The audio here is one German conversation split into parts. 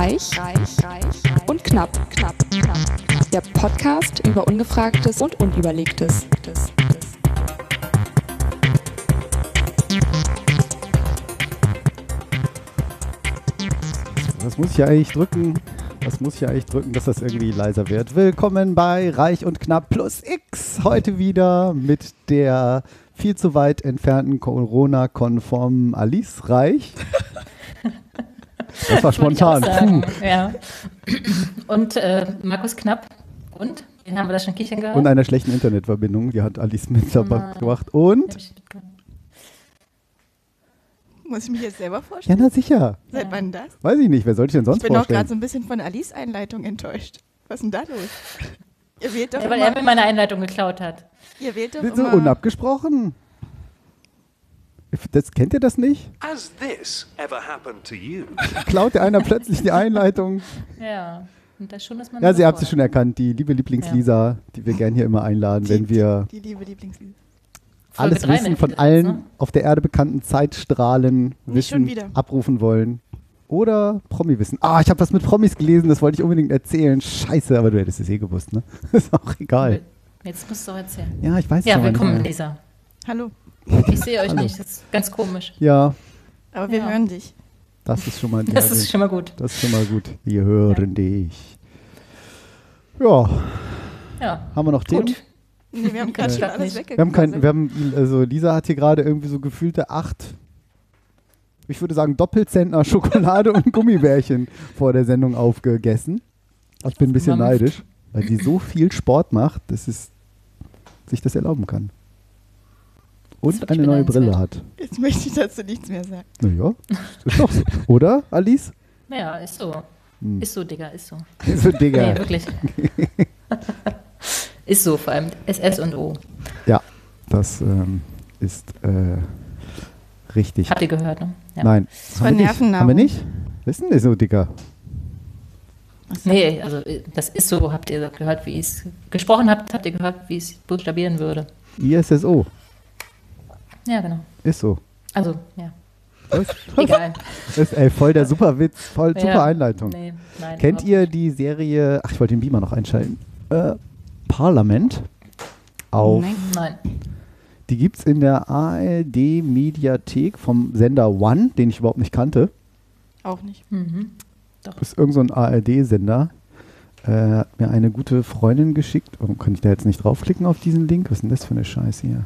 Reich, und knapp, knapp, knapp. Der Podcast über Ungefragtes und Unüberlegtes. Was muss ich ja eigentlich drücken? Was muss ich eigentlich drücken, dass das irgendwie leiser wird? Willkommen bei Reich und Knapp plus X. Heute wieder mit der viel zu weit entfernten Corona-konformen Alice Reich. Das war spontan. Puh. Ja. Und äh, Markus Knapp. Und? Den haben wir da schon kichern gehört? Und einer schlechten Internetverbindung. Die hat Alice mit dabei gemacht. Und? Muss ich mich jetzt selber vorstellen? Ja, na sicher. Seit ja. wann das? Weiß ich nicht. Wer soll ich denn sonst Ich bin vorstellen? doch gerade so ein bisschen von Alice Einleitung enttäuscht. Was ist denn da los? Ihr wählt doch ja, weil er mir meine Einleitung geklaut hat. Ihr wählt doch so immer unabgesprochen. Das, kennt ihr das nicht? Has this ever happened to you? Klaut dir einer plötzlich die Einleitung? Ja. Und das schon, dass man ja, sie habt sie schon erkannt, die liebe Lieblingslisa, die wir gerne hier immer einladen, die, wenn wir die, die liebe Lieblingslisa. alles Wissen von allen ne? auf der Erde bekannten Zeitstrahlen Wissen abrufen wollen. Oder Promi-Wissen. Ah, ich habe was mit Promis gelesen, das wollte ich unbedingt erzählen. Scheiße, aber du hättest es eh gewusst, ne? ist auch egal. Jetzt musst du auch erzählen. Ja, ich weiß es Ja, willkommen, Lisa. Hallo. Ich sehe euch nicht, das ist ganz komisch. Ja. Aber wir ja. hören dich. Das ist schon mal Das ist schon mal gut. Das ist schon mal gut. Wir hören ja. dich. Ja. Ja. Haben wir noch Themen? Gut. Nee, wir haben gerade schon alles weggekriegt. Wir haben kein, wir haben, also Lisa hat hier gerade irgendwie so gefühlte acht, ich würde sagen Doppelzentner Schokolade und Gummibärchen vor der Sendung aufgegessen. Ich bin ein bisschen neidisch, weil sie so viel Sport macht, dass es sich das erlauben kann. Und eine neue Brille hat. Jetzt möchte ich dazu nichts mehr sagen. Naja, ist doch so. Oder, Alice? Ja, ist so. Hm. Ist so, Digga, ist so. Ist so, Digga. Nee, wirklich. ist so, vor allem SS und O. Ja, das ähm, ist äh, richtig. Habt ihr gehört, ne? Ja. Nein. Das war Nervennahrung. Haben wir nicht? Wissen wir so, Digga? Nee, also äh, das ist so, habt ihr gehört, wie ich es gesprochen habt, habt ihr gehört, wie ich es buchstabieren würde. ISSO. Ja, genau. Ist so. Also, ja. Was? Egal. Das ist ey, voll der super Witz, voll Ja. super Einleitung. Nee, nein. Kennt ihr die Serie, ach, ich wollte den Beamer noch einschalten, äh, Parlament? Auf, Nein. Nein. Die gibt es in der ARD-Mediathek vom Sender One, den ich überhaupt nicht kannte. Auch nicht. Mhm. Das ist irgend so ein ARD-Sender. Äh, hat mir eine gute Freundin geschickt. Warum kann ich da jetzt nicht draufklicken auf diesen Link? Was ist denn das für eine Scheiße hier?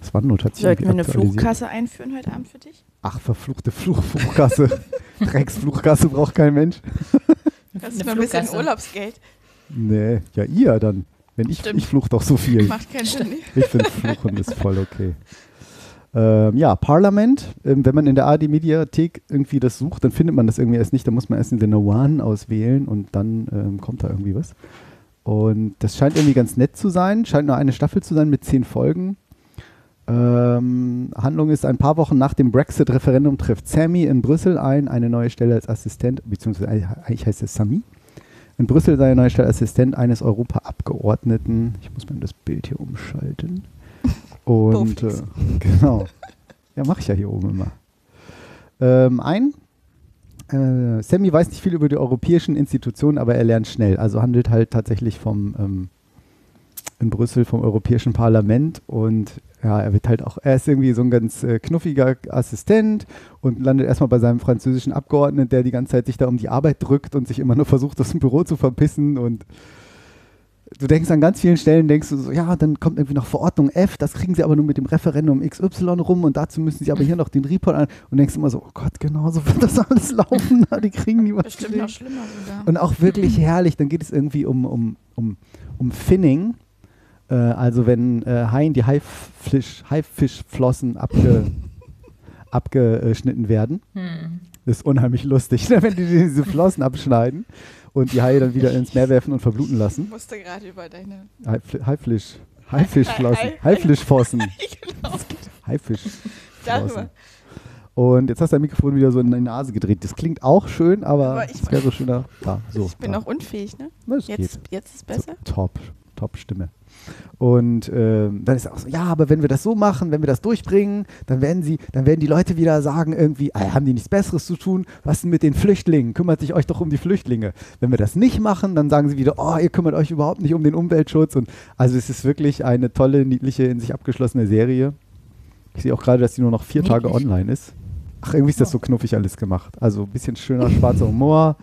Das OneNote hat sich Sollten wir eine. Flugkasse einführen heute Abend für dich? Ach, verfluchte Fluch Fluchkasse. Drecksfluchkasse braucht kein Mensch. Das Eine ist mal ein bisschen. Urlaubsgeld. Nee, ja ihr dann. Wenn ich, Stimmt. ich fluch doch so viel. Macht keinen Sinn. Ich finde Fluchen ist voll okay. Ähm, ja, Parlament, ähm, wenn man in der AD-Mediathek irgendwie das sucht, dann findet man das irgendwie erst nicht. Da muss man erst den One auswählen und dann ähm, kommt da irgendwie was. Und das scheint irgendwie ganz nett zu sein. Scheint nur eine Staffel zu sein mit zehn Folgen. Ähm, Handlung ist, ein paar Wochen nach dem Brexit-Referendum trifft Sammy in Brüssel ein, eine neue Stelle als Assistent, beziehungsweise eigentlich heißt es Sami. In Brüssel seine neue Stelle Assistent eines Europaabgeordneten. Ich muss mal das Bild hier umschalten. Und äh, genau. Ja, mache ich ja hier oben immer. Ähm, ein. Äh, Sammy weiß nicht viel über die europäischen Institutionen, aber er lernt schnell. Also handelt halt tatsächlich vom ähm, in Brüssel vom Europäischen Parlament und ja, er wird halt auch, er ist irgendwie so ein ganz äh, knuffiger Assistent und landet erstmal bei seinem französischen Abgeordneten, der die ganze Zeit sich da um die Arbeit drückt und sich immer nur versucht, aus dem Büro zu verpissen und du denkst an ganz vielen Stellen, denkst du so, ja, dann kommt irgendwie noch Verordnung F, das kriegen sie aber nur mit dem Referendum XY rum und dazu müssen sie aber hier noch den Report an und denkst immer so, oh Gott, genau so wird das alles laufen, die kriegen die was Bestimmt noch schlimmer sogar. Und auch wirklich herrlich, dann geht es irgendwie um, um, um, um Finning. Äh, also wenn äh, Haien die Haifisch, Haifischflossen abge, abgeschnitten werden. Hm. Das ist unheimlich lustig, ne, wenn die diese Flossen abschneiden und die Haie dann wieder ins Meer werfen und verbluten Ich lassen. musste gerade über deine. Haifl- Haifisch, Haifischflossen, Hai- Hai- Haifischflossen, genau. Haifischflossen. Und jetzt hast du dein Mikrofon wieder so in die Nase gedreht. Das klingt auch schön, aber Aber ich- es wäre schöner. Da, so, ich bin da. noch unfähig, ne? Na, Jetzt, geht. jetzt ist besser. So, top, top Stimme. Und ähm, dann ist auch so, ja, aber wenn wir das so machen, wenn wir das durchbringen, dann werden sie, dann werden die Leute wieder sagen, irgendwie, ah, haben die nichts Besseres zu tun? Was ist denn mit den Flüchtlingen? Kümmert sich euch doch um die Flüchtlinge. Wenn wir das nicht machen, dann sagen sie wieder, oh, ihr kümmert euch überhaupt nicht um den Umweltschutz. Und also es ist wirklich eine tolle, niedliche, in sich abgeschlossene Serie. Ich sehe auch gerade, dass die nur noch vier Tage Niedlich. online ist. Ach, irgendwie ist das so knuffig alles gemacht. Also ein bisschen schöner schwarzer Humor.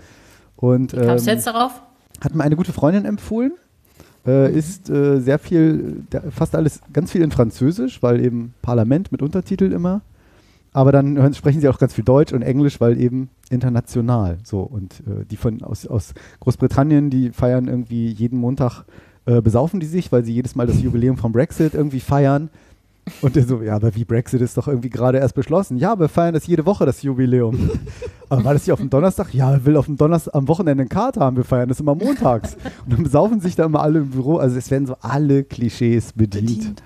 Und Wie kamst du ähm, jetzt darauf? hat mir eine gute Freundin empfohlen. Äh, ist äh, sehr viel, fast alles, ganz viel in Französisch, weil eben Parlament mit Untertitel immer. Aber dann hören, sprechen sie auch ganz viel Deutsch und Englisch, weil eben international. So und äh, die von aus, aus Großbritannien, die feiern irgendwie jeden Montag äh, besaufen die sich, weil sie jedes Mal das Jubiläum vom Brexit irgendwie feiern. Und der so, ja, aber wie Brexit ist doch irgendwie gerade erst beschlossen. Ja, wir feiern das jede Woche, das Jubiläum. aber war das hier auf dem Donnerstag? Ja, er will auf dem Donnerstag am Wochenende eine Karte haben, wir feiern das immer montags. Und dann besaufen sich da immer alle im Büro. Also es werden so alle Klischees bedient. Bedient.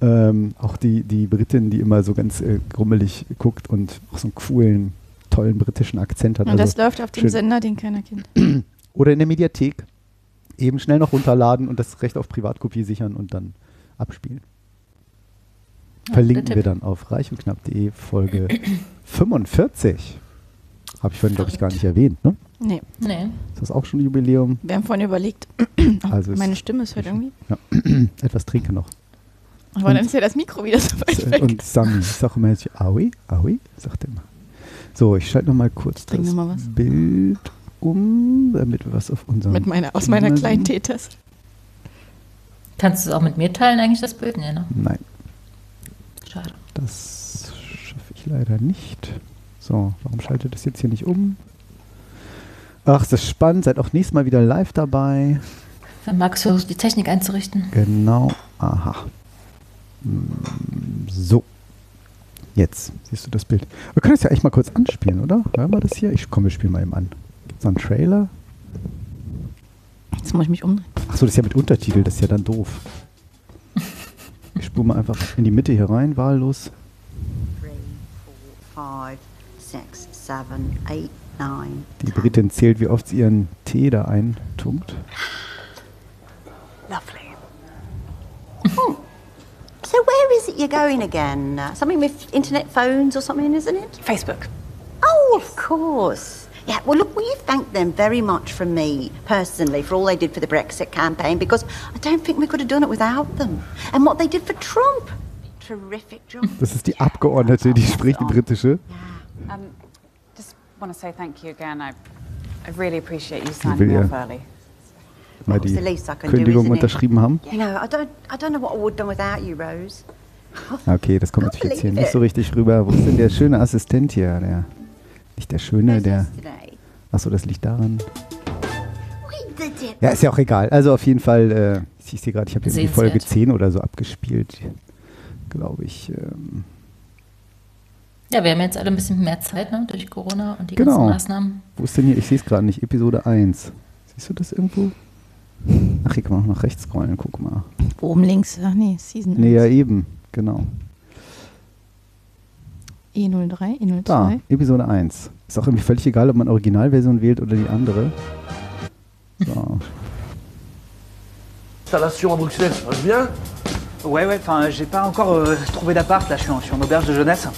Ähm, auch die, die Britin, die immer so ganz äh, grummelig guckt und auch so einen coolen, tollen britischen Akzent hat. Und das Also, läuft auf dem. Sender, den keiner kennt. oder in der Mediathek. Eben schnell noch runterladen und das Recht auf Privatkopie sichern und dann abspielen. Verlinken wir dann auf reichundknapp.de Folge 45. Habe ich vorhin, glaube ich, gar nicht erwähnt. Ne? Nee, Nee. Ist das auch schon ein Jubiläum? wir haben vorhin überlegt. Also Meine Stimme ist heute irgendwie. Etwas trinke noch. Aber Und- dann ist ja das Mikro wieder so weit weg. Und Sami, ich sage immer jetzt, Aui, Aui, sagt er immer. So, ich schalte noch mal kurz das noch mal was. Bild um, damit wir was auf unserem... Mit meiner, aus meiner kleinen. Teetasse. Kannst du es auch mit mir teilen, eigentlich, das Bild? Nee, ne? Nein, Schade. das schaffe ich leider nicht. So, warum schaltet das jetzt hier nicht um? Ach, ist das spannend. Seid auch nächstes Mal wieder live dabei. Dann magst du die Technik einzurichten. Genau. Aha. Mm, So. Jetzt siehst du das Bild. Wir können es ja echt mal kurz anspielen, oder? Hören wir das hier? Ich komm, wir spielen mal eben an. Gibt es einen Trailer? Jetzt muss ich mich umdrehen. Achso, das ist ja mit Untertitel, das ist ja dann doof. Mal einfach in die Mitte hier rein, wahllos. three, four, five, six, seven, eight, nine. Die Britin zählt, wie oft sie ihren Tee da eintunkt. Lovely. Hmm. So where is it you're going again? Uh, something with internet phones or something, isn't it? Facebook. Oh, of course. Yeah, well, look, will you thank them very much from me personally for all they did for the Brexit campaign because I don't think we could have done it without them. And what they did for Trump. Terrific job. Das ist die Abgeordnete, die spricht die britische. Um, just want to say thank you again. I, I really appreciate you signing off early. Mal die the least I can do, Kündigung unterschrieben haben. You know, I don't, I don't know what I would have done without you, Rose. Okay, das kommt natürlich jetzt hier nicht so richtig rüber. Wo ist denn der schöne Assistent hier? Der, nicht der schöne, der. Achso, das liegt daran. Ja, ist ja auch egal. Also auf jeden Fall, äh, ich sehe gerade, ich habe hier die. Folge 10 oder so abgespielt. Glaube ich. Ähm, Ja, wir haben jetzt alle ein bisschen mehr Zeit, ne? Durch Corona und die Genau. ganzen Maßnahmen. wo ist denn hier? Ich sehe es gerade nicht. Episode 1. Siehst du das irgendwo? Ach, hier kann man auch nach rechts scrollen. Guck mal. Oben links. Ach nee, Season Nee, ja, 1. eben. Genau. E03, E02. Da, Episode 1. Ist auch irgendwie völlig egal, ob man Originalversion wählt oder die andere. So. Installation à Bruxelles, ça se passe bien Ouais, ouais, enfin, j'ai pas encore euh, trouvé d'appart, là, je suis en, je suis en auberge de jeunesse.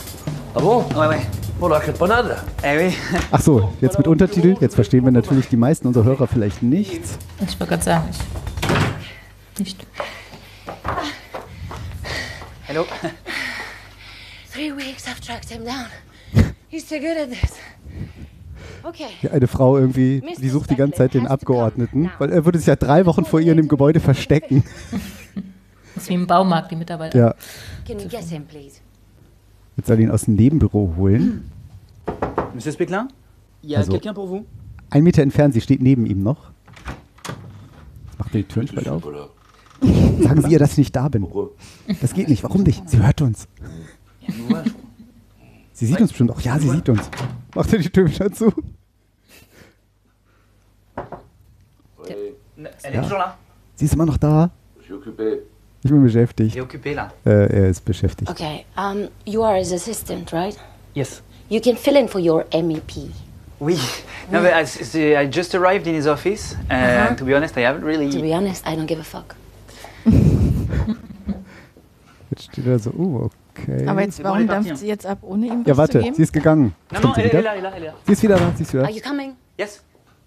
Ah bon Ouais, ouais. Pour la créponnade Eh oui. Ach so, jetzt mit Untertitel. Jetzt verstehen wir natürlich die meisten unserer Hörer vielleicht nichts. Ich wollte gerade sagen, ich. Nicht. Hello. Three weeks I've tracked him down. He's too good at this. Okay. Hier eine Frau irgendwie, die sucht die ganze Zeit den Abgeordneten, weil er würde sich ja drei Wochen vor ihr in dem Gebäude verstecken. Das ist wie im Baumarkt, die Mitarbeiter. Ja, Can you get him, please? jetzt soll er ihn aus dem Nebenbüro holen. Monsieur Speclin Il y a Also- quelqu'un pour vous Ein Meter entfernt, sie steht neben ihm noch. Jetzt macht er die Türen bald auf. Sagen Sie ihr, dass ich nicht da bin. Das geht nicht. Warum nicht? Sie hört uns. Sie sieht uns bestimmt auch. Ja, sie sieht uns. Macht er die Tür wieder zu? Elle Ja. Sie ist immer noch da. Ich bin beschäftigt. Äh, er ist beschäftigt. Okay. Um, you are his assistant, right? Yes. You can fill in for your MEP. Oui. No, but I, c'est- I just arrived in his office, and Uh-huh. to be honest, I haven't really. To be honest, I don't give a fuck. Jetzt steht er so, uh, okay. Aber jetzt, warum dampft sie jetzt ab, ohne ihm was ja, zu warte, geben? sie ist gegangen. Jetzt kommt sie wieder. Sie ist wieder da, sie ist wieder. Are you coming? Yes.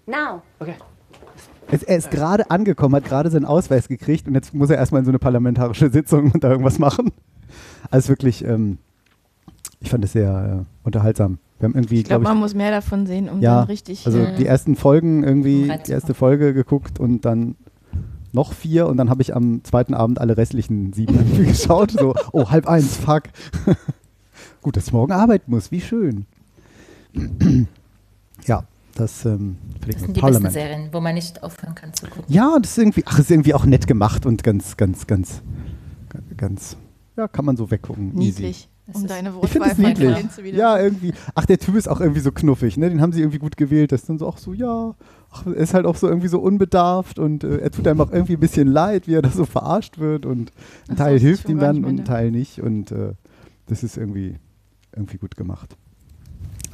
Now. Okay. Es, er ist gerade angekommen, hat gerade seinen Ausweis gekriegt und jetzt muss er erstmal in so eine parlamentarische Sitzung und da irgendwas machen. Also wirklich, ähm, ich fand es sehr äh, unterhaltsam. Wir haben irgendwie, ich glaube, glaube man muss mehr davon sehen, um ja, dann richtig. also Mhm. die ersten Folgen irgendwie, die erste Folge geguckt und dann noch vier und dann habe ich am zweiten Abend alle restlichen sieben irgendwie geschaut. So, oh, halb eins, fuck. Gut, dass ich morgen arbeiten muss, wie schön. ja, das ähm, Das sind die besten Parliament. Serien, wo man nicht aufhören kann zu gucken. Ja, das ist irgendwie, ach, ist irgendwie auch nett gemacht und ganz, ganz, ganz, ganz, ja, kann man so weggucken. Easy. Das um ist- deine Ich finde es Wortwahl zu wieder. Ja, irgendwie. Ach, der Typ ist auch irgendwie so knuffig, ne? Den haben sie irgendwie gut gewählt. Das ist dann so auch so, ja, ach, er ist halt auch so irgendwie so unbedarft und äh, er tut einem auch irgendwie ein bisschen leid, wie er da so verarscht wird und ein so, Teil ist hilft ihm dann und ein Teil nicht und äh, das ist irgendwie, irgendwie gut gemacht.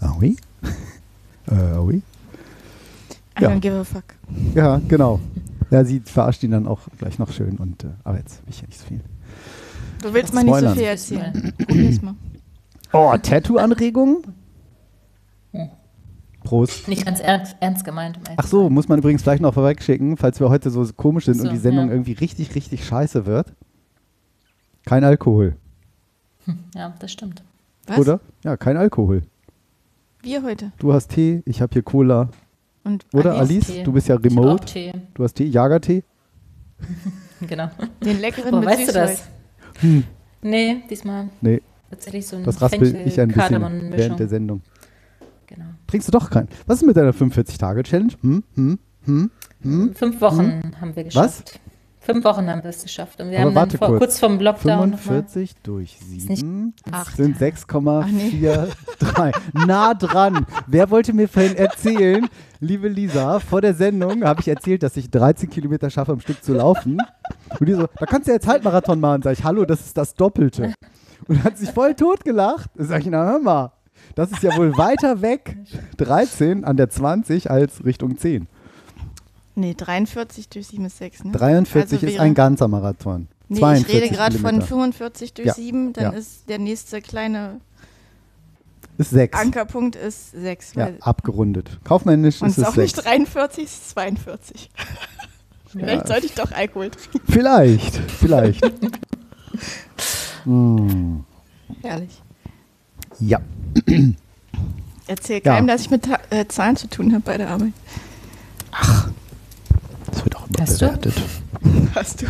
Ah oui? äh, oui? I Ja. don't give a fuck. Ja, genau. Ja, sie verarscht ihn dann auch gleich noch schön und, äh, aber jetzt will ich ja nicht so viel. Du willst mal nicht so viel erzählen. Probier's mal. Oh, Tattoo-Anregung? Prost. Nicht ganz ernst, ernst gemeint. Ach so, muss man übrigens gleich noch vorwegschicken, falls wir heute so komisch sind so, und die Sendung ja. irgendwie richtig, richtig scheiße wird. Kein Alkohol, Ja, das stimmt. Was? oder? Ja, kein Alkohol. Wir heute. Du hast Tee, ich habe hier Cola. Und Oder Alice Alice? Tee. Du bist ja Ich hab auch remote. Tee. Du hast Tee, Jagertee? Genau. den leckeren Woher mit weißt du das? Hm, Nee, diesmal nee, tatsächlich so ein das raspel ich ein bisschen während der Sendung. Genau. Trinkst du doch keinen? Was ist mit deiner 45-Tage-Challenge? Hm, hm, hm, hm? Fünf Wochen haben wir Was? geschafft. Fünf Wochen haben wir es geschafft. Und wir Aber haben warte dann vor, kurz. kurz vorm Lockdown nochmal. 45 durch nicht 7 acht. sind Ach nee. 6,43. nah dran. Wer wollte mir vorhin erzählen, liebe Lisa, vor der Sendung habe ich erzählt, dass ich 13 Kilometer schaffe, am Stück zu laufen. Und die so, da kannst du jetzt Halbmarathon machen. Sag ich, hallo, das ist das Doppelte. Und hat sich voll tot gelacht. Sag ich, na hör mal, das ist ja wohl weiter weg, 13 an der 20 als Richtung 10. Nee, 43 durch 7 ist 6, ne? 43 Also ist ein ganzer Marathon. Nee, ich 42 rede gerade von Kilometer. 45 durch Ja. 7, dann Ja. ist der nächste kleine Ist 6. Ankerpunkt ist 6. Ja, abgerundet. Kaufmännisch und ist es ist es auch nicht 6. 43, es ist 42. Vielleicht sollte ich doch Alkohol trinken. Vielleicht, vielleicht. mm, Herrlich. ja. Erzähl Ja. keinem, dass ich mit äh, Zahlen zu tun habe bei der Arbeit. Das wird auch Hast du? Hast du?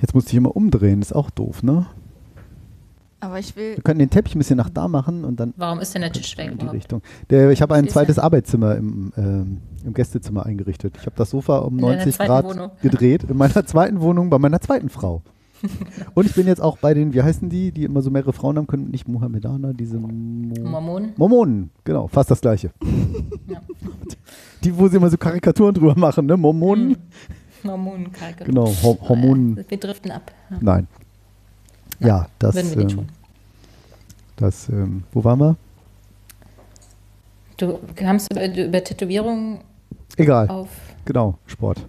Jetzt musst du dich immer umdrehen, ist auch doof, ne? Aber ich will. Wir können den Teppich ein bisschen nach da machen und dann Warum ist denn der Tisch weg in die überhaupt? Richtung. Der, ich habe ein zweites Arbeitszimmer im, ähm, im Gästezimmer eingerichtet. Ich habe das Sofa um In deiner 90 zweiten Grad Wohnung. gedreht. In meiner zweiten Wohnung bei meiner zweiten Frau. und ich bin jetzt auch bei den, wie heißen die, die immer so mehrere Frauen haben können, nicht Mohammedaner, diese Mo Mormonen? Mormonen, genau, fast das gleiche. Ja. Die, wo sie immer so Karikaturen drüber machen, ne? Mormonen? Mormonenkalke. Genau, Hor Hormonen. Äh, Wir driften ab. Ja. Nein. Ja, das. Würden wir nicht ähm, tun. das, ähm, wo waren wir? Du kamst über, über Tätowierungen Egal, auf. genau, Sport.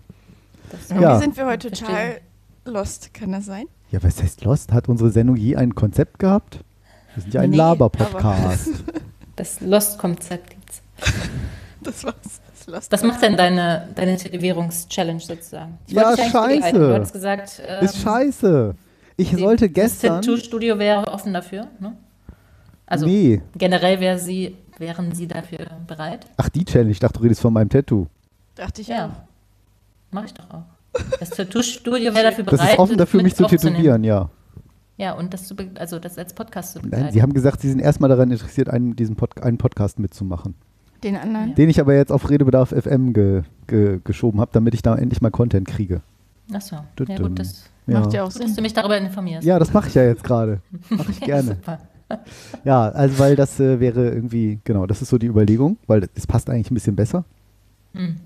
Das Ja. Irgendwie sind wir heute Verstehe. total lost, kann das sein? Ja, was heißt Lost? Hat unsere Sendung je ein Konzept gehabt? Wir sind ja ein Nee, Laber-Podcast. Das Lost-Konzept jetzt. Das war's. Das Lost. Was macht denn deine, deine Tätowierungs-Challenge sozusagen? Ich Ja, scheiße. Du hattest gesagt, ähm, Ist scheiße. Ich die- sollte Das gestern. Tattoo-Studio wäre offen dafür. Ne? Also nee. generell wäre sie, wären sie dafür bereit. Ach, die Challenge. Ich dachte, du redest von meinem Tattoo. Dachte ich Ja. auch. Mache ich doch auch. Das Tattoo-Studio wäre dafür bereit. Das ist offen dafür, mich zu tätowieren, ja. Ja, und das, zu also das als Podcast zu Nein, begleiten. sie haben gesagt, sie sind erstmal daran interessiert, einen, diesen Pod einen Podcast mitzumachen. Den anderen. Den ich aber jetzt auf Redebedarf FM ge ge geschoben habe, damit ich da endlich mal Content kriege. Achso, ja gut, das, Ja, Macht ja auch gut, dass Sinn. du mich darüber informierst. ja das mache ich ja jetzt gerade. Mache ich gerne. super. Ja, also weil das äh, wäre irgendwie, genau, das ist so die Überlegung, weil es passt eigentlich ein bisschen besser. Mhm.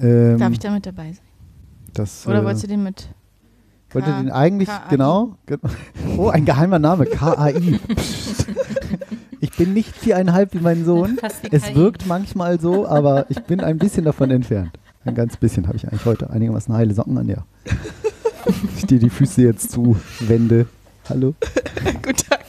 Ähm, Darf ich da mit dabei sein? das, Oder äh, wolltest du den mit? wollte den eigentlich, genau, ge- oh, ein geheimer Name, KAI. Ich bin nicht viereinhalb wie mein Sohn. Es wirkt manchmal so, aber ich bin ein bisschen davon entfernt. Ein ganz bisschen habe ich eigentlich heute einigermaßen heile Socken an, ja. Ich dir die Füße jetzt zu wende. Hallo? Guten Tag.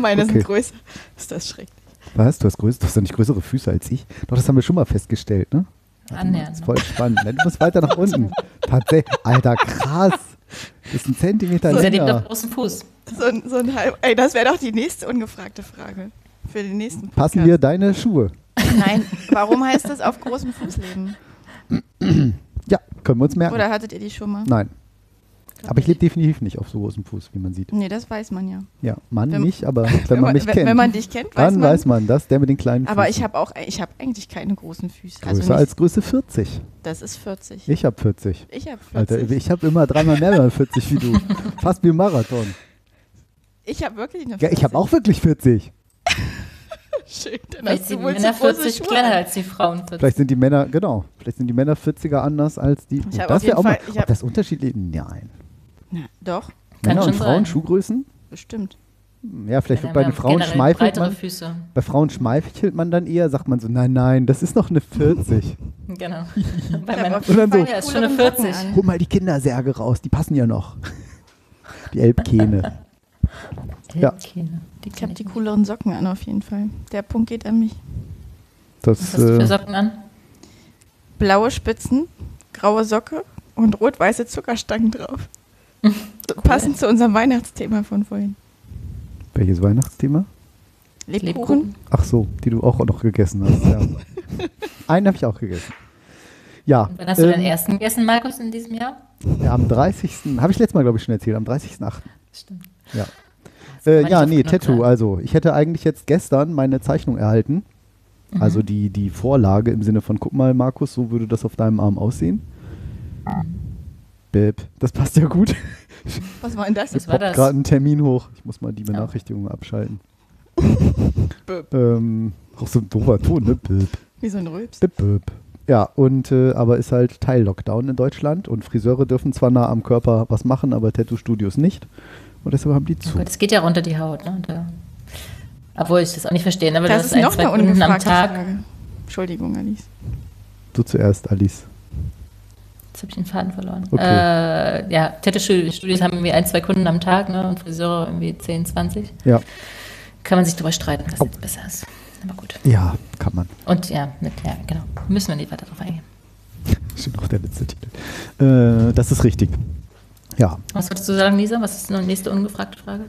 Meine Okay. sind größer. Ist das schrecklich. Was? Du hast, größ du hast doch nicht größere Füße als ich? Doch, das haben wir schon mal festgestellt, ne? Das Annähernd. ist voll spannend. Ne? Du musst weiter nach unten. Tatsächlich. Alter, krass. Das ist ein Zentimeter Sie lebt auf länger. großem Fuß. So ein, so ein halb. Ey, das wäre doch die nächste ungefragte Frage. Für den nächsten Podcast. Passen dir deine Schuhe? Nein, warum heißt das auf großem Fuß leben? Ja, können wir uns merken. Oder hattet ihr die schon mal? Nein. Aber ich lebe definitiv nicht auf so großem Fuß, wie man sieht. Nee, das weiß man ja. Ja, Mann Wenn- nicht, aber wenn man mich wenn, kennt, wenn man dich kennt, weiß dann man. weiß man das, der mit den kleinen Aber Füßen. ich habe auch, ich habe eigentlich keine großen Füße. Größer also als Größe 40. Das ist 40. Ich habe 40. Ich habe 40. Alter, ich habe immer dreimal mehr als 40 wie du. Fast wie ein Marathon. Ich habe wirklich eine 40. Ja, ich habe auch wirklich 40. Schön, dann Vielleicht hast sind du die Männer zu große 40 Schuhe kleiner als die Frauen 40. Vielleicht sind die Männer, genau, vielleicht sind die Männer 40er anders als die. Ich das wäre auch mal, Fall- hab- das unterschiedlich Nein. Na, doch, Kann Männer und Frauen sein. Schuhgrößen? bestimmt. Ja, vielleicht Ja, wird bei den Frauen breitere man. Füße. Bei Frauen schmeichelt man dann eher, sagt man so, nein, nein, das ist noch eine 40. Genau. Bei jeden Und dann so- Ja, ist schon eine cooleren Socken 40. an. Hol mal die Kindersärge raus, die passen ja noch. Die Elbkähne. Ja. Die habe die cooleren Socken an, auf jeden Fall. Der Punkt geht an mich. Das, Was hast du für äh, Socken an? Blaue Spitzen, graue Socke und rot-weiße Zuckerstangen drauf. Passend zu unserem Weihnachtsthema von vorhin. welches Weihnachtsthema? Lebkuchen. Lebkuchen. Ach so, die du auch noch gegessen hast. Ja. Einen habe ich auch gegessen. Ja, Wann hast du deinen ähm, ersten gegessen, Markus, in diesem Jahr? ja, am 30. Habe ich letztes Mal, glaube ich, schon erzählt, am 30.8. Stimmt. Ja. Äh, ja, nee, Tattoo. Also, ich hätte eigentlich jetzt gestern meine Zeichnung erhalten. Mhm. Also die, die Vorlage im Sinne von, guck mal, Markus, so würde das auf deinem Arm aussehen. Bäb, das passt ja gut. Was war denn das? Was war das? Gerade ein Termin hoch. Ich muss mal die Benachrichtigungen abschalten. Böp. ähm, auch so ein doofer Ton, ne? Bäb. Wie so ein Rülps. Bip, bip. Ja, und äh, aber ist halt Teil-Lockdown in Deutschland und Friseure dürfen zwar nah am Körper was machen, aber Tattoo-Studios nicht. Und deshalb haben die Oh zu. Gott, es geht ja runter die Haut. Ne? Da. Obwohl ich das auch nicht verstehe, aber Das das, ist ein, noch zwei eine Kunden am Tag. Frage. Entschuldigung, Alice. Du zuerst, Alice. Jetzt habe ich den Faden verloren. Okay. Äh, ja, Tattoo-Studios haben irgendwie ein, zwei Kunden am Tag ne? und Friseure irgendwie 10, 20. Ja. Kann man sich drüber streiten, was Oh. jetzt besser ist. Aber gut. Ja, kann man. Und ja, mit, ja, genau. Müssen wir nicht weiter drauf eingehen. Steht auch der letzte Titel. Äh, das ist richtig. Ja. Was wolltest du sagen, Lisa? Was ist die nächste ungefragte Frage?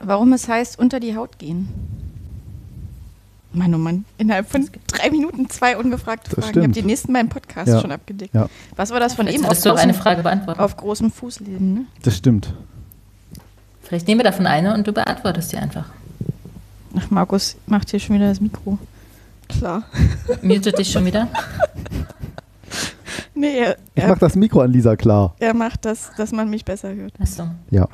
Warum es heißt, unter die Haut gehen? Mann, oh Mann. Innerhalb von drei Minuten zwei ungefragte Das Fragen. Ich habe stimmt. die nächsten beim Podcast Ja. schon abgedeckt. Ja. Was war das von Vielleicht eben? du auch eine Frage beantworten. auf großem Fuß leben, ne? Das stimmt. Vielleicht nehmen wir davon eine und du beantwortest sie einfach. Ach, Markus macht hier schon wieder das Mikro. Klar. Mutet dich schon wieder? Nee, er, Ich er, mach das Mikro an Lisa klar. er macht das, dass man mich besser hört. Achso. Ja.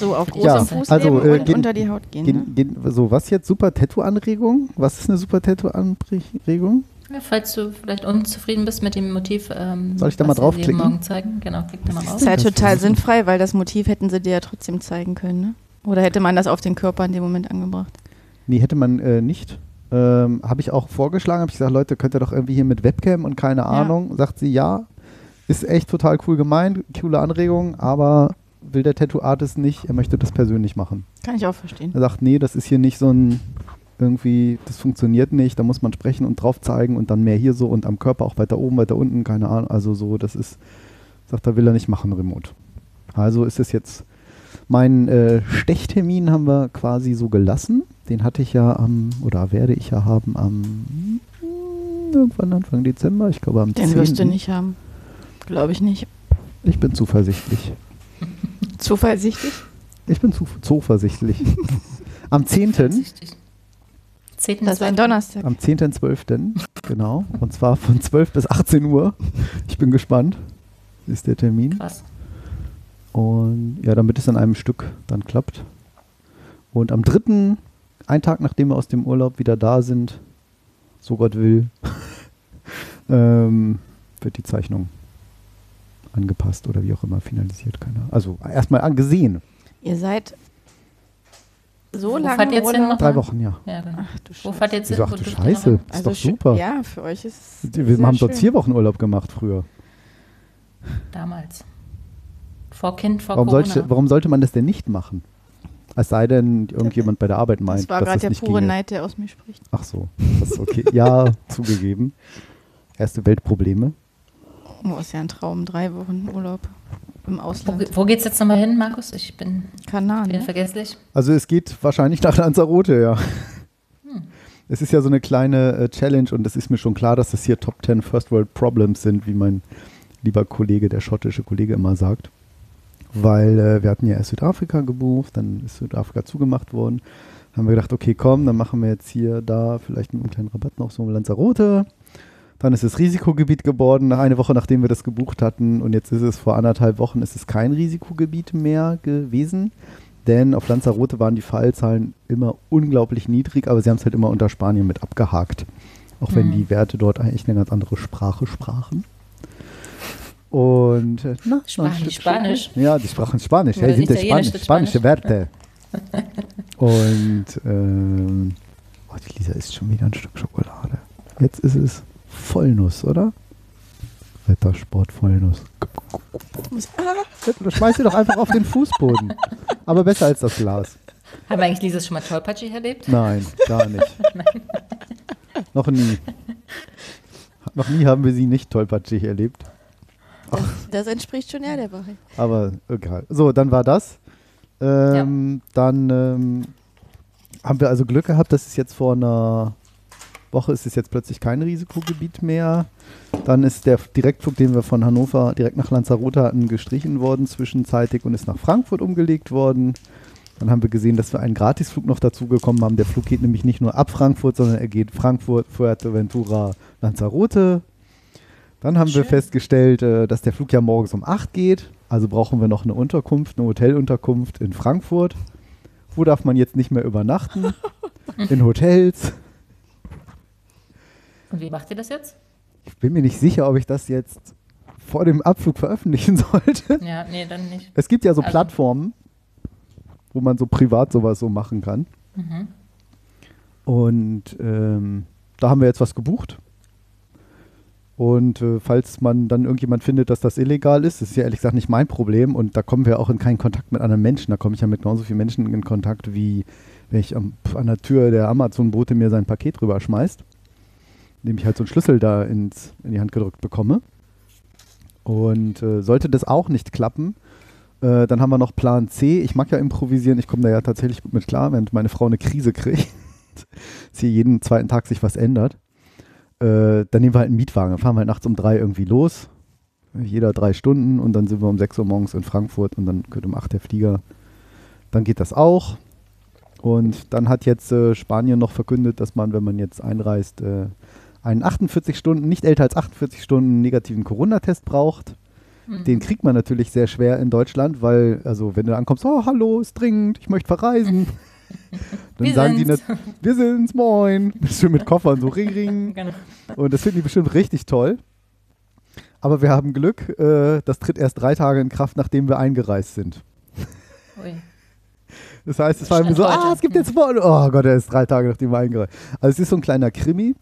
So, auf großem Ja, Fuß also, äh, und gehen- unter die Haut gehen. Gen, ne? gen, so, was jetzt? Super Tattoo-Anregung? Was ist eine super Tattoo-Anregung? Ja, falls du vielleicht unzufrieden bist mit dem Motiv, ähm, Soll ich da mal draufklicken? morgen zeigen. Genau, klick da mal Das rauf. ist halt Das total sinnfrei, weil das Motiv hätten sie dir ja trotzdem zeigen können, ne? Oder hätte man das auf den Körper in dem Moment angebracht? Nee, hätte man äh, nicht. Ähm, habe ich auch vorgeschlagen, habe ich gesagt, Leute, könnt ihr doch irgendwie hier mit Webcam und keine Ahnung. Sagt sie, ja, ist echt total cool gemeint, coole Anregung, aber will der Tattoo-Artist nicht, er möchte das persönlich machen. Kann ich auch verstehen. Er sagt, nee, das ist hier nicht so ein, irgendwie, das funktioniert nicht, da muss man sprechen und drauf zeigen und dann mehr hier so und am Körper auch weiter oben, weiter unten, keine Ahnung, also so, das ist, sagt er, will er nicht machen, remote. Also ist es jetzt, meinen äh, Stechtermin haben wir quasi so gelassen, den hatte ich ja am, oder werde ich ja haben am, mm, irgendwann Anfang Dezember, ich glaube am Den 10. wirst du nicht haben. Glaube ich nicht. Ich bin zuversichtlich. Zuversichtlich? Ich bin zu, zuversichtlich. am 10. Zehnten Das war ein. Donnerstag. Am 10.12. genau. Und zwar von 12 bis 18 Uhr. Ich bin gespannt. Ist der Termin. Krass. Und ja, damit es in einem Stück dann klappt. Und am 3., ein Tag nachdem wir aus dem Urlaub wieder da sind, so Gott will, ähm, wird die Zeichnung angepasst oder wie auch immer finalisiert. Keine Ahnung. Also erstmal angesehen. Ihr seid so Wo lange fahrt jetzt hin Urlaub? noch? Drei Wochen, ja. Ja. Ach du Wo Scheiße. fahrt ihr jetzt hin? Wieso, ach Wo du Scheiße, hin? ist doch schön- super. Ja, für euch ist es Wir sehr haben dort schön. vier Wochen Urlaub gemacht früher. Damals. Vor Kind, vor Warum Corona. sollte, warum sollte man das denn nicht machen? Es sei denn, irgendjemand bei der Arbeit meint, Das war dass gerade das der nicht pure ginge. Neid, der aus mir spricht. Ach so, das ist okay. ja, zugegeben. Erste Weltprobleme. Oh, ist ja ein Traum. Drei Wochen Urlaub im wo, Ausland. wo geht's jetzt nochmal hin, Markus? Ich bin Kanal, wieder ne? vergesslich. Also es geht wahrscheinlich nach Lanzarote, ja. Es ist ja so eine kleine äh, Challenge und es ist mir schon klar, dass das hier Top 10 First World Problems sind, wie mein lieber Kollege, der schottische Kollege immer sagt. Weil äh, wir hatten ja erst Südafrika gebucht, dann ist Südafrika zugemacht worden. Dann haben wir gedacht, okay, komm, dann machen wir jetzt hier, da, vielleicht mit einem kleinen Rabatt noch so Lanzarote. Dann ist es Risikogebiet geworden, eine Woche nachdem wir das gebucht hatten. Und jetzt ist es vor anderthalb Wochen, ist es kein Risikogebiet mehr gewesen. Denn auf Lanzarote waren die Fallzahlen immer unglaublich niedrig, aber sie haben es halt immer unter Spanien mit abgehakt. Auch wenn Mhm. die Werte dort eigentlich eine ganz andere Sprache sprachen. Und äh, na, Spanisch, na, Spanisch. Ja, die sprachen Spanisch. Oder Ja, sind ja Italienisch, Spanisch, das spanische Spanisch. Werte. Und ähm, oh, die Lisa isst schon wieder ein Stück Schokolade. Jetzt ist es Vollnuss, oder? Wettersport Vollnuss. Du schmeißt sie doch einfach auf den Fußboden. Aber besser als das Glas. Haben wir eigentlich dieses schon mal tollpatschig erlebt? Nein, gar nicht. Noch nie. Noch nie haben wir sie nicht tollpatschig erlebt. Das, entspricht schon eher der Wahrheit. Aber egal. So, dann war das. Ähm, Dann ähm, haben wir also Glück gehabt, dass es jetzt vor einer Woche ist es jetzt plötzlich kein Risikogebiet mehr. Dann ist der Direktflug, den wir von Hannover direkt nach Lanzarote hatten, gestrichen worden zwischenzeitig und ist nach Frankfurt umgelegt worden. Dann haben wir gesehen, dass wir einen Gratisflug noch dazu gekommen haben. Der Flug geht nämlich nicht nur ab Frankfurt, sondern er geht Frankfurt, Fuerteventura, Lanzarote. Dann haben wir festgestellt, äh, dass der Flug ja morgens um 8 geht. Also brauchen wir noch eine Unterkunft, eine Hotelunterkunft in Frankfurt. Wo darf man jetzt nicht mehr übernachten? In Hotels. Und wie macht ihr das jetzt? Ich bin mir nicht sicher, ob ich das jetzt vor dem Abflug veröffentlichen sollte. Ja, nee, dann nicht. Es gibt ja so Also- Plattformen, wo man so privat sowas so machen kann. Mhm. Und ähm, da haben wir jetzt was gebucht. Und äh, falls man dann irgendjemand findet, dass das illegal ist, ist ja ehrlich gesagt nicht mein Problem. Und da kommen wir auch in keinen Kontakt mit anderen Menschen. Da komme ich ja mit genauso vielen Menschen in Kontakt, wie wenn ich am, an der Tür der Amazon-Bote mir sein Paket rüber schmeißt. Indem ich halt so einen Schlüssel da ins, in die Hand gedrückt bekomme. Und äh, sollte das auch nicht klappen, äh, dann haben wir noch Plan C. Ich mag ja improvisieren, ich komme da ja tatsächlich gut mit klar, während meine Frau eine Krise kriegt, dass hier jeden zweiten Tag sich was ändert. Äh, dann nehmen wir halt einen Mietwagen, dann fahren wir halt nachts um drei irgendwie los. Jeder drei Stunden und dann sind wir um 6 Uhr morgens in Frankfurt und dann geht um 8 der Flieger. Dann geht das auch. Und dann hat jetzt äh, Spanien noch verkündet, dass man, wenn man jetzt einreist, äh, einen 48 Stunden, nicht älter als 48 Stunden negativen Corona-Test braucht. Den kriegt man natürlich sehr schwer in Deutschland, weil, also wenn du ankommst, oh, hallo, ist dringend, ich möchte verreisen. Dann Wir sagen die, sind's. nat- wir sind's, moin. Du mit Koffern so ring, ring. Genau. Und das finden die bestimmt richtig toll. Aber wir haben Glück, äh, das tritt erst drei Tage in Kraft, nachdem wir eingereist sind. Ui. Das heißt, es war immer so, ah, es gibt jetzt vor. Oh Gott, er ist drei Tage nachdem wir eingereist. Also es ist so ein kleiner Krimi.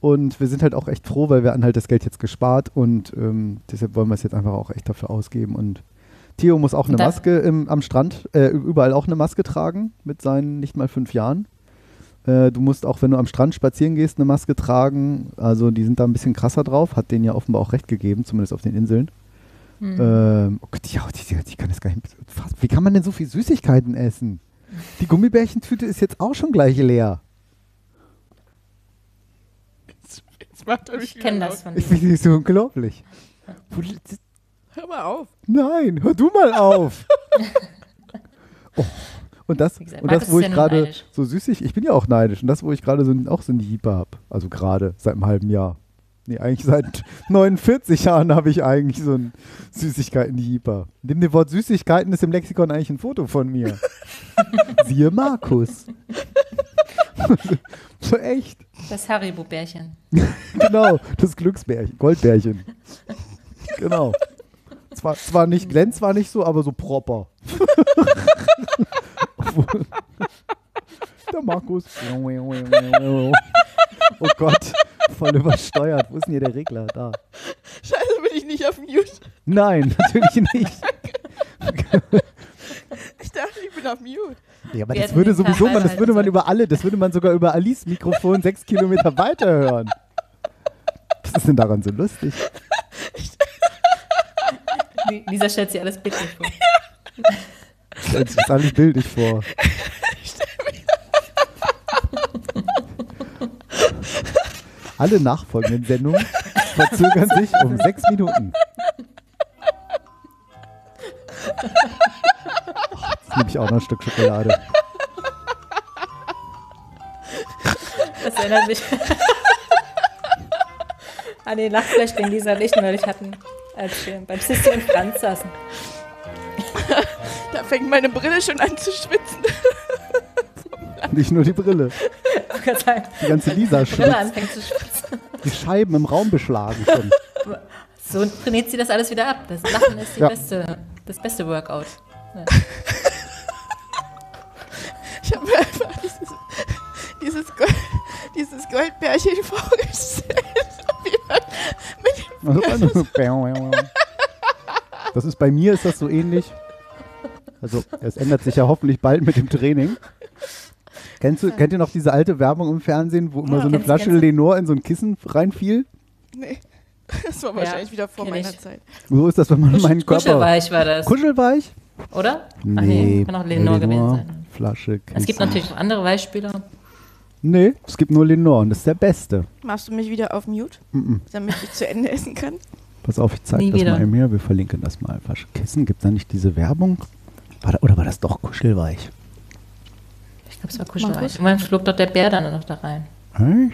Und wir sind halt auch echt froh, weil wir haben halt das Geld jetzt gespart und ähm, deshalb wollen wir es jetzt einfach auch echt dafür ausgeben. Und Theo muss auch eine da- Maske im, am Strand, äh, überall auch eine Maske tragen mit seinen nicht mal fünf Jahren. Äh, du musst auch, wenn du am Strand spazieren gehst, eine Maske tragen. Also die sind da ein bisschen krasser drauf, hat denen ja offenbar auch recht gegeben, zumindest auf den Inseln. Mhm. Ähm, oh Gott, die, die, die, die kann das gar nicht. Fast, wie kann man denn so viel Süßigkeiten essen? Die Gummibärchentüte ist jetzt auch schon gleich leer. Jetzt macht er Ich kenne das von Ich dir. finde das so unglaublich. Hör mal auf. Nein, hör du mal auf. oh. Und das, gesagt, und das, wo ich ja gerade so süßig, ich bin ja auch neidisch. Und das, wo ich gerade so, auch so eine Jeeper habe. Also gerade seit einem halben Jahr. Nee, eigentlich seit 49 Jahren habe ich eigentlich so ein Süßigkeiten-Jeeper. Neben dem Wort Süßigkeiten ist im Lexikon eigentlich ein Foto von mir. Siehe Markus. so echt. Das Haribo-Bärchen. Genau, das Glücksbärchen, Goldbärchen. Genau. Zwar, zwar nicht, glänzt zwar nicht so, aber so proper. Der Markus. Oh Gott, voll übersteuert. Wo ist denn hier der Regler? Da. Scheiße, bin ich nicht auf Mute. Nein, natürlich nicht. Ich dachte, ich bin auf Mute. Ja, aber Wir das würde sowieso man, das würde man über alle, das würde man sogar über Alice Mikrofon sechs Kilometer weiter hören. Was ist denn daran so lustig? Li- Lisa stellt sich alles bildlich vor. Stellt sich alles bildlich vor. Alle nachfolgenden Sendungen verzögern sich um sechs Minuten. Jetzt nehme ich auch noch ein Stück Schokolade. Das erinnert mich an den Lachflash, den Lisa und ich neulich hatten, als wir beim Sissi und Franz saßen. Da fängt meine Brille schon an zu schwitzen. Nicht nur die Brille. Die ganze Lisa Brille schwitzt. anfängt zu schwitzen. Die Scheiben im Raum beschlagen schon. So trainiert sie das alles wieder ab. Das Lachen ist die Ja. beste, das beste Workout. Ja. Ich habe einfach dieses, dieses, Gold, dieses Goldbärchen vorgestellt. Dem Also, Das ist bei mir ist das so ähnlich. Also es ändert sich ja hoffentlich bald mit dem Training. Kennst du, kennt ihr noch diese alte Werbung im Fernsehen, wo immer Ja, so eine Flasche. Lenore in so ein Kissen reinfiel? Nee. Das war wahrscheinlich wieder vor meiner ich. Zeit. So ist das, wenn man meinen Körper... Kuschelweich war das. Kuschelweich? Oder? Ach Nee. kann auch Lenore gewesen sein. Flasche, Kissen. Es gibt natürlich auch andere Beispiele. Nee, es gibt nur Lenore und das ist der beste. Machst du mich wieder auf Mute, Mhm. damit ich zu Ende essen kann? Pass auf, ich zeige Nie das wieder. mal hier. Wir verlinken das mal. Flasche Kissen, gibt da nicht diese Werbung? War da, oder war das doch Kuschelweich? Ich glaube, es war Kuschelweich. Irgendwann flog doch der Bär dann noch da rein. Hä?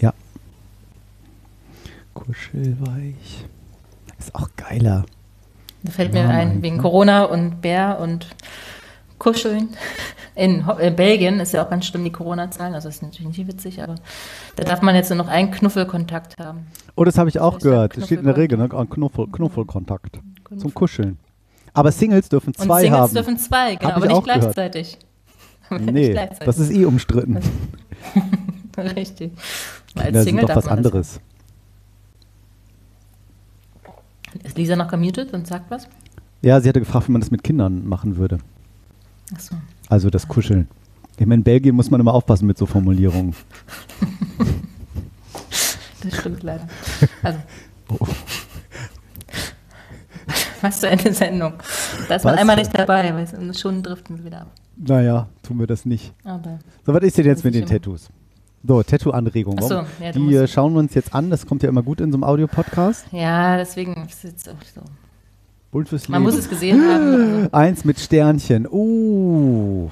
Ja. Kuschelweich. Ist auch geiler. Da fällt Ja, mir ein, mein wegen Gott. Corona und Bär und Kuscheln. In Ho- äh, Belgien ist ja auch ganz schlimm die Corona-Zahlen, also das ist natürlich nicht witzig, aber da darf man jetzt nur noch einen Knuffelkontakt haben. Oh, das habe ich auch Das gehört. Das steht in der Regel, ne? Knuffel, Knuffelkontakt. Zum Kuscheln. Aber Singles dürfen Und zwei Singles haben. dürfen zwei, genau, aber ich nicht gleichzeitig. Aber nicht Nee, gleichzeitig. das ist eh umstritten. Richtig. Weil als Single doch darf was anderes. Ist Lisa noch gemutet und sagt was? Ja, sie hatte gefragt, wie man das mit Kindern machen würde. Achso. Also das Kuscheln. Ich meine, in Belgien muss man immer aufpassen mit so Formulierungen. Das stimmt leider. Also. Oh. Was für eine Sendung. Da ist man einmal nicht dabei, weil schon driften wir wieder ab. Naja, tun wir das nicht. Aber So, was ist denn jetzt mit den Tattoos? So, Tattoo-Anregung. Ach so, ja, Die äh, schauen wir uns jetzt an. Das kommt ja immer gut in so einem Audiopodcast. ja, deswegen ist es jetzt auch so. Bull fürs Man Leben. muss es gesehen haben. Also, Eins mit Sternchen. Uh.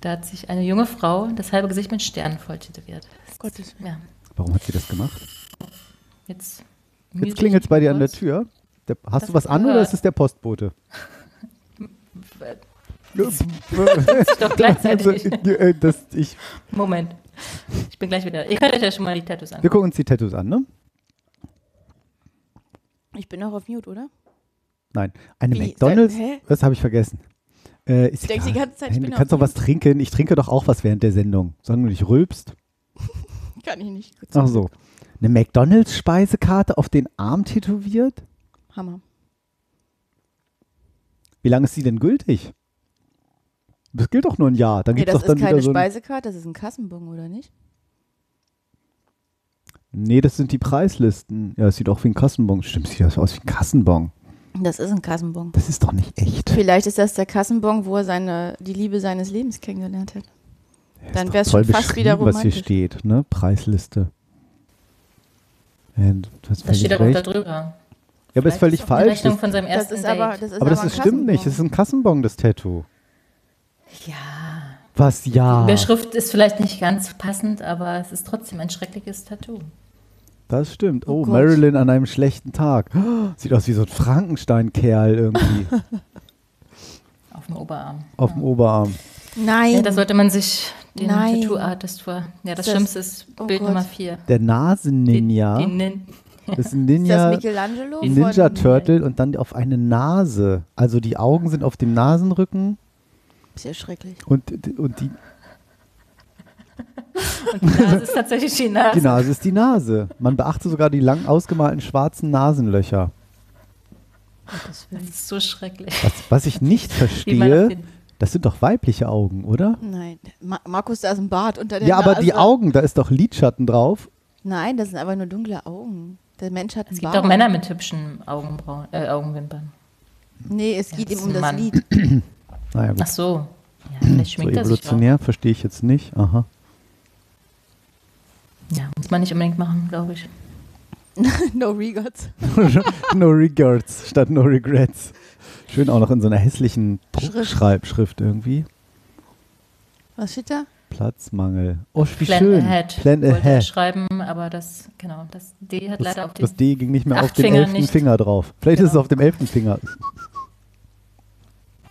da hat sich eine junge Frau das halbe Gesicht mit Sternen voll tätowiert. Gottes Willen. Ja, Warum hat sie das gemacht? jetzt. Jetzt klingelt es bei dir an der Tür. Der, hast Das du was an gehört. oder ist es der Postbote? doch gleichzeitig. Also, äh, das, ich, Moment. Ich bin gleich wieder. Ihr könnt euch ja schon mal die Tattoos wir angucken. gucken uns die Tattoos an, ne? Ich bin auch auf Mute, oder? Nein. Eine Wie? McDonalds? Hä? Das habe ich vergessen. Äh, ist Ich die ganze Zeit, ich bin du kannst doch was trinken. Ich trinke doch auch was während der Sendung. Solange du nicht rülpst. Kann ich nicht. Ach so. Eine McDonalds-Speisekarte auf den Arm tätowiert? Hammer. Wie lange ist die denn gültig? Das gilt doch nur ein Jahr. Dann Nee, gibt's das doch dann ist keine so Speisekarte, das ist ein Kassenbon, oder nicht? Nee, das sind die Preislisten. Ja, es sieht auch wie ein Kassenbon. Stimmt, sieht das aus wie ein Kassenbon. Das ist ein Kassenbon. Das ist doch nicht echt. Vielleicht ist das der Kassenbon, wo er seine, die Liebe seines Lebens kennengelernt hat. Ist Dann wäre es schon fast wieder beschrieben, was hier romantisch. steht, ne? Preisliste. Ja, du hast Das steht völlig auch da drüber. Ja, aber ist völlig ist falsch. Rechnung Das, von seinem Das ersten ist Date. aber, das ist aber das ist, stimmt nicht. Das ist ein Kassenbon, das Tattoo. Ja. Was? Die Ja. Überschrift ist vielleicht nicht ganz passend, aber es ist trotzdem ein schreckliches Tattoo. Das stimmt. Oh, Oh. Marilyn an einem schlechten Tag. Sieht aus wie so ein Frankenstein-Kerl irgendwie Auf dem Oberarm. auf dem Oberarm. Nein. Ja, da sollte man sich den Nein. Tattoo-Artist vor. Ja, das, Das- Schlimmste ist oh Bild Gott. Nummer 4. Der Nasen-Ninja. Das ist ein ist das Ninja. Michelangelo? Den Ninja Turtle und dann auf eine Nase. Also die Augen sind auf dem Nasenrücken Ist ja schrecklich. und, und die. Und die Nase ist tatsächlich die Nase. Die Nase ist die Nase. Man beachte sogar die lang ausgemalten schwarzen Nasenlöcher. Das ist so schrecklich. Was, was ich nicht verstehe, das sind doch weibliche Augen, oder? Nein, Ma Markus, da ist ein Bart unter der Ja, aber die Nase. Augen, da ist doch Lidschatten drauf. Nein, das sind aber nur dunkle Augen. Der Mensch hat einen Es gibt Bart. auch Männer mit hübschen Augenbrauen, äh, Augenwimpern. Nee, es geht das ihm um das Mann. Lied. Naja, gut. Ach so. Ja, vielleicht So schminkt auch. evolutionär verstehe ich jetzt nicht. Aha. Ja, muss man nicht unbedingt machen, glaube ich. no regrets. no regrets statt no regrets. Schön auch noch in so einer hässlichen Schrift. Druckschreibschrift irgendwie. Was steht da? Platzmangel. Oh, wie Plan schön. ahead. Plan wollte ahead. schreiben, aber das, genau, das D hat Das, leider auf den das D ging nicht mehr auf den elften nicht. Finger drauf. Vielleicht ist es Genau. auf dem elften Finger.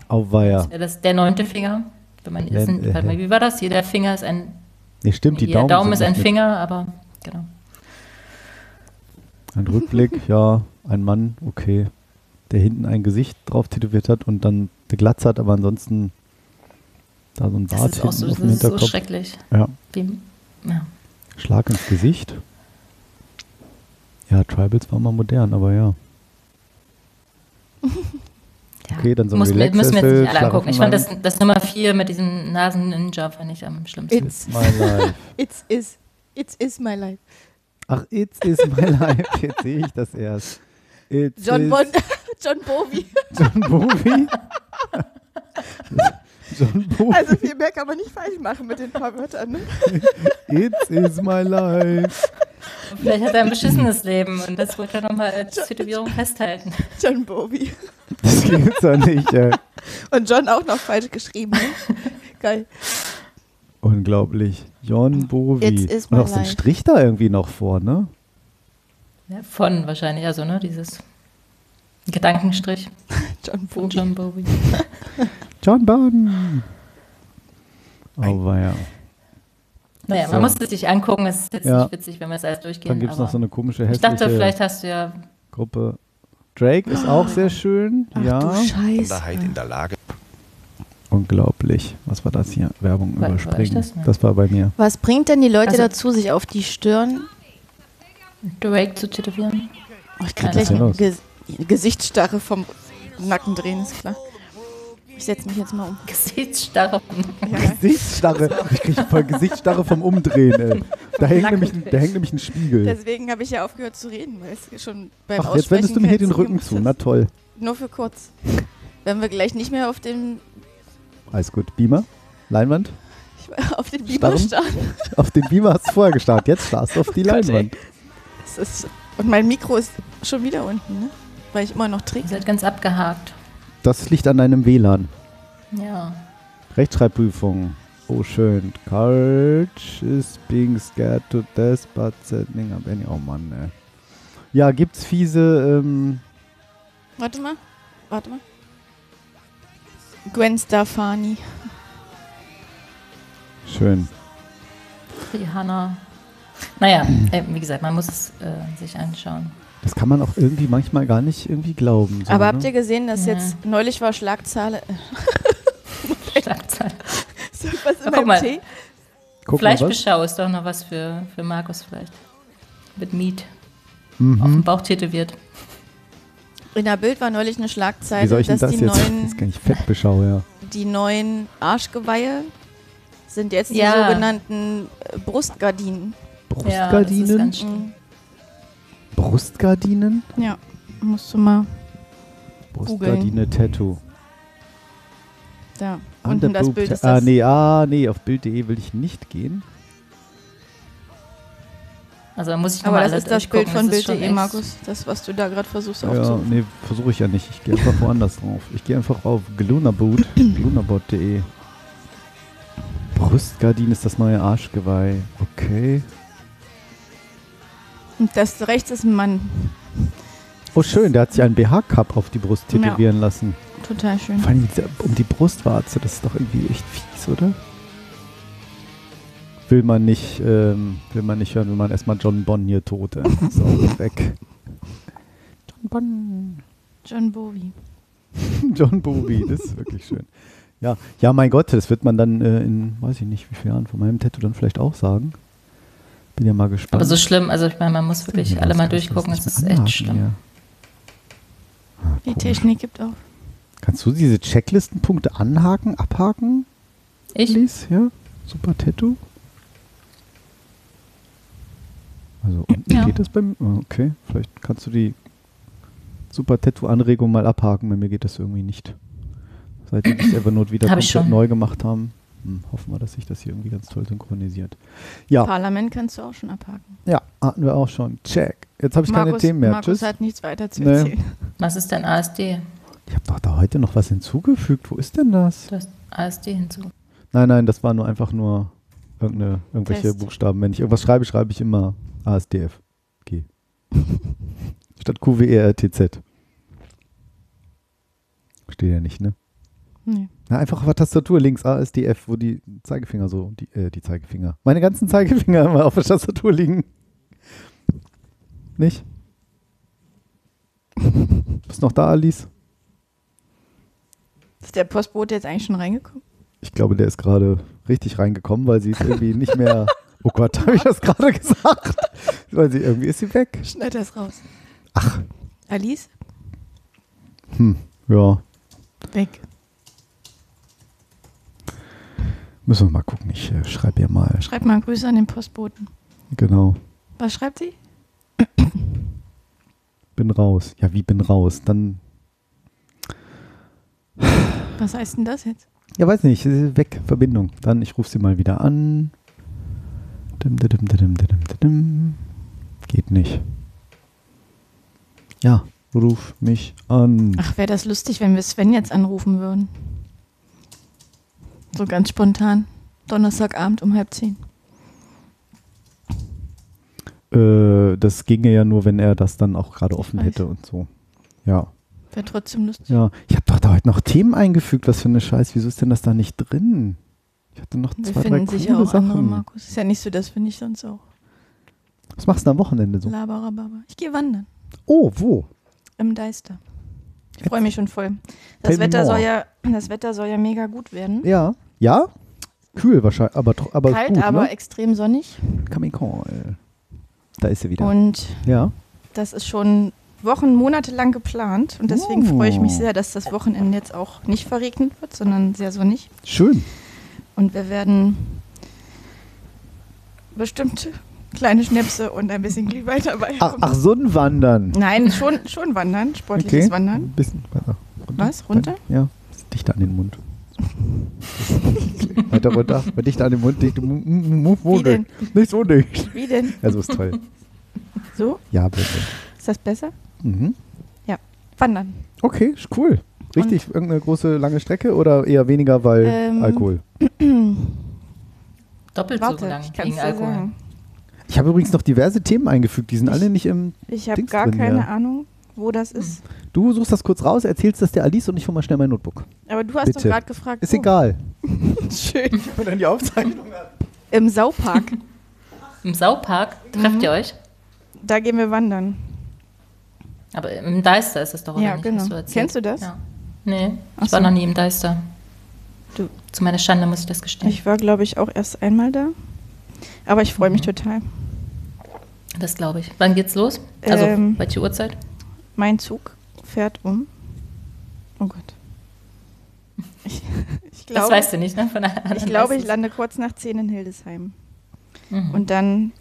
Auweia. Das ist der neunte Finger. Wenn man, ist wie war das? Jeder Finger ist ein, Nee, stimmt, die jeder Daumen, Daumen, sind ist ein. Finger, aber genau. Ein Rückblick, ja, ein Mann, okay, der hinten ein Gesicht drauf tätowiert hat und dann eine Glatze hat, aber ansonsten da so ein Das Bart ist auch hinten so, auf das dem ist so schrecklich. Ja, Wie, ja. Schlag ins Gesicht. Ja, Tribals war mal modern, aber ja. Ja. Okay, dann so Muss, mir- müssen wir jetzt nicht alle angucken. Ich fand das, das Nummer 4 mit diesem Nasen-Ninja fand ich am schlimmsten. It's, My life. it's is. It's is my life. Ach, it's is my life. Jetzt sehe ich das erst. It's John Bon, John Bowie. John Bowie? John Bowie. Also viel mehr kann man nicht falsch machen mit den paar Wörtern. Ne? It's is my life. Vielleicht hat er ein beschissenes Leben und das wollte er nochmal als Tätowierung festhalten. John Bowie. Das gibt's doch nicht, ey. Und John auch noch falsch geschrieben. Ne? Geil. Unglaublich. John Bowie. Und auch so ein. Strich da irgendwie noch vor, ne? Ja, von wahrscheinlich, also ne, dieses Gedankenstrich John von Bowie. John Bowie. John Bonn. Oh, war ja. Naja, So. man muss es sich angucken, es ist jetzt Ja. nicht witzig, wenn wir es alles durchgehen. Dann gibt es noch so eine komische, ich hässliche dachte, vielleicht hast du ja Gruppe. Drake ist auch sehr schön. Ach ja. du Scheiße. In der Lage. Unglaublich. Was war das hier? Werbung War- war ich überspringen. das? Ja. das war bei mir. Was bringt denn die Leute Also- dazu, sich auf die Stirn? Drake zu tätowieren. Oh, ich krieg Was gleich eine? Ges Gesichtsstarre vom Nacken drehen, ist klar. Ich setze mich jetzt mal um. Gesichtsstarre. Gesichtsstarre. Ich kriege voll Gesichtsstarre vom Umdrehen, ey. Da hängt, nämlich, ein- da hängt nämlich ein Spiegel. Deswegen habe ich ja aufgehört zu reden, weil es schon beim Ach, jetzt wendest du mir hier den Rücken zu. Na toll. Nur für kurz. Wenn wir gleich nicht mehr auf den, Alles gut. Beamer? Leinwand? auf den Beamer Starren? starren. Auf den Beamer hast du vorher gestarrt. Jetzt starrst du auf die Gott, ey. Leinwand. Das ist, und mein Mikro ist schon wieder unten, ne? Weil ich immer noch Ihr trinke. seid ganz abgehakt. Das liegt an deinem WLAN. Ja. Rechtschreibprüfung. Oh, schön. Courage is being scared to death, but sending up any. Oh Mann, ey. Ja, gibt's fiese, ähm, Warte mal. Warte mal. Gwen Stefani. schön. Rihanna. Naja, äh, wie gesagt, man muss es äh, sich anschauen. Das kann man auch irgendwie manchmal gar nicht irgendwie glauben. So, Aber ne? habt ihr gesehen, dass Ja. jetzt neulich war Schlagzeile. Schlagzeile. Irgendwas Na, in guck mal. Tee? Guck mal was. Fleischbeschau ist doch noch was für, für Markus vielleicht. Mit Meat. Auf Mhm. dem Bauch tätowiert. In der Bild war neulich eine Wie Schlagzeile, soll ich denn dass das die jetzt? neuen, Das kann ich Fettbeschau, ja. die neuen Arschgeweihe sind jetzt die Ja. sogenannten äh, Brustgardinen. Ja, das ist Brustgardinen? Ja, musst du mal Brustgardine Tattoo. da unten das Bild ist das. Ah, nee, ah, nee, auf Bild.de will ich nicht gehen. Also da muss ich Aber das ist das Bild von Bild.de, Markus. Das, was du da gerade versuchst Ja, aufzurufen. nee, versuche ich ja nicht. Ich gehe einfach woanders drauf. Ich gehe einfach auf Glunaboot, glunabot.de. Brustgardine ist das neue Arschgeweih. Okay. Und das rechts ist ein Mann. Oh, schön, der hat sich einen BH-Cup auf die Brust tätowieren lassen. Total schön. Vor allem um die Brustwarze, das ist doch irgendwie echt fies, oder? Will man nicht, ähm, will man nicht hören, will man erstmal John Bonn hier tote. So, weg. John Bonn. John Bowie. John Bowie, das ist wirklich schön. Ja, ja, mein Gott, das wird man dann äh, in, weiß ich nicht, wie vielen Jahren von meinem Tattoo dann vielleicht auch sagen. Bin ja mal gespannt. Aber so schlimm, also ich meine, man muss wirklich Ja, alle das mal durchgucken, nicht ist echt schlimm. Ah, Die. Technik gibt auch. Kannst du diese Checklistenpunkte anhaken, abhaken? Ich? Lies? Ja, super Tattoo. Also unten Ja. geht das bei mir. Ah, Okay, vielleicht kannst du die super Tattoo-Anregung mal abhaken. Bei mir geht das irgendwie nicht. Seit wir das Evernote wieder Hab komplett neu gemacht haben. Hm, hoffen wir, dass sich das hier irgendwie ganz toll synchronisiert. Ja, Parlament kannst du auch schon abhaken. ja, hatten wir auch schon. Check. Jetzt habe ich keine Markus, Themen mehr. Markus Tschüss. hat nichts weiter zu Nee. erzählen. Was ist denn ASD? Ich habe doch da heute noch was hinzugefügt. Wo ist denn das? Du hast ASD hinzu. Nein, nein, das war nur einfach nur irgendeine, irgendwelche Test. Buchstaben. Wenn ich irgendwas schreibe, schreibe ich immer ASDF. G. Statt E QWERTZ. Steht ja nicht, ne? Nee. Na, einfach auf der Tastatur links ASDF, wo die Zeigefinger so, die, äh, die Zeigefinger. Meine ganzen Zeigefinger immer auf der Tastatur liegen. Nicht? Bist noch da, Alice? Ist der Postbote jetzt eigentlich schon reingekommen? Ich glaube, der ist gerade richtig reingekommen, weil sie ist irgendwie nicht mehr. Oh Gott, habe ich das gerade gesagt? Weil sie irgendwie ist sie weg. Schneid das raus. Ach. Alice? Hm, ja. Weg. Müssen wir mal gucken. Ich äh, schreibe ihr mal. Schreib mal Grüße an den Postboten. Genau. Was schreibt sie? Bin raus. Ja, wie bin raus? Dann. Was heißt denn das jetzt? Ja, weiß nicht. Weg. Verbindung. Dann, ich rufe sie mal wieder an. Dim, dim, dim. Geht nicht. Ja, ruf mich an. Ach, wäre das lustig, wenn wir Sven jetzt anrufen würden. So ganz spontan. Donnerstagabend um halb zehn. Äh, das ginge ja nur, wenn er das dann auch gerade offen hätte und so. Ja. Wäre trotzdem lustig. Ja. Ich habe doch da heute noch Themen eingefügt. Was für eine Scheiß. Wieso ist denn das da nicht drin? Ich hatte noch Wir zwei, drei finden sicher coole auch andere, Sachen. Markus. Ist ja nicht so, das finde ich sonst auch. Was machst du am Wochenende so? Laberababa. Ich gehe wandern. Oh, wo? Im Deister. Ich freue mich schon voll. Das Wetter, soll ja, das Wetter soll ja mega gut werden. Ja. Ja? Kühl wahrscheinlich, aber, aber Kalt, gut, aber ne? extrem sonnig. Coming call. Da ist sie wieder. Und ja. das ist schon Wochen, Monate lang geplant. Und deswegen freue ich mich Oh. sehr, dass das Wochenende jetzt auch nicht verregnet wird, sondern sehr sonnig. Schön. Und wir werden bestimmt kleine Schnäpse und ein bisschen Glühwein dabei Ach, ach, so ein Wandern. Nein, schon, schon wandern, sportliches Okay. Wandern. Ein bisschen weiter. Runter. Was? Runter? Ja. Dichter an den Mund. weiter runter. Dichter an den Mund. Dicht, wo Wie denn? nicht? So nicht. Wie denn? Ja, so ist toll. So? Ja, bitte. Ist das besser? Mhm. Ja. Wandern. Okay, cool. Richtig, irgendeine große, lange Strecke oder eher weniger, weil Ähm, Alkohol? Doppelt Warte, so lang dir Alkohol. sagen. Ich habe übrigens noch diverse Themen eingefügt, die sind alle nicht im. Ich habe gar drin keine hier. Ahnung, wo das ist. Du suchst das kurz raus, erzählst das der Alice und ich hole mal schnell mein Notebook. Aber du hast Bitte. doch gerade gefragt. Ist wo. egal. Schön. Und dann die Aufzeichnung. Im Saupark. Im Saupark trefft Mhm. ihr euch? da gehen wir wandern. Aber im Deister ist es doch, oder Ja, nicht? genau. du erzählt? Kennst du das? Ja. Nee, Ach ich war so. noch nie im Deister. Du. Zu meiner Schande muss ich das gestehen. Ich war, glaube ich, auch erst einmal da. Aber ich freue mich Mhm. total. das glaube ich. Wann geht's los? Also, Ähm, welche Uhrzeit? Mein Zug fährt um. Oh Gott. Ich, ich das glaube, weißt du nicht, ne? Ich glaube, ich lande kurz nach 10 in Hildesheim. Mhm. Und dann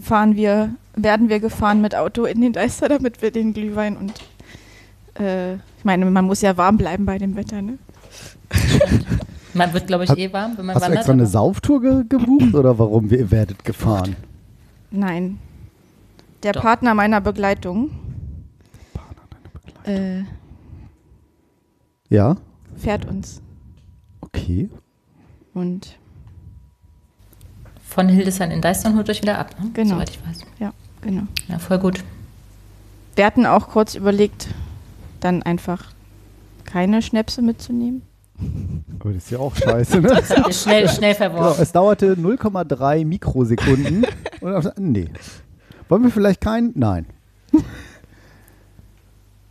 fahren wir, werden wir gefahren mit Auto in den Deister, damit wir den Glühwein und äh, ich meine, man muss ja warm bleiben bei dem Wetter, ne? Man wird, glaube ich, eh warm, wenn man Hast du wandert. extra eine Sauftour ge gebucht oder warum? Ihr werdet gefahren. Nein. Der Doch. Partner meiner Begleitung äh, Ja, fährt uns. okay. Und Von Hildesheim in Deistern holt euch wieder ab, ne? Genau. Soweit ich weiß. ja, genau. Ja, voll gut. Wir hatten auch kurz überlegt, dann einfach keine Schnäpse mitzunehmen. Aber das ist ja auch scheiße, ne? Habt ihr schnell, schnell genau, verworfen. es dauerte 0,3 Mikrosekunden. und dann, nee. Wollen wir vielleicht keinen? Nein.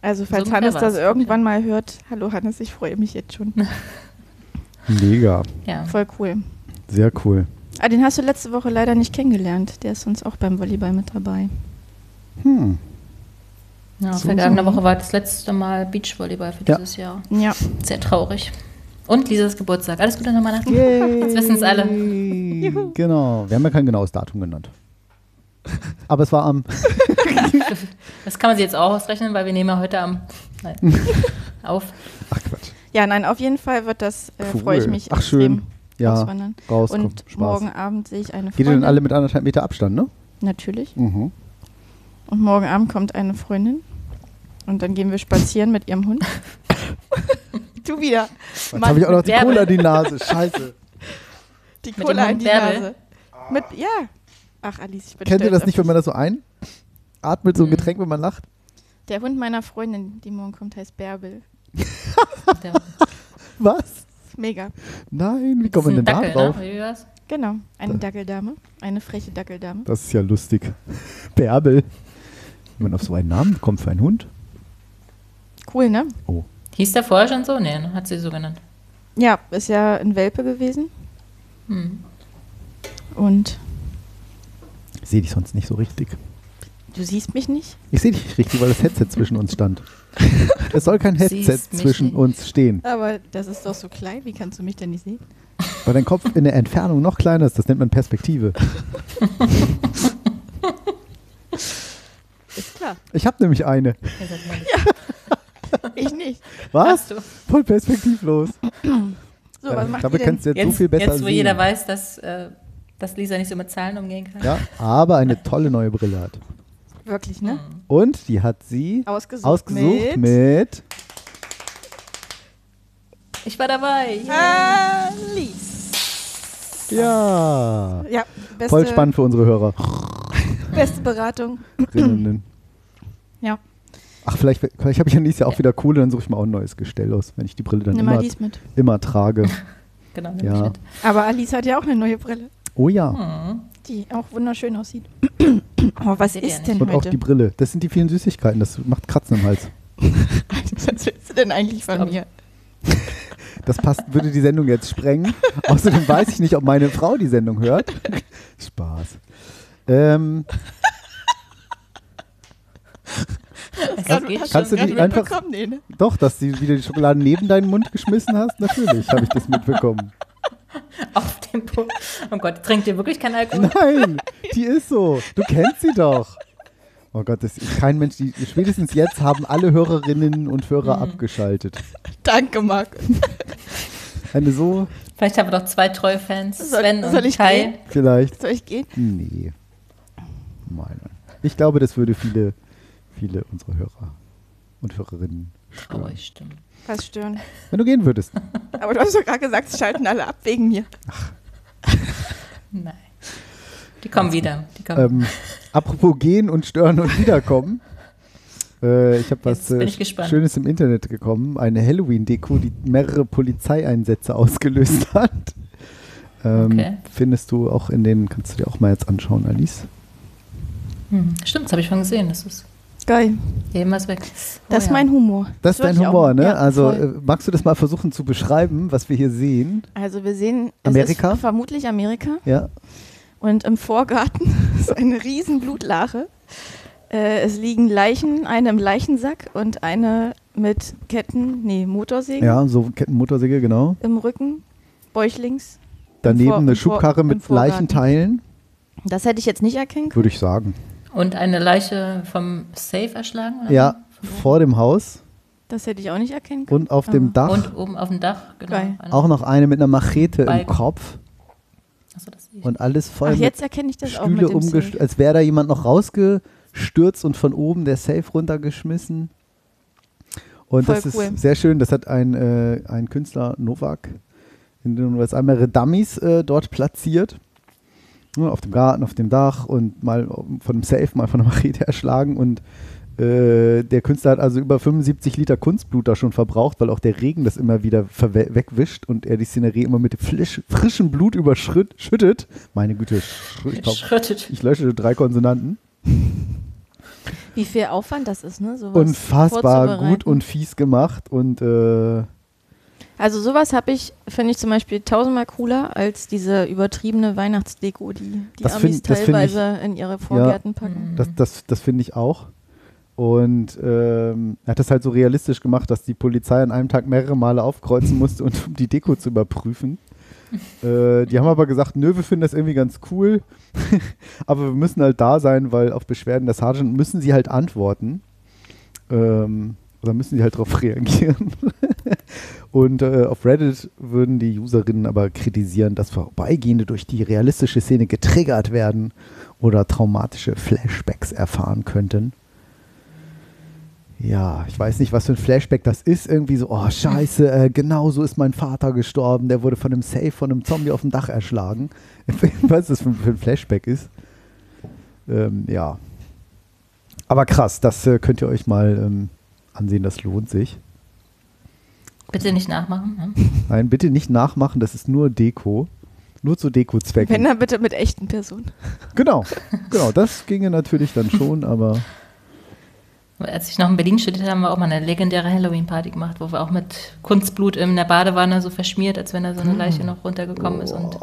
Also falls So Hannes das ist, irgendwann mal hört, hallo Hannes, ich freue mich jetzt schon. Mega. Ja. Voll cool. Sehr cool. Ah, den hast du letzte Woche leider nicht kennengelernt. Der ist sonst auch beim Volleyball mit dabei. Hm. Ja, So, vergangene so. Woche war das letzte Mal Beachvolleyball für Ja. dieses Jahr. Ja. Sehr traurig. Und Lisas Geburtstag. Alles Gute nochmal nach. Yay. Jetzt wissen es alle. Genau. Wir haben ja kein genaues Datum genannt. Aber es war am. Das kann man sich jetzt auch ausrechnen, weil wir nehmen ja heute am nein, auf. Ach Quatsch. Ja, nein, auf jeden Fall wird das, äh, Cool. freue ich mich Ach, schön. Ja, auswandern. raus, Und Spaß. morgen Abend sehe ich eine Geht ihr Freundin. denn alle mit anderthalb Meter Abstand, ne? Natürlich. Mhm. Und morgen Abend kommt eine Freundin. Und dann gehen wir spazieren mit ihrem Hund. Du wieder. Jetzt habe ich auch noch die Bärbel. Cola in die Nase. Scheiße. Die Mit Cola in die Bärbel. Nase. Mit, ja. Ach, Alice, ich bin Kennt ihr das nicht, wenn man das so einatmet, Mhm. so ein Getränk, wenn man lacht? Der Hund meiner Freundin, die morgen kommt, heißt Bärbel. Was? Mega. Nein, wie kommt man ein denn da Dackel, drauf? ne? Genau. Eine Dackeldame. Eine freche Dackeldame. Das ist ja lustig. Bärbel. Wenn man auf so einen Namen kommt für einen Hund. Cool, ne? Oh. Hieß der vorher schon so? Nee, ne? hat sie so genannt. Ja, ist ja ein Welpe gewesen. Hm. Und Ich sehe dich sonst nicht so richtig. du siehst mich nicht? Ich sehe dich nicht richtig, weil das Headset zwischen uns stand. Es soll kein Headset zwischen nicht. uns stehen. Aber das ist doch so klein. Wie kannst du mich denn nicht sehen? Weil dein Kopf in der Entfernung noch kleiner ist. Das nennt man Perspektive. Ist klar. Ich habe nämlich eine. Mal- Ich nicht. Was? Voll perspektivlos. So, was macht Dabei ihr kannst du jetzt, so Jetzt, viel besser jetzt wo sehen. jeder weiß, dass, äh, dass Lisa nicht so mit Zahlen umgehen kann. Ja, aber eine tolle neue Brille hat. Wirklich, ne? Und die hat sie Ausgesucht, ausgesucht mit... mit Ich war dabei. Alice. ja. Ja, beste, Voll spannend für unsere Hörer. beste Beratung. Ach, vielleicht, vielleicht habe ich ja nächstes Jahr auch wieder Kohle, dann suche ich mal auch ein neues Gestell aus, wenn ich die Brille dann nimm immer, mit. immer trage. Genau, nimm Ja. ich mit. Aber Alice hat ja auch eine neue Brille, Oh ja. Hm. die auch wunderschön aussieht. oh, was ist nicht. denn Und auch die Brille. Das sind die vielen Süßigkeiten. Das macht Kratzen im Hals. was willst du denn eigentlich von mir? Das passt, würde die Sendung jetzt sprengen. Außerdem weiß ich nicht, ob meine Frau die Sendung hört. Spaß. Ähm, Grad- geht hast kannst du das gerade einfach-? Nee, ne? doch, dass du wieder die Schokolade neben deinen Mund geschmissen hast, natürlich habe ich das mitbekommen. auf dem Punkt. Oh Gott, trinkt ihr wirklich keinen Alkohol? Nein, die ist so. Du kennst sie doch. Oh Gott, das ist kein Mensch. Die, spätestens jetzt haben alle Hörerinnen und Hörer abgeschaltet. Danke, Marc. Eine so, Vielleicht haben wir doch zwei treue Fans, Soll- Sven soll und ich Kai. gehen? vielleicht. Soll ich gehen? Nee. Nein, nein. Ich glaube, das würde viele, viele unserer Hörer und Hörerinnen stören. Traurig, stimmt. Was stören. Wenn du gehen würdest. Aber du hast doch gerade gesagt, sie schalten alle ab wegen mir. Nein. Die kommen wieder. Die kommen. Ähm, apropos gehen und stören und wiederkommen. Äh, ich habe was äh, ich. Schönes im Internet gekommen. Eine Halloween-Deko, die mehrere Polizeieinsätze ausgelöst hat. Ähm, Okay. Findest du auch in den, kannst du dir auch mal jetzt anschauen, Alice. Hm, stimmt, das habe ich schon gesehen. Das ist Geil. eben was weg. Das Oh ist ja. mein Humor. Das ist dein auch Humor, ne? Ja, also voll. äh, magst du das mal versuchen zu beschreiben, was wir hier sehen? also wir sehen, es Amerika? ist vermutlich Amerika. Ja. Und im Vorgarten ist eine riesen Blutlache. Äh, es liegen Leichen, eine im Leichensack und eine mit Ketten, nee, Motorsägen Ja, so Kettenmotorsäge, genau. im Rücken, bäuchlings. Daneben Vor- eine Schubkarre mit Vorgarten. Leichenteilen, Das hätte ich jetzt nicht erkennen können. würde ich sagen. Und eine Leiche vom Safe erschlagen? Oder Ja, vor dem Haus Das hätte ich auch nicht erkennen können. und auf dem Dach Und oben auf dem Dach, genau. Auch noch eine mit einer Machete im Balken. Kopf Achso, das sehe ich. und alles voll Ach, mit jetzt erkenne ich das auch Stühle mit dem umgestürzt, Safe. als wäre da jemand noch rausgestürzt und von oben der Safe runtergeschmissen. Und Voll das cool. ist sehr schön, das hat ein, äh, ein Künstler, Novak, in den USA mehrere Dummies äh, dort platziert. Ja, auf dem Garten, auf dem Dach und mal von dem Safe, mal von der Machete erschlagen. Und äh, der Künstler hat also über 75 Liter Kunstblut da schon verbraucht, weil auch der Regen das immer wieder wegwischt und er die Szenerie immer mit frisch, frischem Blut überschüttet. Meine Güte, ich, glaub, ich lösche drei Konsonanten. Wie viel Aufwand das ist, ne? Sowas Unfassbar gut und fies gemacht und äh, Also sowas habe ich, finde ich zum Beispiel tausendmal cooler als diese übertriebene Weihnachtsdeko, die die Das Amis find- find ich- teilweise in ihre Vorgärten packen. Das, das, das finde ich auch. Und ähm, er hat das halt so realistisch gemacht, dass die Polizei an einem Tag mehrere Male aufkreuzen musste, und, um die Deko zu überprüfen. äh, die haben aber gesagt, nö, wir finden das irgendwie ganz cool, aber wir müssen halt da sein, weil auf Beschwerden der Sergeant müssen sie halt antworten. Ähm, oder müssen sie halt darauf reagieren. und äh, auf Reddit würden die Userinnen aber kritisieren, dass Vorbeigehende durch die realistische Szene getriggert werden oder traumatische Flashbacks erfahren könnten. Ja, ich weiß nicht, was für ein Flashback das ist. Irgendwie so, oh scheiße, äh, genau so ist mein Vater gestorben. Der wurde von einem Safe, von einem Zombie auf dem Dach erschlagen. was das für, für ein Flashback ist. Ähm, ja. Aber krass, das äh, könnt ihr euch mal ähm, ansehen, das lohnt sich. Bitte nicht nachmachen. Ne? Nein, bitte nicht nachmachen, das ist nur Deko. Nur zu Deko-Zwecken. Wenn dann bitte mit echten Personen. Genau, genau, das ginge natürlich dann schon, aber Als ich noch in Berlin studiert habe, haben wir auch mal eine legendäre Halloween-Party gemacht, wo wir auch mit Kunstblut in der Badewanne so verschmiert, als wenn da so eine Leiche noch runtergekommen ist und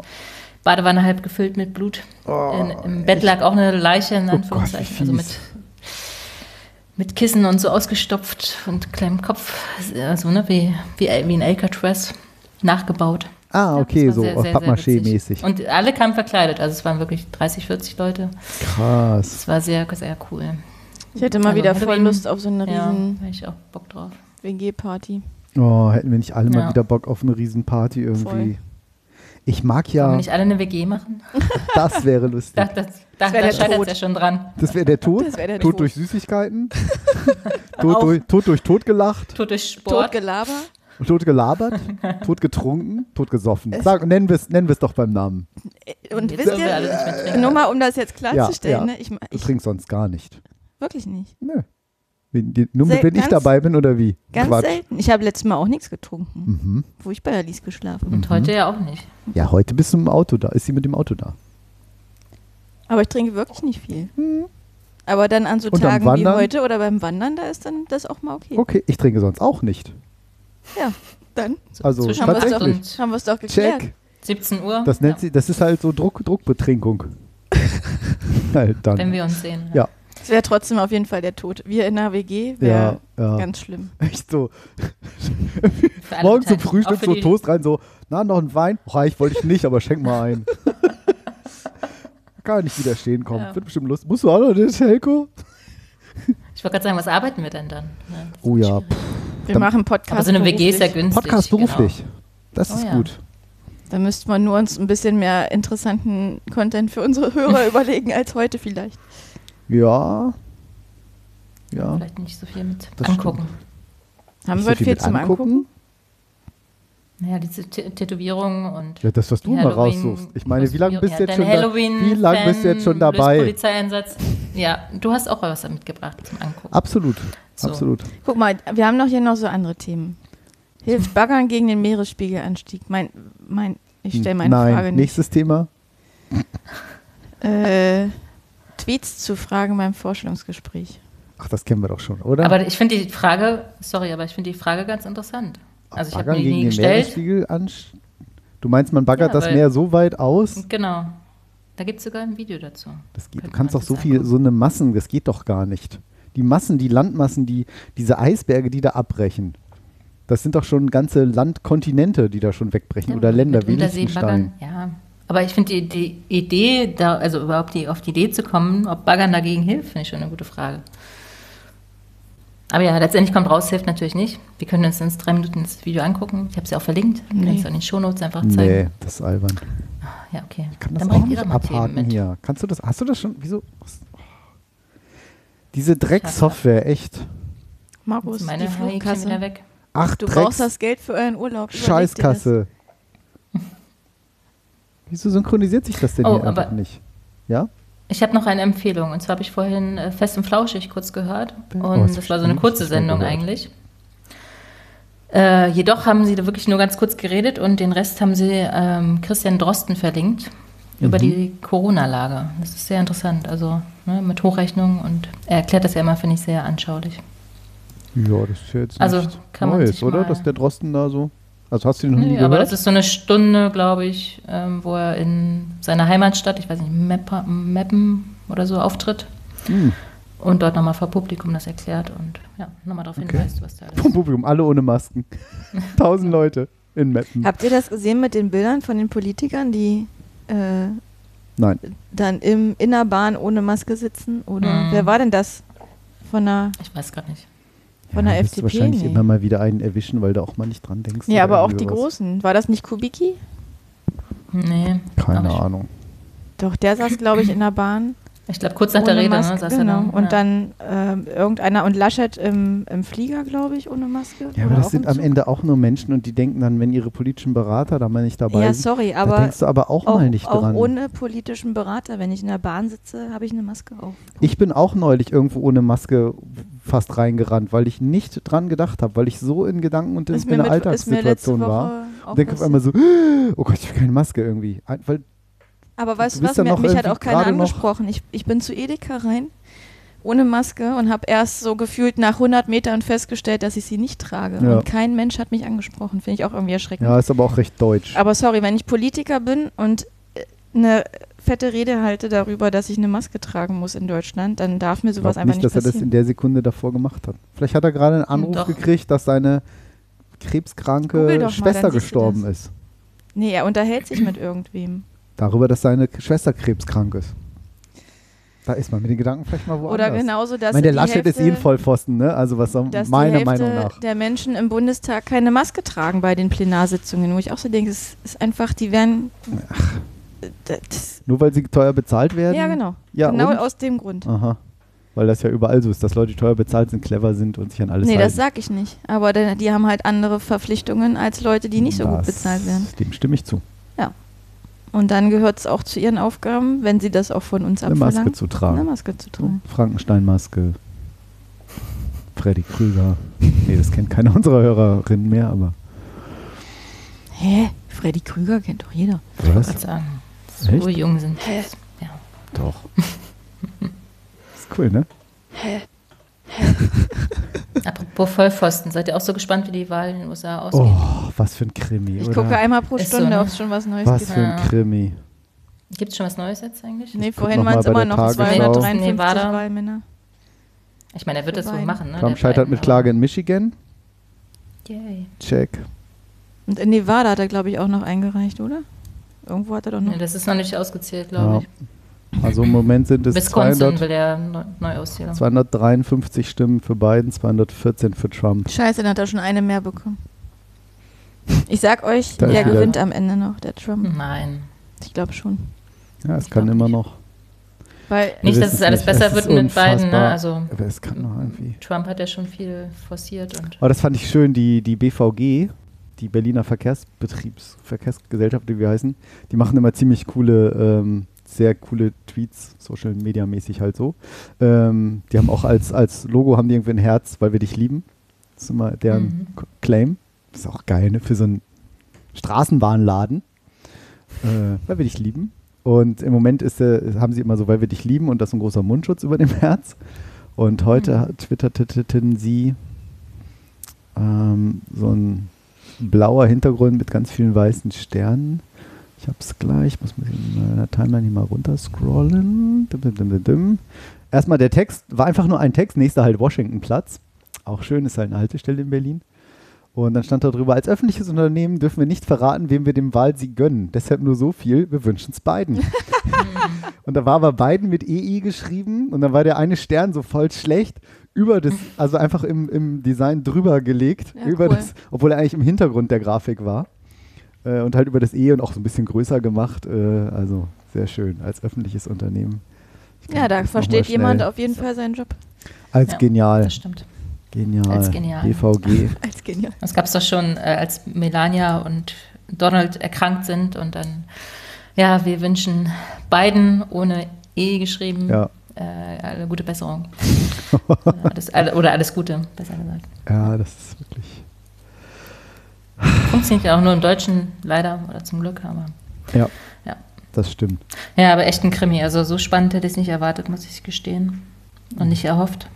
Badewanne halb gefüllt mit Blut. in, Im Bett lag auch eine Leiche, in Anführungszeichen, also mit, mit Kissen und so ausgestopft und kleinem Kopf, also ne, wie, wie, wie ein Alcatraz, nachgebaut. Ah, okay, so sehr, sehr, Pappmaché-mäßig. Und alle kamen verkleidet, also es waren wirklich 30, 40 Leute. Krass. Es war sehr, sehr cool. Ich hätte mal Also wieder voll Lust auf so eine ja, riesen hätte ich auch Bock drauf. WG-Party. Oh, hätten wir nicht alle mal Ja. wieder Bock auf eine Riesenparty irgendwie. Voll. Ich mag ja, wir nicht alle eine WG machen? das wäre lustig. Da, das, da, wär da der Tod. ja schon dran. Das wäre der Tod. Das wär der Tod, Tod. durch Süßigkeiten. Tod, durch, Tod durch Tod gelacht. Tod durch Sport. Tod gelabert. Tod getrunken. Tod gesoffen. Sag, nennen wir es nennen wir's doch beim Namen. Und Jetzt wisst ihr, nur mal um das jetzt Ja, klarzustellen, ja. ne? ich, Du ich trinkst sonst gar nicht. wirklich nicht. Nö. Wenn, die, nur mit, wenn ich ganz- dabei bin oder wie? Ganz Quatsch. selten. Ich habe letztes Mal auch nichts getrunken, Mhm. wo ich bei Alice geschlafen habe. Und heute ja auch nicht. Ja, heute bist du im Auto da. Ist sie mit dem Auto da? Aber ich trinke wirklich nicht viel. Aber dann an so Und Tagen wie heute oder beim Wandern, da ist dann das auch mal okay. Okay, ich trinke sonst auch nicht. Ja, dann Also Zwischen haben wir es doch, tatsächlich. haben wir es doch geklärt. Check. 17 Uhr, Das nennt ja, sie, das ist halt so Druck, Druckbetrinkung. halt dann. wenn wir uns sehen. Ja. Es wäre trotzdem auf jeden Fall der Tod. Wir in der WG Ja, wäre ja. ganz schlimm. Echt so. Morgens zum. Frühstück so Toast rein, so, na, noch ein Wein? Reich wollte ich nicht, aber schenk mal ein. Kann nicht widerstehen, komm. Ja. Wird bestimmt Lust. Musst du auch noch den Helko? Ich wollte gerade sagen, was arbeiten wir denn dann? Ja, das Oh ja, schwierig. Wir Dann- machen Podcast. Aber so eine WG ist ja beruflich. günstig. Podcast beruflich. Das Oh ist ja. gut. Da müsste man nur uns ein bisschen mehr interessanten Content für unsere Hörer überlegen als heute vielleicht. Ja. Ja. Vielleicht nicht so viel mit Das angucken. Haben Nicht wir so heute viel mit zum Angucken? Ja, diese T- Tätowierungen und Ja, das, was du mal raussuchst. Ich meine, wie lange bist du ja, schon da? Halloween Wie lange bist du jetzt schon dabei? Polizeieinsatz. Ja, du hast auch was mitgebracht zum Angucken. Absolut. So. Absolut. Guck mal, wir haben doch hier noch so andere Themen. Hilft Baggern gegen den Meeresspiegelanstieg? Mein, mein, ich stelle meine Nein. Frage nicht. Nächstes Thema. Äh, Tweets zu Fragen beim Vorstellungsgespräch. Ach, das kennen wir doch schon, oder? Aber ich finde die Frage, sorry, aber ich finde die Frage ganz interessant. Also ich habe die nie gestellt. Du meinst, man baggert Ja, das Meer so weit aus? Genau. Da gibt es sogar ein Video dazu. Das geht, du kannst doch so viel, so eine Massen, das geht doch gar nicht. Die Massen, die Landmassen, die, diese Eisberge, die da abbrechen, das sind doch schon ganze Landkontinente, die da schon wegbrechen Ja, oder Länder Liechtenstein. Ja, aber ich finde die, die Idee, da, also überhaupt die, auf die Idee zu kommen, ob Baggern dagegen hilft, finde ich schon eine gute Frage. Aber ja, letztendlich kommt raus, hilft natürlich nicht. Wir können uns in drei Minuten das Video angucken. Ich habe es ja auch verlinkt. Können Nee. es auch in den Shownotes einfach Nee, zeigen. das ist albern. Ja, okay. Ich kann das Dann auch nicht abhaken mit. hier. Kannst du das, hast du das schon, wieso? Was? Diese Drecksoftware, echt. Markus, meine die Flugkasse. wieder weg. Ach, Du Drecks, brauchst das Geld für euren Urlaub. Scheißkasse. Wieso synchronisiert sich das denn Oh, hier einfach aber- nicht? Ja? Ich habe noch eine Empfehlung. Und zwar habe ich vorhin äh, Fest und Flauschig kurz gehört. Oh, Und das das war so eine kurze Sendung eigentlich. Äh, jedoch haben sie da wirklich nur ganz kurz geredet und den Rest haben sie ähm, Christian Drosten verlinkt über Mhm. die Corona-Lage. Das ist sehr interessant. Also ne, mit Hochrechnungen und er erklärt das ja immer, finde ich, sehr anschaulich. Ja, das ist ja jetzt Also, nicht kann man Neues, oder? Dass der Drosten da so. Also hast du den noch nie Nee, gehört? aber das ist so eine Stunde, glaube ich, ähm, wo er in seiner Heimatstadt, ich weiß nicht, Meppa, Meppen oder so auftritt Hm. und dort nochmal vor Publikum das erklärt und ja, nochmal darauf Okay. hinweist, was da alles Vom Publikum, alle ohne Masken. Tausend Leute in Meppen. Habt ihr das gesehen mit den Bildern von den Politikern, die äh, Nein. dann im, in der Bahn ohne Maske sitzen? Oder Mhm. wer war denn das? Von der, Ich weiß gerade nicht. Von ja, der wirst du FDP? wahrscheinlich Nee. immer mal wieder einen erwischen, weil du auch mal nicht dran denkst. Ja, aber auch die was. Großen. War das nicht Kubicki? Nee. Keine. Ahnung. Doch, der saß, glaube ich, in der Bahn. Ich glaube, kurz nach der Rede, Maske, ne, saß er genau. dann. Und ja. dann ähm, irgendeiner und Laschet im, im Flieger, glaube ich, ohne Maske. Ja, aber das auch sind am. Ende auch nur Menschen und die denken dann, wenn ihre politischen Berater da mal nicht dabei Ja, sind, sorry, da aber denkst du aber auch, mal nicht auch dran. ohne politischen Berater. Wenn ich in der Bahn sitze, habe ich eine Maske auf. Ich bin auch neulich irgendwo ohne Maske fast reingerannt, weil ich nicht dran gedacht habe, weil ich so in Gedanken und in, in der Alltagssituation war. auch Und denke auf einmal so, oh Gott, ich habe keine Maske irgendwie. Weil Aber weißt Du was, mir, mich hat auch keiner angesprochen. Ich, ich bin zu Edeka rein, ohne Maske und habe erst so gefühlt nach 100 Metern festgestellt, dass ich sie nicht trage. Ja. Und kein Mensch hat mich angesprochen. Finde ich auch irgendwie erschreckend. ja, ist aber auch recht deutsch. Aber sorry, wenn ich Politiker bin und äh, eine fette Rede halte darüber, dass ich eine Maske tragen muss in Deutschland, dann darf mir sowas einfach nicht, nicht dass er das in passieren. der Sekunde davor gemacht hat. Vielleicht hat er gerade einen Anruf Doch. gekriegt, dass seine krebskranke mal, Schwester du gestorben ist. nee, er unterhält sich mit irgendwem. Darüber, dass seine Schwester krebskrank ist. Da ist man mit den Gedanken vielleicht mal woanders. Oder genauso, Ich dass meine, der die Laschet ist Hälfte- eh ein Vollpfosten, ne? Also was soll- meiner die Hälfte Meinung nach. der Menschen im Bundestag keine Maske tragen bei den Plenarsitzungen, wo ich auch so denke, es ist einfach, die werden. Das, Nur weil sie teuer bezahlt werden? ja, genau. Ja, genau und? aus dem Grund. Aha. Weil das ja überall so ist, dass Leute, die teuer bezahlt sind, clever sind und sich an alles nee, halten. das sag ich nicht. Aber die haben halt andere Verpflichtungen als Leute, die nicht so gut Das- bezahlt werden. Dem stimme ich zu. Und dann gehört es auch zu ihren Aufgaben, wenn sie das auch von uns Eine abverlangen, Maske zu tragen. eine Maske zu tragen. Frankenstein-Maske. Freddy Krüger. Nee, das kennt keiner unserer Hörerinnen mehr, aber. Hä? Freddy Krüger kennt doch jeder. Ich wollte Was? gerade sagen, so Echt? jung sind. Ja. Doch. ist cool, ne? Apropos Vollpfosten, seid ihr auch so gespannt, wie die Wahl in den USA aussieht? Oh, was für ein Krimi. Ich oder? gucke einmal pro Ist so, Stunde, ne? ob es schon was Neues Was gibt. für ein. Krimi. Gibt es schon was Neues jetzt eigentlich? Nee, guck vorhin waren es immer noch Tagesschau. 253 Nevada. Wahlmänner. Ich meine, er wird das wohl machen, ne? Trump scheitert Biden, mit Klage in Michigan. Yay. Check. Und in Nevada hat er, glaube ich, auch noch eingereicht, oder? Irgendwo hat er doch noch. Nee, das ist noch nicht ausgezählt, glaube Ja. ich. Also im Moment sind es Wisconsin 200, will er neu, neu auszählen. 253 Stimmen für Biden, 214 für Trump. Scheiße, dann hat er schon eine mehr bekommen. Ich sag euch, der gewinnt am Ende noch, der Trump. Nein. Ich glaube schon. Ja, es kann immer noch. Weil Nicht, dass es alles nicht. besser Es wird mit beiden, ne? Also Aber es kann noch irgendwie. Trump hat ja schon viel forciert und Aber das fand ich schön, die, die BVG, die Berliner Verkehrsbetriebs, Verkehrsgesellschaft, wie wir heißen, die machen immer ziemlich coole, ähm, sehr coole Tweets, Social Media mäßig halt so. Ähm, die haben auch als, als Logo haben die irgendwie ein Herz, weil wir dich lieben. Das ist immer deren Mhm. Claim. Das ist auch geil, ne? Für so einen Straßenbahnladen. Äh, weil wir dich lieben. Und im Moment ist, äh, haben sie immer so, weil wir dich lieben und das ist ein großer Mundschutz über dem Herz. Und heute hat- twitterten sie ähm, so ein blauer Hintergrund mit ganz vielen weißen Sternen. Ich hab's gleich, muss mir in meiner Timeline hier mal runterscrollen. Dim, dim, dim, dim, dim. Erstmal der Text, war einfach nur ein Text, nächster halt Washingtonplatz. Auch schön, ist halt eine Haltestelle in Berlin. Und dann stand da drüber, als öffentliches Unternehmen dürfen wir nicht verraten, wem wir den Wahlsieg gönnen. Deshalb nur so viel, wir wünschen es beiden. und da war aber Biden mit EI geschrieben und dann war der eine Stern so voll schlecht über das, also einfach im, im Design drüber gelegt, Ja, über cool. das, obwohl er eigentlich im Hintergrund der Grafik war. Äh, und halt über das E und auch so ein bisschen größer gemacht. Äh, also sehr schön, als öffentliches Unternehmen. Ja, da versteht jemand auf jeden Fall seinen Job. Als Ja, genial. das stimmt. Genial. Als genial. BVG. Als genial. Das gab es doch schon, äh, als Melania und Donald erkrankt sind und dann, ja, wir wünschen beiden ohne E geschrieben Ja. äh, gute Besserung. oder, alles, alle, oder alles Gute, besser gesagt. Ja, das ist wirklich. Funktioniert ja auch nur im Deutschen, leider, oder zum Glück, aber Ja, ja. das stimmt. Ja, aber echt ein Krimi. Also so spannend hätte ich es nicht erwartet, muss ich gestehen. Und nicht erhofft.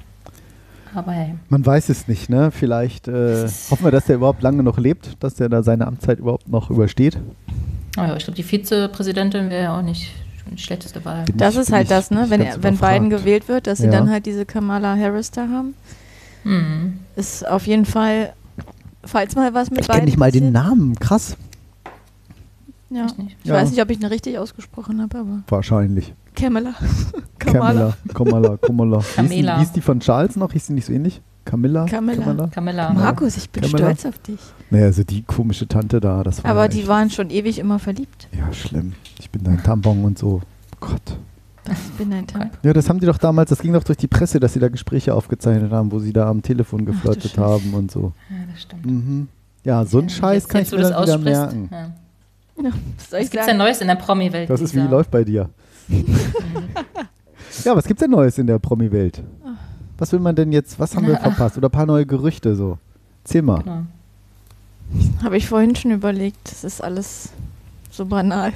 Aber hey. Man weiß es nicht, ne? Vielleicht äh, hoffen wir, dass der überhaupt lange noch lebt, dass der da seine Amtszeit überhaupt noch übersteht. Oh ja, ich glaube, die Vizepräsidentin wäre ja auch nicht die schlechteste Wahl. Bin Das ich- ist halt ich- das, ne? Wenn, ganz wenn Biden gewählt wird, dass sie Ja. dann halt diese Kamala Harris da haben. Mhm. Ist auf jeden Fall, falls mal was mit Ich kenne Biden nicht mal den passiert. Namen, krass. Ja. Ich nicht. Ich Ja. weiß nicht, ob ich ihn richtig ausgesprochen habe, aber Wahrscheinlich. Kamala. Kamala. Kamala, Kamala. Wie ist die- Camilla. Wie ist die von Charles noch? Hieß die nicht so ähnlich? Camilla? Camilla. Camilla. Markus, ich bin Kamala. stolz auf dich. Naja, also die komische Tante da, das war Aber ja die waren schon ewig immer verliebt. Ja, schlimm. Ich bin dein Tampon und so. Gott. Ich bin ein Tank. Ja, das haben die doch damals, das ging doch durch die Presse, dass sie da Gespräche aufgezeichnet haben, wo sie da am Telefon geflirtet Scheiße. haben und so. Ja, das stimmt. Mhm. Ja, so ein Ja, Scheiß kann ich mir du dann das wieder merken. Ja. Ja, was gibt's denn? Neues in der Promi-Welt? Das ist wie Lisa? läuft bei dir. ja, was gibt's denn Neues in der Promi-Welt? Was will man denn jetzt, was haben wir verpasst? Oder ein paar neue Gerüchte so? Zähl mal. Genau. Habe ich vorhin schon überlegt. Das ist alles so banal.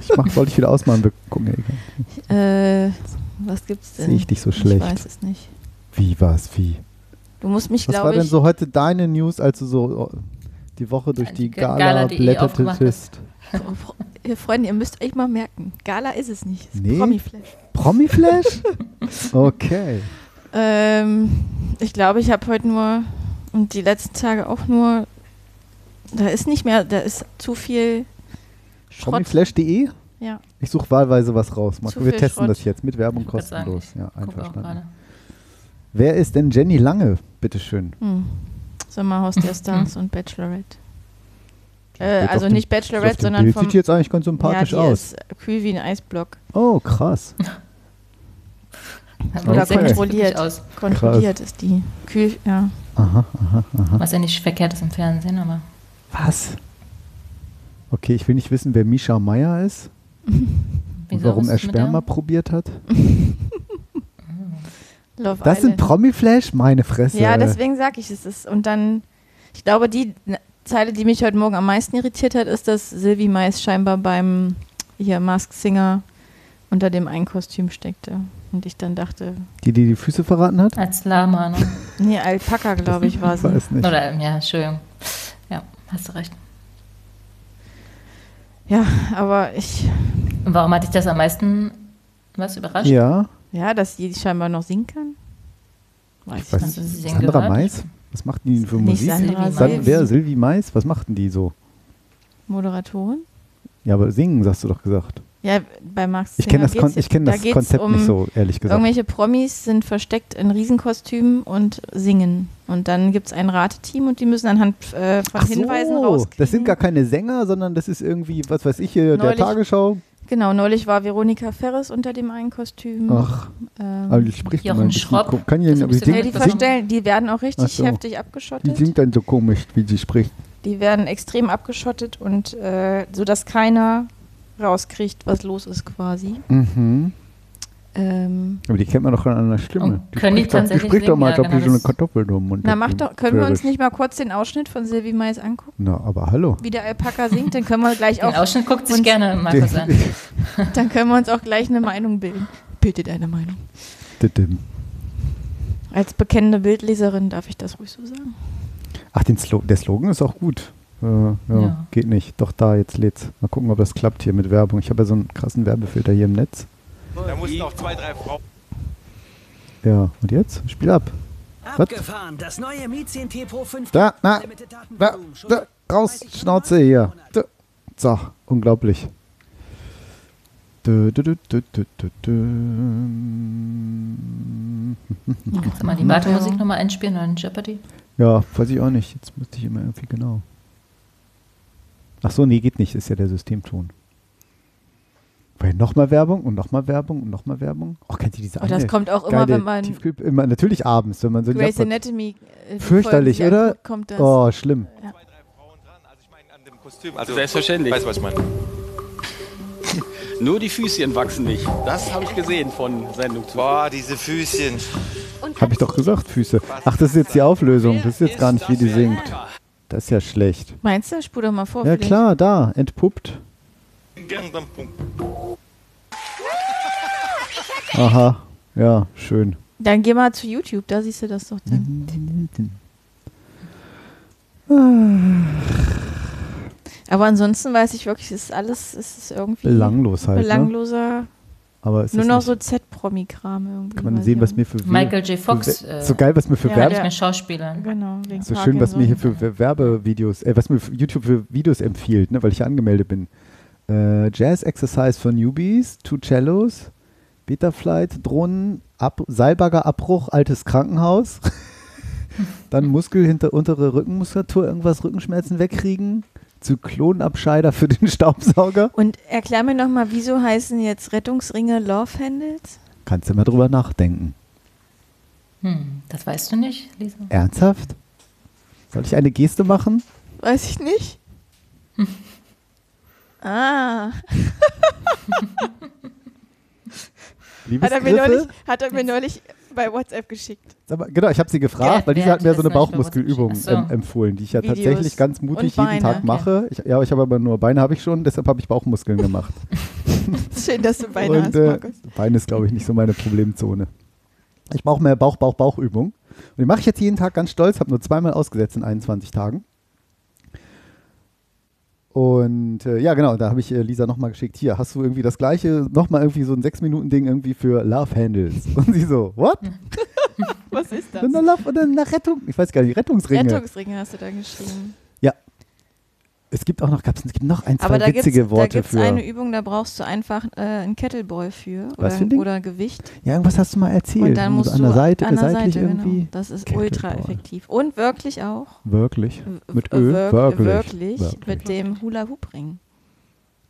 Ich mach, wollte ich wieder ausmachen. Gucken. Äh, was gibt's denn? Sehe ich dich so schlecht. Ich weiß es nicht. Wie war's? Wie? Du musst mich, Was war glaube denn ich. so heute deine News, als du so oh, die Woche durch die Gala aufgemacht hast. blättertest? Ihr Freunde, ihr müsst euch mal merken. Gala ist es nicht. Es Nee? Promiflash. Promi-Flash? okay. Ähm, ich glaube, ich habe heute nur und die letzten Tage auch nur. Da ist nicht mehr, da ist zu viel Schrott. Promiflash.de? Ja. Ich suche wahlweise was raus. Marco, wir testen Schrott. das jetzt mit Werbung Ich würd sagen, kostenlos. Ja, einverstanden. Wer ist denn Jenny Lange? Bitteschön. Hm. Sommerhaus der Stars und Bachelorette. Äh, also dem- nicht Bachelorette, sondern Bild. vom. Sieht jetzt eigentlich ganz sympathisch ja, die aus. Ist kühl wie ein Eisblock. Oh, krass. Hat Okay. sehr Kontrolliert. aus. Kontrolliert ist die. Kühl, ja. Aha, aha, aha. Was ja nicht verkehrt ist im Fernsehen, aber. Was? Okay, ich will nicht wissen, wer Misha Meyer ist und warum er Sperma probiert hat. Love Das sind. Promi-Flash? Meine Fresse. Ja, deswegen sage ich es. Ist, und dann, ich glaube, die ne, Zeile, die mich heute Morgen am meisten irritiert hat, ist, dass Sylvie Mais scheinbar beim hier Mask Singer unter dem einen Kostüm steckte. Und ich dann dachte, Die, die die Füße verraten hat? Als Lama, ne? nee, Alpaka, glaube ich, war Ich sie. weiß nicht. Oder, ja, Entschuldigung. Ja, hast du recht. Ja, aber ich, Und warum hat dich das am meisten was überrascht? Ja, ja, dass sie scheinbar noch singen kann. Weiß ich du sie singen Sandra gehört? Mais? Was macht die denn für Nicht Musik? Sandra, San wer? Silvi Mais? Was machten die so? Moderatorin? Ja, aber singen, hast du doch gesagt. Ja, bei Max Ich kenne das, Kon ich kenn da das Konzept um nicht so, ehrlich gesagt. Irgendwelche Promis sind versteckt in Riesenkostümen und singen. Und dann gibt es ein Rateteam und die müssen anhand äh, von Ach Hinweisen so, rauskriegen. das sind gar keine Sänger, sondern das ist irgendwie, was weiß ich, hier, der Tagesschau. Genau, neulich war Veronika Ferres unter dem einen Kostüm. Ach, ähm, aber die spricht Jochen immer ein bisschen Schropp, Kann ich aber ein die singt, die verstellen, die werden auch richtig so. heftig die abgeschottet. singt dann so komisch, wie sie spricht. Die werden extrem abgeschottet und äh, so dass keiner rauskriegt, was los ist quasi. Mhm. Ähm, Aber die kennt man doch an einer Stimme. Und können die spricht doch, tatsächlich Die spricht doch mal, als ob die genau, so eine das- Kartoffel da im Mund na, mach die doch, können wir uns nicht mal kurz den Ausschnitt von Sylvie Mais angucken? Na, aber hallo. Wie der Alpaka singt, dann können wir gleich Den auch Ausschnitt guckt sich uns- gerne Markus an. Dann können wir uns auch gleich eine Meinung bilden. Bilde deine Meinung. Als bekennende Bildleserin darf ich das ruhig so sagen. Ach, den Slo der Slogan ist auch gut. Äh, ja, Ja. geht nicht. Doch da, jetzt lädt's. Mal gucken, ob das klappt hier mit Werbung. Ich habe ja so einen krassen Werbefilter hier im Netz. Da mussten auch zwei, drei Frauen. Ja, und jetzt? Spiel ab. Was? Abgefahren, das neue Mizin T Pro 5. Da, na, da, da, raus, Schnauze hier. Da. So, unglaublich. Dö, dö, dö. Kannst du mal die Wartemusik nochmal einspielen oder in Jeopardy? Ja, weiß ich auch nicht. Jetzt müsste ich immer irgendwie genau. Ach so, nee, geht nicht. Ist ja der Systemton. Weil nochmal Werbung und nochmal Werbung und nochmal Werbung. Ach, kennt ihr diese Oh, das eine kommt auch immer, wenn man Tiefkühl immer, natürlich abends, wenn man so Grey's Anatomy äh, Fürchterlich, Folgen oder? Kommt das. Oh, schlimm. Also Selbstverständlich. Weißt du, was ich meine? Nur die Füßchen wachsen nicht. Das habe ich gesehen von Sendung zu. Boah, diese Füßchen. Hab ich doch gesagt, Füße. Ach, das ist jetzt die Auflösung. Das ist jetzt gar nicht, wie die singt. Das ist ja schlecht. Meinst du? Spur doch mal vor. Ja, vielleicht. klar, da, entpuppt. Aha, ja, schön. Dann geh mal zu YouTube, da siehst du das doch dann. Aber ansonsten weiß ich wirklich, es ist alles, es ist irgendwie Belanglos halt, ne? Aber es Nur ist noch so Z-Promi-Kram irgendwie. Kann man sehen, was mir für Michael J. Fox, für, äh, so geil, was mir für Ja, Werbe Mit Schauspielern. Genau, wegen so schön, was mir hier für Werbevideos, äh, was mir für YouTube für Videos empfiehlt, ne, weil ich ja angemeldet bin. Äh, Jazz Exercise for Newbies, Two Cellos, Betaflight, Drohnen, Ab Seilbaggerabbruch, altes Krankenhaus. Dann Muskel hinter untere Rückenmuskulatur, irgendwas Rückenschmerzen wegkriegen. Zyklonabscheider für den Staubsauger. Und erklär mir nochmal, wieso heißen jetzt Rettungsringe Love Handles? Kannst du mal drüber nachdenken. Hm, das weißt du nicht, Lisa? Ernsthaft? Soll ich eine Geste machen? Weiß ich nicht. ah. Hat er, mir neulich, hat er mir neulich bei WhatsApp geschickt. Aber, genau, ich habe sie gefragt, Wer- weil diese hat mir so eine Bauchmuskelübung so. em empfohlen, die ich ja Videos tatsächlich ganz mutig jeden Tag mache. Ich, ja, ich habe aber nur Beine habe ich schon, deshalb habe ich Bauchmuskeln gemacht. Schön, dass du Beine hast, und äh, Markus. Beine ist, glaube ich, nicht so meine Problemzone. Ich brauche mehr Bauch, Bauch, Bauchübung. Und die mache ich jetzt jeden Tag ganz stolz, habe nur zweimal ausgesetzt in 21 Tagen. Und äh, ja, genau, da habe ich äh, Lisa nochmal geschickt. Hier, hast du irgendwie das gleiche, nochmal irgendwie so ein 6-Minuten-Ding irgendwie für Love Handles. Und sie so, what? Was ist das? Eine Love oder eine Rettung? Ich weiß gar nicht, Rettungsringe. Rettungsringe hast du da geschrieben. Ja. Es gibt auch noch, gab's, es gibt noch ein, zwei Aber da gibt witzige es Worte für. eine Übung, da brauchst du einfach äh, einen Kettleball für Was oder, für ein Ding? oder Gewicht. ja, irgendwas hast du mal erzählt. Und dann musst so an der du Seite, an der seitlich Seite, irgendwie. Genau. Das ist ultra effektiv. Und wirklich auch. Wirklich? Mit w- Ö? wirk- wirklich. wirklich, Wirklich. mit dem Hula-Hoop-Ring.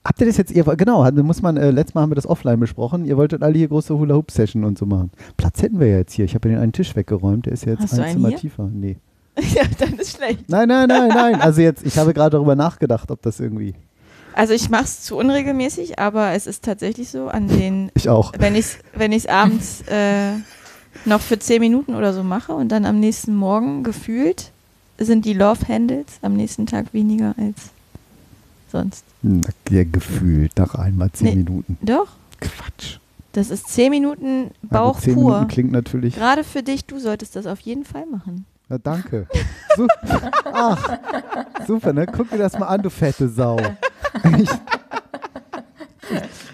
Habt ihr das jetzt, ihr, genau, da muss man, äh, letztes Mal haben wir das offline besprochen, ihr wolltet alle hier große Hula-Hoop-Session und so machen. Platz hätten wir ja jetzt hier. Ich habe ja den einen Tisch weggeräumt, der ist jetzt Hast ein Zimmer hier? tiefer. Nee. ja, dann ist schlecht. Nein, nein, nein, nein. Also jetzt, ich habe gerade darüber nachgedacht, ob das irgendwie. Also ich mache es zu unregelmäßig, aber es ist tatsächlich so, an den, Ich auch. wenn ich es wenn ich's abends äh, noch für 10 Minuten oder so mache und dann am nächsten Morgen gefühlt sind die Love-Handles am nächsten Tag weniger als sonst. Hm, Ja, gefühlt nach einmal zehn Nee. Minuten. Doch, Quatsch. das ist 10 Minuten Bauch zehn pur. Minuten klingt natürlich. Gerade für dich, du solltest das auf jeden Fall machen. Na, danke. Su Ach, super, ne? Guck dir das mal an, du fette Sau. Ich,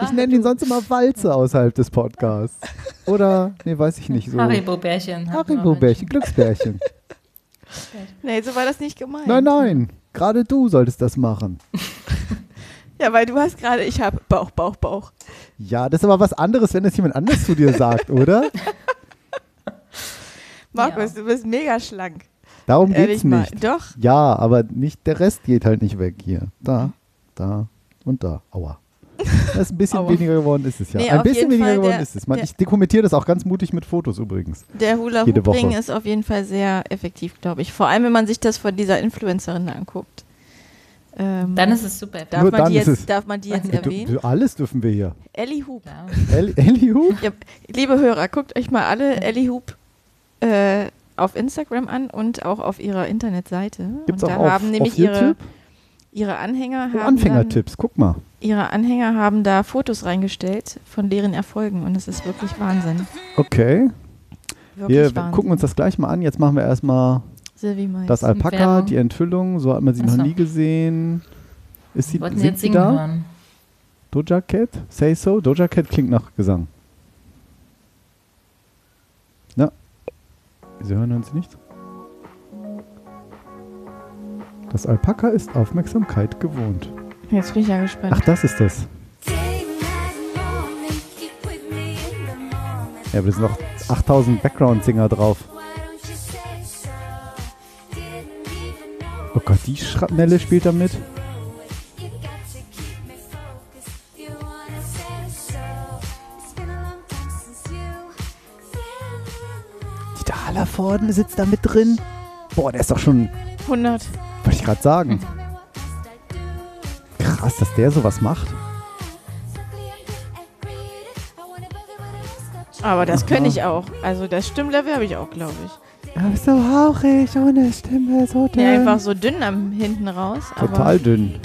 ich nenne ihn sonst immer Walze außerhalb des Podcasts. Oder, nee, weiß ich nicht so. Haribo-Bärchen. Haribo-Bärchen, Glücksbärchen. Nee, so war das nicht gemeint. Nein, nein, gerade du solltest das machen. Ja, weil du hast gerade, ich habe Bauch, Bauch, Bauch. Ja, das ist aber was anderes, wenn das jemand anders zu dir sagt, oder? Markus, du bist mega schlank. Darum Ehrlich geht's mal, nicht. doch. Ja, aber nicht, der Rest geht halt nicht weg hier. Da, da und da. Aua. Das ist ein bisschen Aua. weniger geworden ist es ja. Nee, ein bisschen weniger Fall geworden der- ist es. Man, der- ich dokumentiere das auch ganz mutig mit Fotos übrigens. Der Hula Hoop Ring ist auf jeden Fall sehr effektiv, glaube ich. Vor allem, wenn man sich das von dieser Influencerin anguckt. Ähm, Dann ist es super. Darf, Nur man dann die, ist jetzt, es- darf man die jetzt erwähnen? du, alles dürfen wir hier. Ellie Hoop. El Ellie Hoop? Ja, liebe Hörer, guckt euch mal alle Ellie Hoop äh, auf Instagram an und auch auf ihrer Internetseite. Gibt's und auch da auf- haben nämlich auf ihre, ihre Anhänger Oh, haben Anfängertipps, guck mal. Ihre Anhänger haben da Fotos reingestellt von deren Erfolgen und es ist wirklich Wahnsinn. Okay. Wirklich Wir Wahnsinn. gucken uns das gleich mal an. Jetzt machen wir erstmal das Alpaka, Werbung. die Enthüllung. So hat man sie Ach noch nie gesehen. Ist sie, Wollten singt jetzt sie singen da? hören. Doja Cat? Say so? Doja Cat klingt nach Gesang. Sie hören uns nicht? Das Alpaka ist Aufmerksamkeit gewohnt. Jetzt bin ich ja gespannt. Ach, das ist das. Ja, aber da sind noch 8000 Background-Singer drauf. Oh Gott, die Schrapnelle spielt da mit. Vorne sitzt da mit drin. Boah, der ist doch schon, 100. wollte ich gerade sagen. Krass, dass der sowas macht. Aber das könnte ich auch. Also das Stimmlevel habe ich auch, glaube ich. Du bist so hauchig, ohne Stimme, so dünn. Nee, einfach so dünn am hinten raus. Total dünn.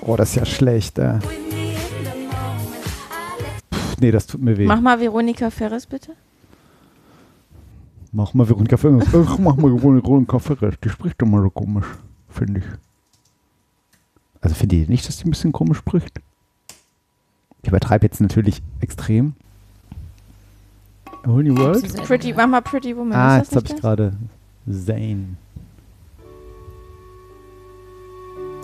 Oh, das ist ja schlecht. Äh. Pff, nee, das tut mir weh. Mach mal Veronika Ferris bitte. Mach mal Veronika Ferris. Ach, mach mal Veronika Ferris. Die spricht doch mal so komisch, finde ich. Also finde ich nicht, dass die ein bisschen komisch spricht. Ich übertreibe jetzt natürlich extrem. A Whole New World? Pretty, mach mal Pretty Woman. Ah, jetzt habe ich gerade Zane.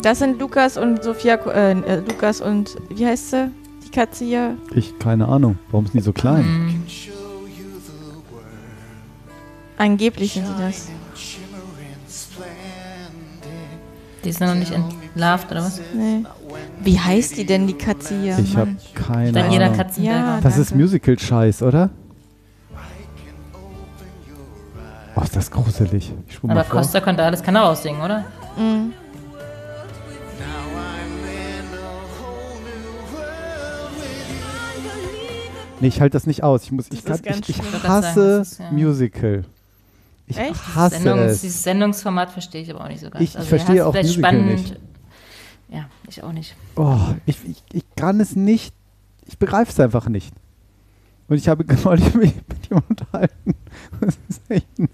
das? Sind Lukas und Sophia, äh, äh, Lukas und, wie heißt sie? Die Katze hier. Ich, keine Ahnung. Warum sind die so klein? Mhm. Angeblich sind sie das. Die ist noch nicht entlarvt, oder was? Nee. Wie heißt die denn, die Katze hier? Ich habe keine Dann jeder Ahnung. Katzenberger. Das ist. Musical-Scheiß, oder? Oh, ist das gruselig. Ich spur mal Aber vor. Costa konnte alles Kanal aussingen, oder? Mhm. Nee, ich halte das nicht aus. Ich, muss, ich, kann, ich, ich hasse das ist, ja- Musical. Ich Echt? hasse Sendungs, es. Dieses Sendungsformat verstehe ich aber auch nicht so ganz. Ich- ich Also, verstehe auch Musical spannend. nicht. Ja, ich auch nicht. Oh, ich, ich, ich kann es nicht. Ich begreife es einfach nicht. Und ich habe neulich mich mit jemandem unterhalten. Das ist echt ein,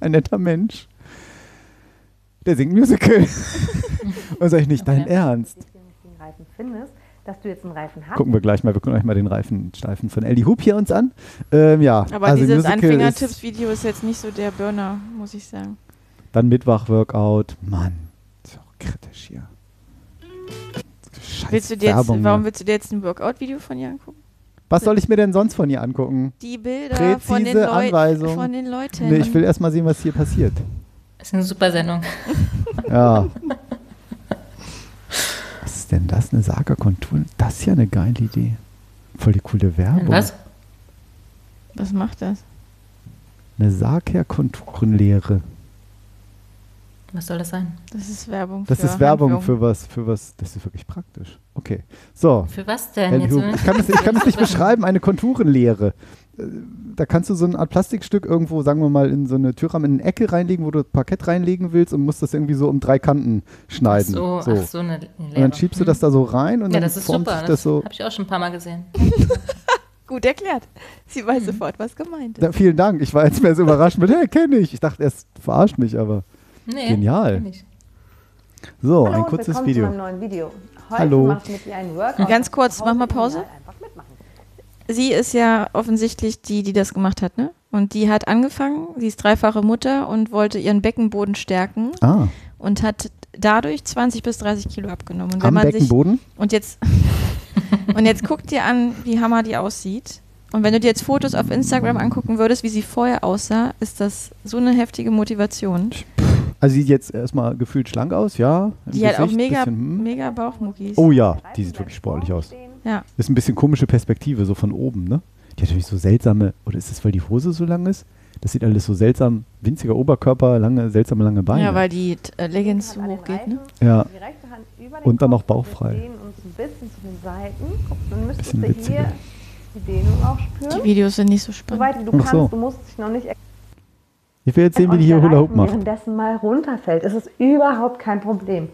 ein netter Mensch. Der singt Musical. Und sage ich nicht, dein Ernst. den Reifen findest, dass du jetzt einen Reifen hast. Gucken wir gleich mal, wir gucken euch mal den Reifensteifen von Ellie Hoop hier uns an. Ähm, ja, Aber also dieses Anfängertipps-Video ist jetzt nicht so der Burner, muss ich sagen. dann Mittwoch-Workout. Mann, ist auch kritisch hier. Scheiß Willst du dir jetzt, Werbung warum willst du dir jetzt ein Workout-Video von ihr angucken? Was soll ich mir denn sonst von ihr angucken? Die Bilder Präzise von den, Anweisung. von den Leuten. Nee, ich will erstmal sehen, was hier passiert. Das ist eine super Sendung. Ja. Was ist denn das? Eine Saga-Kontur? Das ist ja eine geile Idee. Voll die coole Werbung. Was? Was macht das? Eine Saga-Konturenlehre. Was soll das sein? Das ist Werbung Das für ist Werbung Handlung. für was, für was. Das ist wirklich praktisch. Okay. So. Für was denn? Jetzt Hoop. will- Ich kann es ich kann es nicht beschreiben, eine Konturenlehre. Da kannst du so eine Art Plastikstück irgendwo, sagen wir mal, in so eine Türrahmen in eine Ecke reinlegen, wo du Parkett reinlegen willst und musst das irgendwie so um drei Kanten schneiden. Ach so, ach so, eine Und Lehre. dann schiebst du Hm. das da so rein und ja, dann das ist formt super. sich Das, das so. habe ich auch schon ein paar Mal gesehen. Gut erklärt. Sie weiß sofort, was gemeint ist. Da, vielen Dank. Ich war jetzt mehr so überrascht mit, hey, kenne ich. Ich dachte, er verarscht mich, aber Nee, genial. kenn ich. So, Hallo ein und kurzes Video. Zu meinem neuen Video. Heute Hallo. mit einen Workout. Ganz kurz, mach mal Pause. Sie ist ja offensichtlich die, die das gemacht hat, ne? Und die hat angefangen, sie ist dreifache Mutter und wollte ihren Beckenboden stärken Ah. und hat dadurch 20 bis 30 Kilo abgenommen. Und Am Beckenboden? Sich, und jetzt und jetzt guck dir an, wie hammer die aussieht. Und wenn du dir jetzt Fotos auf Instagram angucken würdest, wie sie vorher aussah, ist das so eine heftige Motivation. Also sieht jetzt erstmal gefühlt schlank aus, ja. Die hat auch Gesicht, mega, bisschen, hm. mega Bauchmuckis. Oh ja, die sieht wirklich sportlich aus. Ja. Ist ein bisschen komische Perspektive, so von oben, ne? Die hat natürlich so seltsame, oder ist das, weil die Hose so lang ist? Das sieht alles so seltsam, winziger Oberkörper, lange, seltsame lange Beine. Ja, weil die äh, Leggings so hoch geht, ne? Ja. Die rechte Hand über den Und dann noch bauchfrei. drehen uns ein bisschen zu den Seiten. Guck, dann müsstest Bisschen du witziger. hier die Dehnung auch spüren. Die Videos sind nicht so spannend. Soweit du Ach kannst, so. du musst dich noch nicht Ich will jetzt sehen, wie die hier Hula Hoop macht. währenddessen mal runterfällt. Es ist überhaupt kein Problem.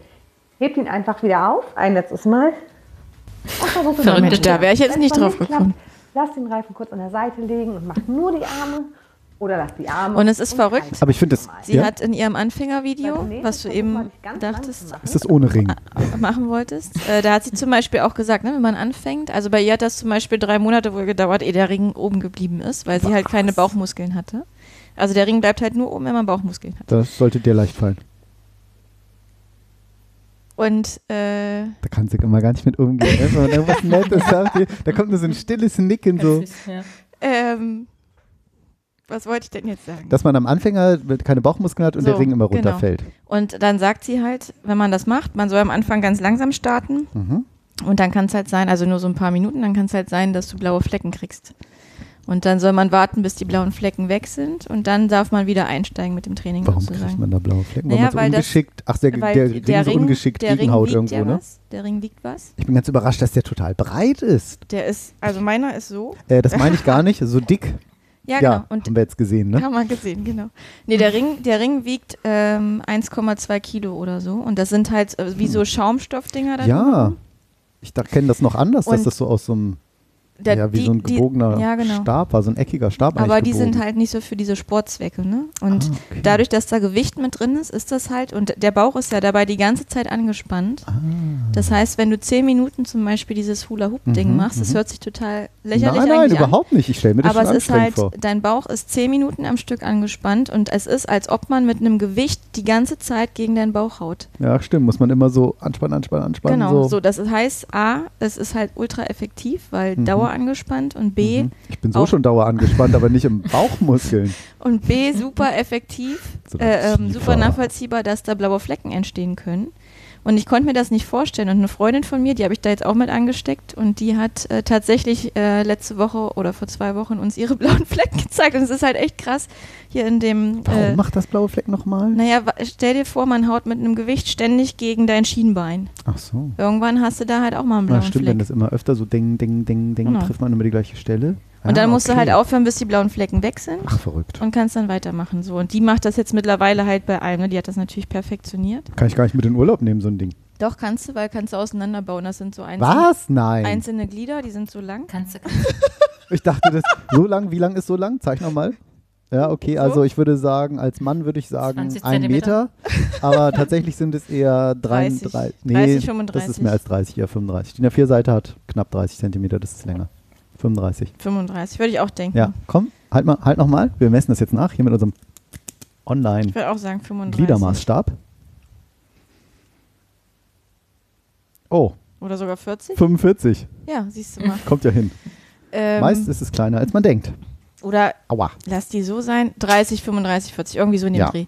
Hebt ihn einfach wieder auf, ein letztes Mal. Und versuch es Verrückte da wäre ich jetzt nicht drauf klappt, gekommen. Lass den Reifen kurz an der Seite legen und mach nur die Arme. Oder lass die Arme. Und es ist verrückt. Aber ich finde das. Sie ja? hat in ihrem Anfängervideo, was du eben dachtest, Ist das ohne Ring? machen wolltest, äh, da hat sie zum Beispiel auch gesagt, ne, wenn man anfängt, also bei ihr hat das zum Beispiel drei Monate wohl gedauert, ehe der Ring oben geblieben ist, weil sie halt keine Bauchmuskeln hatte. Also der Ring bleibt halt nur oben, wenn man Bauchmuskeln hat. Das sollte dir leicht fallen. Und äh, Da kannst du immer gar nicht mit umgehen. Wenn man irgendwas Nettes sagt, da kommt nur so ein stilles Nicken so. ähm, was wollte ich denn jetzt sagen? Dass man am Anfänger keine Bauchmuskeln hat und der So, Ring immer genau. runterfällt. Und dann sagt sie halt, wenn man das macht, man soll am Anfang ganz langsam starten. Mhm. Und dann kann es halt sein, also nur so ein paar Minuten, dann kann es halt sein, dass du blaue Flecken kriegst. Und dann soll man warten, bis die blauen Flecken weg sind und dann darf man wieder einsteigen mit dem Training Warum sozusagen. kriegt man da blaue Flecken? Naja, weil man so weil das- ungeschickt, ach, der, der, die- Ring der so Ring- ungeschickt der Ring wiegt irgendwo, ja ne? was. Der Ring wiegt was. Ich bin ganz überrascht, dass der total breit ist. Der ist, also meiner ist so. Äh, das meine ich gar nicht, so dick. Ja, genau. Und haben wir jetzt gesehen, ne? Haben wir gesehen, genau. Nee, der Ring, der Ring wiegt ähm, 1,2 Kilo oder so. Und das sind halt äh, wie so Schaumstoffdinger da Ja. drumherum. Ich kenne das noch anders, dass Und- das so aus so einem Der- ja, wie die- so ein die- gebogener ja, genau. Stab war, so ein eckiger Stab. Aber die sind gebogen. halt nicht so für diese Sportzwecke, ne? Und Ah, okay. dadurch, dass da Gewicht mit drin ist, ist das halt, und der Bauch ist ja dabei die ganze Zeit angespannt. Ah. Das heißt, wenn du zehn Minuten zum Beispiel dieses Hula-Hoop-Ding Mhm, machst, das mhm. hört sich total lächerlich Nein, nein, an. überhaupt nicht. Ich stelle mir das Aber es ist halt, vor. dein Bauch ist zehn Minuten am Stück angespannt und es ist, als ob man mit einem Gewicht die ganze Zeit gegen deinen Bauch haut. Ja, stimmt. Muss man immer so anspannen, anspannen, anspannen. Genau, so. so. Das heißt, A, es ist halt ultra effektiv, weil Mhm. Dauer angespannt und B, Ich bin so schon dauer angespannt, aber nicht im Bauchmuskeln. und B, super effektiv, So äh, ähm, super nachvollziehbar, dass da blaue Flecken entstehen können. Und ich konnte mir das nicht vorstellen. Und eine Freundin von mir, die habe ich da jetzt auch mit angesteckt und die hat äh, tatsächlich äh, letzte Woche oder vor zwei Wochen uns ihre blauen Flecken gezeigt. Und es ist halt echt krass hier in dem. Warum äh, macht das blaue Fleck nochmal? naja, stell dir vor, man haut mit einem Gewicht ständig gegen dein Schienbein. Ach so. Irgendwann hast du da halt auch mal einen blauen Na, stimmt, wenn Fleck. das immer öfter so ding, ding, ding, ding, Genau. trifft man immer die gleiche Stelle. Und dann Ah, musst du okay. halt aufhören, bis die blauen Flecken weg sind. Ach, verrückt. Und kannst dann weitermachen. So. Und die macht das jetzt mittlerweile halt bei allem. Ne? Die hat das natürlich perfektioniert. Kann ich gar nicht mit in den Urlaub nehmen, so ein Ding. Doch, kannst du, weil kannst du auseinanderbauen. Das sind so einzelne, Was? Nein. einzelne Glieder, die sind so lang. Kannst du, Ich dachte, das so lang, wie lang ist so lang? Zeig nochmal. Ja, okay, also ich würde sagen, als Mann würde ich sagen 20 ein Meter, aber tatsächlich sind es eher 30, 33, nee, 30, das ist 35. mehr als 30, eher 35. Die A4-Seite hat knapp 30 Zentimeter, das ist länger. 35. 35, würde ich auch denken. Ja, komm, halt mal, halt nochmal, wir messen das jetzt nach, hier mit unserem Ich würde auch sagen 35. Online-Gliedermaßstab. Oh, Oder sogar 40? 45. Ja, siehst du mal. Kommt ja hin. Ähm, Meist ist es kleiner, als man denkt. Oder Aua. lass die so sein, 30, 35, 40, irgendwie so in dem Ja. Dreh.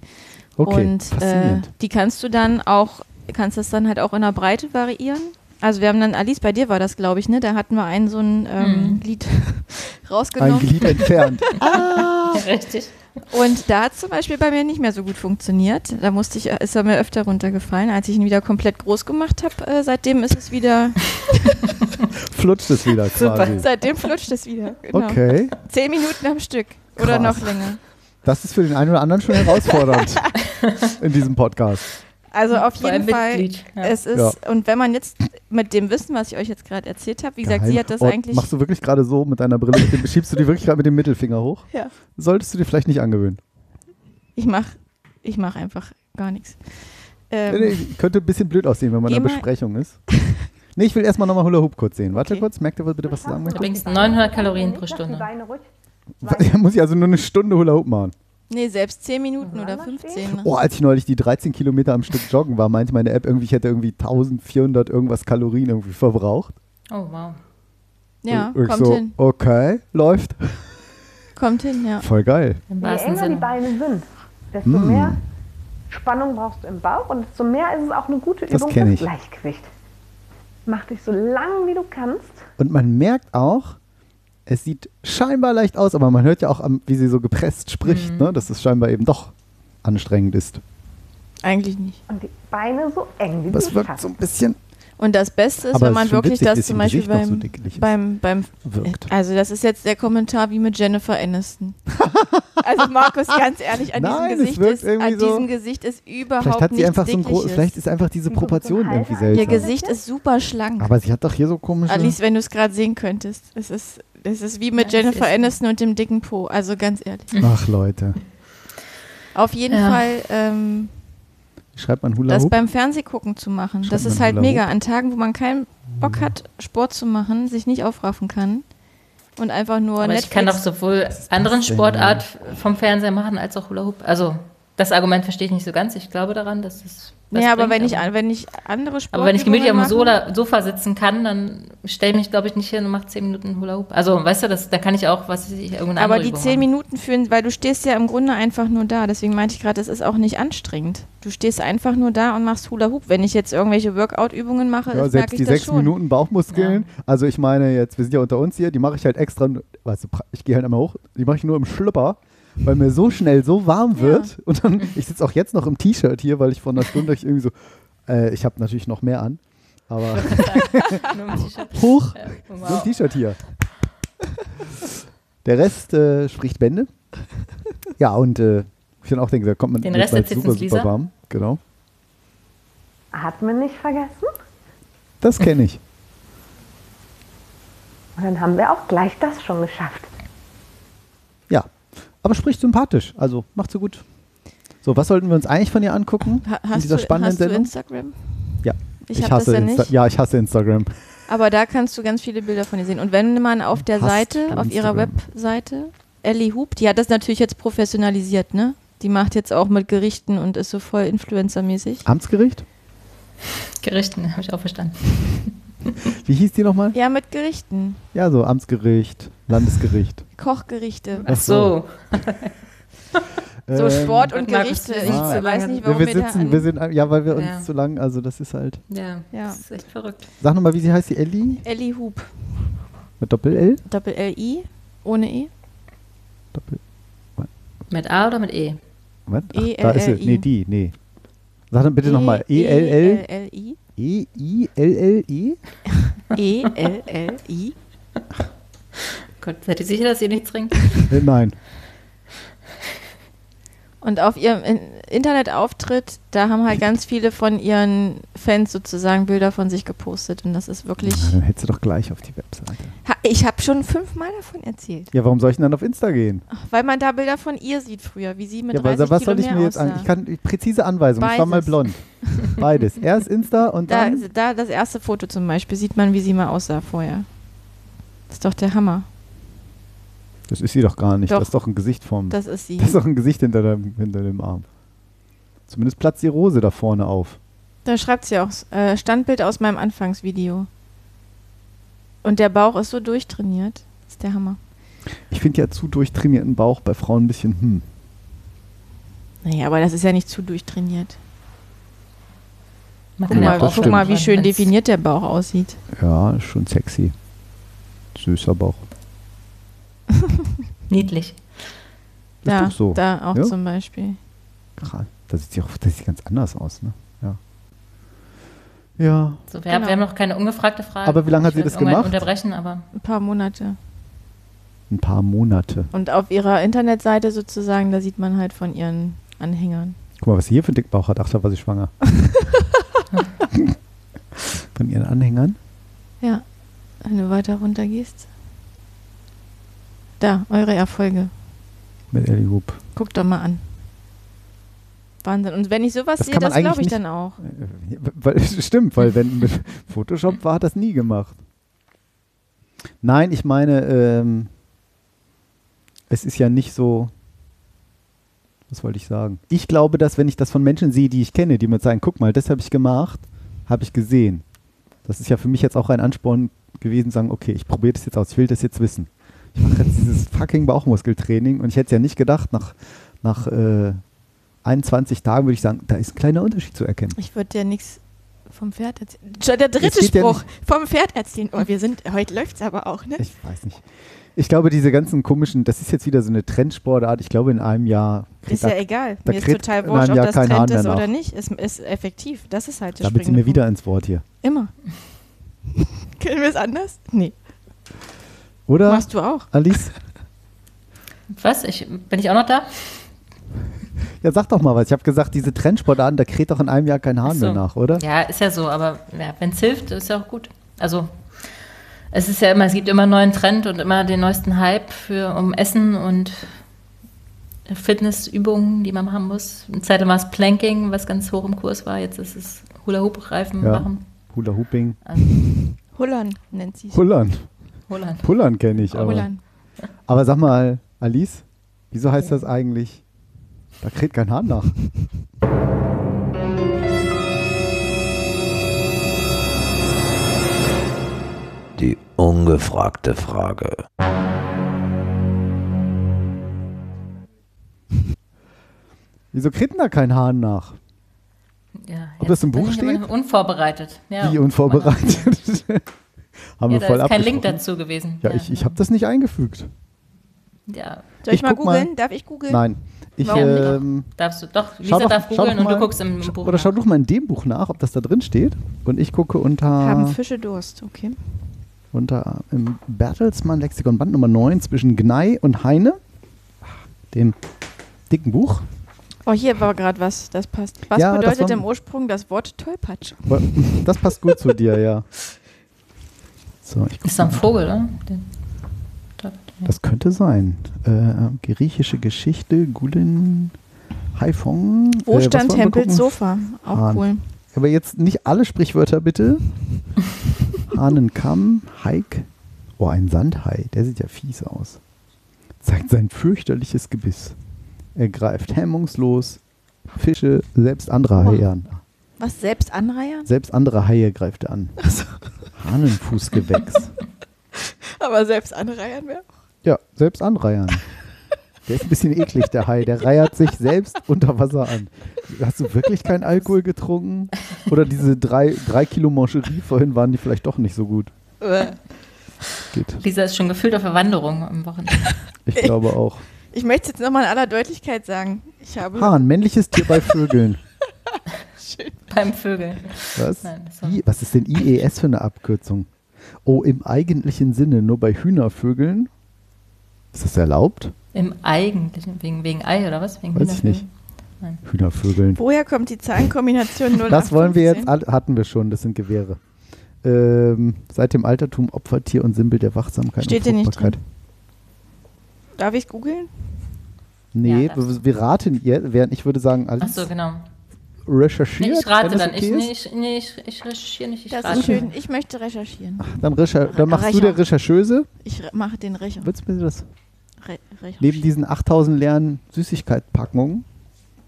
Okay, Und äh, die kannst du dann auch, kannst das dann halt auch in der Breite variieren. Also wir haben dann, Alice, bei dir war das, glaube ich, ne? Da hatten wir einen so ein ähm, Mhm. Glied rausgenommen. Ein Glied entfernt. Richtig. Und da hat zum Beispiel bei mir nicht mehr so gut funktioniert. Da musste ich, ist er mir öfter runtergefallen, als ich ihn wieder komplett groß gemacht habe. Äh, seitdem ist es wieder, Flutscht es wieder quasi. seitdem flutscht es wieder. Genau. Okay. Zehn Minuten am Stück oder Krass. noch länger. Das ist für den einen oder anderen schon herausfordernd in diesem Podcast. Also auf Vor allem jeden Fall, Mitglied, ja. es ist, Ja. und wenn man jetzt mit dem Wissen, was ich euch jetzt gerade erzählt habe, wie gesagt, Geheim. sie hat das Oh, eigentlich, Machst du wirklich gerade so mit deiner Brille? Mit dem, schiebst du die wirklich gerade mit dem Mittelfinger hoch? Ja. Solltest du dir vielleicht nicht angewöhnen. ich mache ich mach einfach gar nichts. Ähm, Nee, nee, könnte ein bisschen blöd aussehen, wenn man in einer Besprechung ist. Nee, ich will erstmal nochmal Hula Hoop kurz sehen. Warte Okay. kurz, merkt ihr bitte, was du sagen möchtest? Übrigens 900 Kalorien pro Stunde. Muss ich also nur eine Stunde Hula Hoop machen. Nee, selbst 10 Minuten oder 15. ne? Oh, als ich neulich die 13 Kilometer am Stück joggen war, meinte meine App irgendwie, ich hätte irgendwie 1400 irgendwas Kalorien irgendwie verbraucht. Oh, wow. Ja, Und ich kommt so, hin. okay, läuft. Kommt hin, ja. Voll geil. Im Je enger die Sinne. Beine sind, desto Mm. mehr Spannung brauchst du im Bauch und desto mehr ist es auch eine gute Das Übung fürs ich. Gleichgewicht. Mach dich so lang wie du kannst. Und man merkt auch, es sieht scheinbar leicht aus, aber man hört ja auch, wie sie so gepresst spricht, Mhm. ne, dass es scheinbar eben doch anstrengend ist. Eigentlich nicht. Und die Beine so eng wie Das wirkt so ein bisschen Und das Beste ist, Aber wenn man wirklich witzig, das zum Beispiel Gesicht noch so beim, beim, beim wirkt. also das ist jetzt der Kommentar wie mit Jennifer Aniston. also Markus, ganz ehrlich, an Nein, es diesem Gesicht ist, an so- diesem Gesicht ist überhaupt Vielleicht hat sie einfach so ein vielleicht ist einfach diese Proportion so irgendwie Halter? Ihr seltsam. Gesicht ist super schlank. Aber sie hat doch hier so komische. Alice, wenn du es gerade sehen könntest, es ist, es ist wie mit Ja, Jennifer ist- Aniston und dem dicken Po. Also ganz ehrlich. Ach Leute, Auf jeden Ja. Fall ähm, wie schreibt man Hula das beim Fernsehgucken zu machen. Schreibt das ist halt mega. An Tagen, wo man keinen Bock hat, Sport zu machen, sich nicht aufraffen kann und einfach nur Aber Netflix. ich kann doch sowohl anderen? Sportart vom Fernseher machen als auch Hula Hoop. Also das Argument verstehe ich nicht so ganz. Ich glaube daran, dass es was ja, aber wenn ich, wenn ich andere Sport aber wenn ich gemütlich auf dem Sofa sitzen kann, dann stelle ich mich, glaube ich, nicht hin und mache 10 Minuten Hula Hoop. Also, weißt du, das, da kann ich auch, was ich, irgendeine Aber andere die Übung zehn. Minuten führen, weil du stehst ja im Grunde einfach nur da. Deswegen meinte ich gerade, das ist auch nicht anstrengend. Du stehst einfach nur da und machst Hula Hoop. Wenn ich jetzt irgendwelche Workout-Übungen mache, Ja, das selbst die das sechs schon. Minuten Bauchmuskeln. Also ich meine jetzt, wir sind ja unter uns hier, die mache ich halt extra, weißt du, ich gehe halt einmal hoch, die mache ich nur im Schlüpper, weil mir so schnell so warm wird. Und dann, ich sitze auch jetzt noch im T-Shirt hier, weil ich vor einer Stunde ich irgendwie so, äh, ich habe natürlich noch mehr an, aber hoch, Ja, so ein. T-Shirt hier. Der Rest äh, spricht Bände. Ja, und äh, ich dann auch denke, da kommt man Den Rest bald super, super warm. Genau. Atmen nicht vergessen. Das kenne ich. Und dann haben wir auch gleich das schon geschafft. Aber spricht sympathisch. Also macht so gut. So, was sollten wir uns eigentlich von ihr angucken Ha in hast dieser du, spannenden hast du Sendung? Instagram? ja, Ich das hasse ja Insta nicht. Ja, ich hasse Instagram. Aber da kannst du ganz viele Bilder von ihr sehen. Und wenn man auf der Hast Seite, du auf ihrer? Webseite, Ellie Hub, die hat das natürlich jetzt professionalisiert, ne? Die macht jetzt auch mit Gerichten und ist so voll Influencer-mäßig. Amtsgericht? Gerichten, habe ich auch verstanden. Wie hieß die nochmal? Ja, mit Gerichten. Ja, so Amtsgericht, Landesgericht. Kochgerichte. Ach so. So Ähm, Sport und Gerichte. Ich lange. weiß nicht, wir, warum wir wir da sitzen, an- wir sind, ja, weil wir uns Ja. zu lang, also das ist halt. Ja, Ja. das ist echt verrückt. Sag nochmal, wie sie heißt, die Ellie? Ellie Hub. Mit Doppel-L? Doppel-L-I, ohne E. Doppel. Mit A oder mit E? Ach, E, da ist sie. L, L, I. Nee, die, nee. Sag dann bitte nochmal. E-L-L. E-L-L-I. E-I-L-L-E? E-L-L-I. Gott, seid ihr sicher, dass ihr nichts trinkt? Nein. Und auf ihrem In- Internetauftritt, da haben halt ganz viele von ihren Fans sozusagen Bilder von sich gepostet. Und das ist wirklich. Na, dann hättest du doch gleich auf die Webseite. Ha, ich habe schon fünfmal davon erzählt. Ja, warum soll ich denn dann auf Insta gehen? Ach, weil man da Bilder von ihr sieht früher, wie sie mit ja, aber 30 was Kilo soll ich mir jetzt an? Ich kann präzise Anweisungen. Ich war mal Beides. blond. Beides. Erst Insta und Da, dann. da das erste Foto zum Beispiel sieht man, wie sie mal aussah vorher. Das ist doch der Hammer. Das ist sie doch gar nicht. Doch. Das ist doch ein Gesicht vom. Das ist sie. Das ist doch ein Gesicht hinter dem, hinter dem Arm. Zumindest platzt die Rose da vorne auf. Da schreibt sie auch äh, Standbild aus meinem Anfangsvideo. Und der Bauch ist so durchtrainiert. Das ist der Hammer. Ich finde ja zu durchtrainierten Bauch bei Frauen ein bisschen hm. Naja, aber das ist ja nicht zu durchtrainiert. Man Guck kann ja mal, das guck mal, wie schön definiert der Bauch aussieht. Ja, ist schon sexy. Süßer Bauch. Niedlich. Ist da, doch so. da auch Ja? zum Beispiel. Krass. Das sieht, ja auch, das sieht ganz anders aus, ne? Ja. Ja. So, wir, haben, wir haben noch keine ungefragte Frage. Aber wie lange hat Ich sie das gemacht? unterbrechen, aber Ein paar Monate. Ein paar Monate. Und auf ihrer Internetseite sozusagen, da sieht man halt von ihren Anhängern. Guck mal, was sie hier für einen Dickbauch hat. Ach, da war sie schwanger. Von ihren Anhängern. Ja, wenn du weiter runter gehst. Da, eure Erfolge. Mit Ellie Hoop. Guckt doch mal an. Wahnsinn. Und wenn ich sowas Das sehe, das glaube ich nicht- dann auch. Äh, Weil, stimmt, weil wenn mit Photoshop war, hat das nie gemacht. Nein, ich meine, ähm, es ist ja nicht so. Was wollte ich sagen? Ich glaube, dass wenn ich das von Menschen sehe, die ich kenne, die mir sagen, guck mal, das habe ich gemacht, habe ich gesehen. Das ist ja für mich jetzt auch ein Ansporn gewesen, sagen, okay, ich probiere das jetzt aus, ich will das jetzt wissen. Mache jetzt dieses fucking Bauchmuskeltraining und ich hätte es ja nicht gedacht, nach, nach äh, 21 Tagen würde ich sagen, da ist ein kleiner Unterschied zu erkennen. Ich würde dir nichts vom Pferd erzählen. Der dritte geht ja Spruch. vom Pferd erzählen. Oh, wir sind, heute läuft es aber auch, ne? Ich weiß nicht. Ich glaube, diese ganzen komischen, das ist jetzt wieder so eine Trendsportart. Ich glaube, in einem Jahr. Ist ja egal. da Mir ist total wurscht, ob Jahr das Hahn Trend ist oder nicht. Es ist effektiv. Das ist halt der Da wird sie mir wieder ins Wort hier. Immer. Können wir es anders? Nee. Oder? Machst du auch. Alice? was? Ich, bin ich auch noch da? Ja, sag doch mal was. Ich habe gesagt, diese Trendsportarten, da kräht doch in einem Jahr kein Hahn so. mehr nach, oder? Ja, ist ja so, aber ja, wenn es hilft, ist ja auch gut. Also es ist ja immer, es gibt immer einen neuen Trend und immer den neuesten Hype für um Essen und Fitnessübungen, die man machen muss. Eine Zeit lang war es Planking, was ganz hoch im Kurs war. Jetzt ist es Hula-Hoop-Reifen Ja. machen. Hula Hooping. Hullern nennt sie es. Pullern. Pullern kenne ich, aber. Aber sag mal, Alice, wieso heißt das eigentlich? Da kräht kein Hahn nach. Die ungefragte Frage. Wieso kräht denn da kein Hahn nach? Ja, Ob das im Buch steht? Unvorbereitet. Ja, Wie unvorbereitet. Haben Ja, wir da voll ist kein Link dazu gewesen. Ja, Ja. ich, ich habe das nicht eingefügt. Ja. Soll ich, mal guck mal- googeln? Darf ich googeln? Nein. Ich, ähm, Darfst du doch. schau Lisa doch- darf schau googeln doch und du mal- guckst im Buch. Oder nach. schau doch mal in dem Buch nach, ob das da drin steht. Und ich gucke unter, Haben Fische Durst, okay. unter im Bertelsmann Lexikon Band Nummer 9 zwischen Gnei und Heine, dem dicken Buch. Oh, hier war gerade was, das passt. Was Ja, bedeutet war- im Ursprung das Wort Tollpatsch? Das passt gut zu dir, ja. So, Ist da ein. Vogel, oder? Das könnte sein. Äh, griechische Geschichte, Gulen, Haifong. Wo äh, stand Tempels gucken? Sofa? Auch Hahn. cool. Aber jetzt nicht alle Sprichwörter bitte. Hahnenkamm, Haik. Oh, ein Sandhai. Der sieht ja fies aus. Zeigt sein fürchterliches Gebiss. Er greift hemmungslos Fische, selbst andere Haie an. Was, selbst anreiern? Selbst andere Haie greift er an. Hahnenfußgewächs. Aber selbst anreiern wäre Ja, selbst anreiern. Der ist ein bisschen eklig, der Hai. Der reiert sich selbst unter Wasser an. Hast du wirklich keinen Alkohol getrunken? Oder diese drei, drei Kilo Mancherie vorhin waren die vielleicht doch nicht so gut? Geht. Lisa ist schon gefühlt auf der Wanderung am Wochenende. Ich glaube auch. Ich möchte es jetzt nochmal in aller Deutlichkeit sagen. Ich habe. Hahn, männliches Tier bei Vögeln. Beim Vögeln. Was? Nein, I, was ist denn IES für eine Abkürzung? Oh, im eigentlichen Sinne, nur bei Hühnervögeln? Ist das erlaubt? Im Eigentlichen, wegen, wegen Ei oder was? Wegen Weiß ich nicht. Nein. Hühnervögeln. Woher kommt die Zahlenkombination 0 Das wollen wir jetzt, hatten wir schon, das sind Gewehre. Ähm, seit dem Altertum Opfertier und Symbol der Wachsamkeit Steht und hier nicht drin. Darf ich googeln? Nee, Ja, wir, wir raten ihr, während ich würde sagen, alles Ach so, genau. Recherchiert. Nee, ich rate dann. okay ich, nee, ist. ich, nee, ich, ich recherchiere nicht. Ich Das rate. ist schön. Ich möchte recherchieren. Dann, recher dann machst du Recher. der Rechercheuse. Ich re- mache den Recher. Willst du mir das? Re Recher. Neben diesen 8000 leeren Süßigkeitspackungen.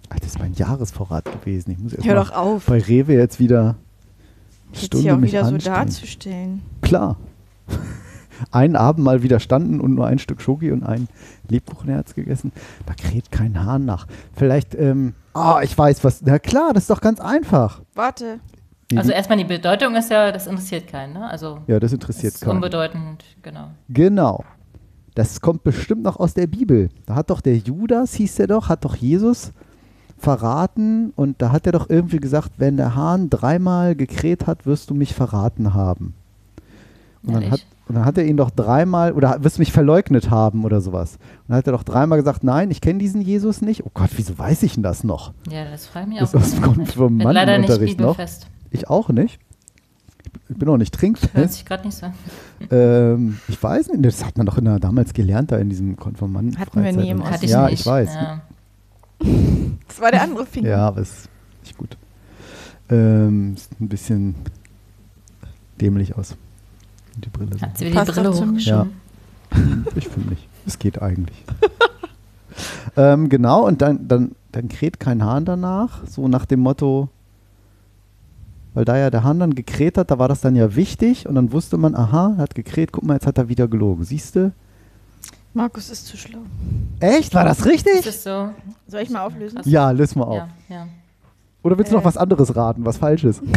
Ach, das ist mein Jahresvorrat gewesen. Ich muss jetzt Hör mal doch auf. bei Rewe jetzt wieder Jetzt Stunde hier auch mich wieder so anstrengen. darzustellen. Klar. Einen Abend mal widerstanden und nur ein Stück Schoki und ein Lebkuchenherz gegessen. Da kräht kein Hahn nach. Vielleicht, ähm, ah, ich weiß was. Na klar, das ist doch ganz einfach. Warte. Also erstmal die Bedeutung ist ja, das interessiert keinen, ne? Also Ja, das interessiert ist keinen. unbedeutend, genau. Genau. Das kommt bestimmt noch aus der Bibel. Da hat doch der Judas, hieß der doch, hat doch Jesus verraten und da hat er doch irgendwie gesagt, wenn der Hahn dreimal gekräht hat, wirst du mich verraten haben. Und dann, Ehrlich? hat, und dann hat er ihn doch dreimal, oder wirst du mich verleugnet haben oder sowas. Und dann hat er doch dreimal gesagt, nein, ich kenne diesen Jesus nicht. Oh Gott, wieso weiß ich denn das noch? Ja, das frage ich mich Das auch. ist kommt vom bin leider nicht noch. bibelfest. Ich auch nicht. Ich bin auch nicht Hört trinkfest. sich gerade nicht so an. Ähm, ich weiß nicht, das hat man doch in der, damals gelernt, da in diesem Konformanten. Hatten wir nie im Hatte ich Ja, nicht. ich weiß. Ja. Das war der andere Finger. Ja, aber ist nicht gut. Ähm, ist ein bisschen dämlich aus. Die Brille. Hat sie wieder die Brille zum- Ja. hochgeschoben. Ich finde nicht. Es geht eigentlich. ähm, genau, und dann, dann, dann kräht kein Hahn danach, so nach dem Motto, weil da ja der Hahn dann gekräht hat, da war das dann ja wichtig und dann wusste man, aha, er hat gekräht, guck mal, jetzt hat er wieder gelogen. Siehst du? Markus ist zu schlau. Echt? War das Ist richtig? das so? Soll ich mal auflösen? Ja, löst mal auf. Ja, ja. Oder willst du noch Äh. was anderes raten, was falsch ist?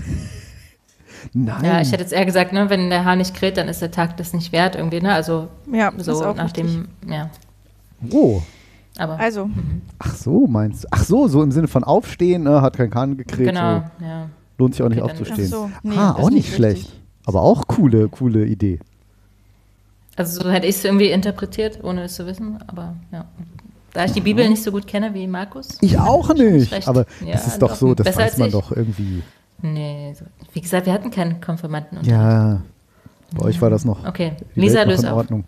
Nein. ja, ich hätte jetzt eher gesagt, ne, wenn der Hahn nicht kräht, dann ist der Tag das nicht wert irgendwie, ne? Also Ja, so auch nach dem, ja. Oh. Aber Also, Ach so, meinst du? Ach so, so im Sinne von aufstehen, äh, hat kein Kahn gekräht. genau, So. ja. Lohnt sich auch nicht Okay, aufzustehen. Ach so, nee, ah, auch nicht nicht schlecht. richtig. Aber auch coole, coole Idee. Also so hätte ich es irgendwie interpretiert, ohne es zu wissen, aber ja. Da ich die Bibel nicht so gut kenne wie Markus. Ich auch nicht. Aber Ja, das ist doch so, das weiß man ich. doch irgendwie. Nee, wie gesagt, wir hatten keinen Konfirmanden. Ja, bei euch war das noch. Okay, die Lisa, noch in auf. Ordnung.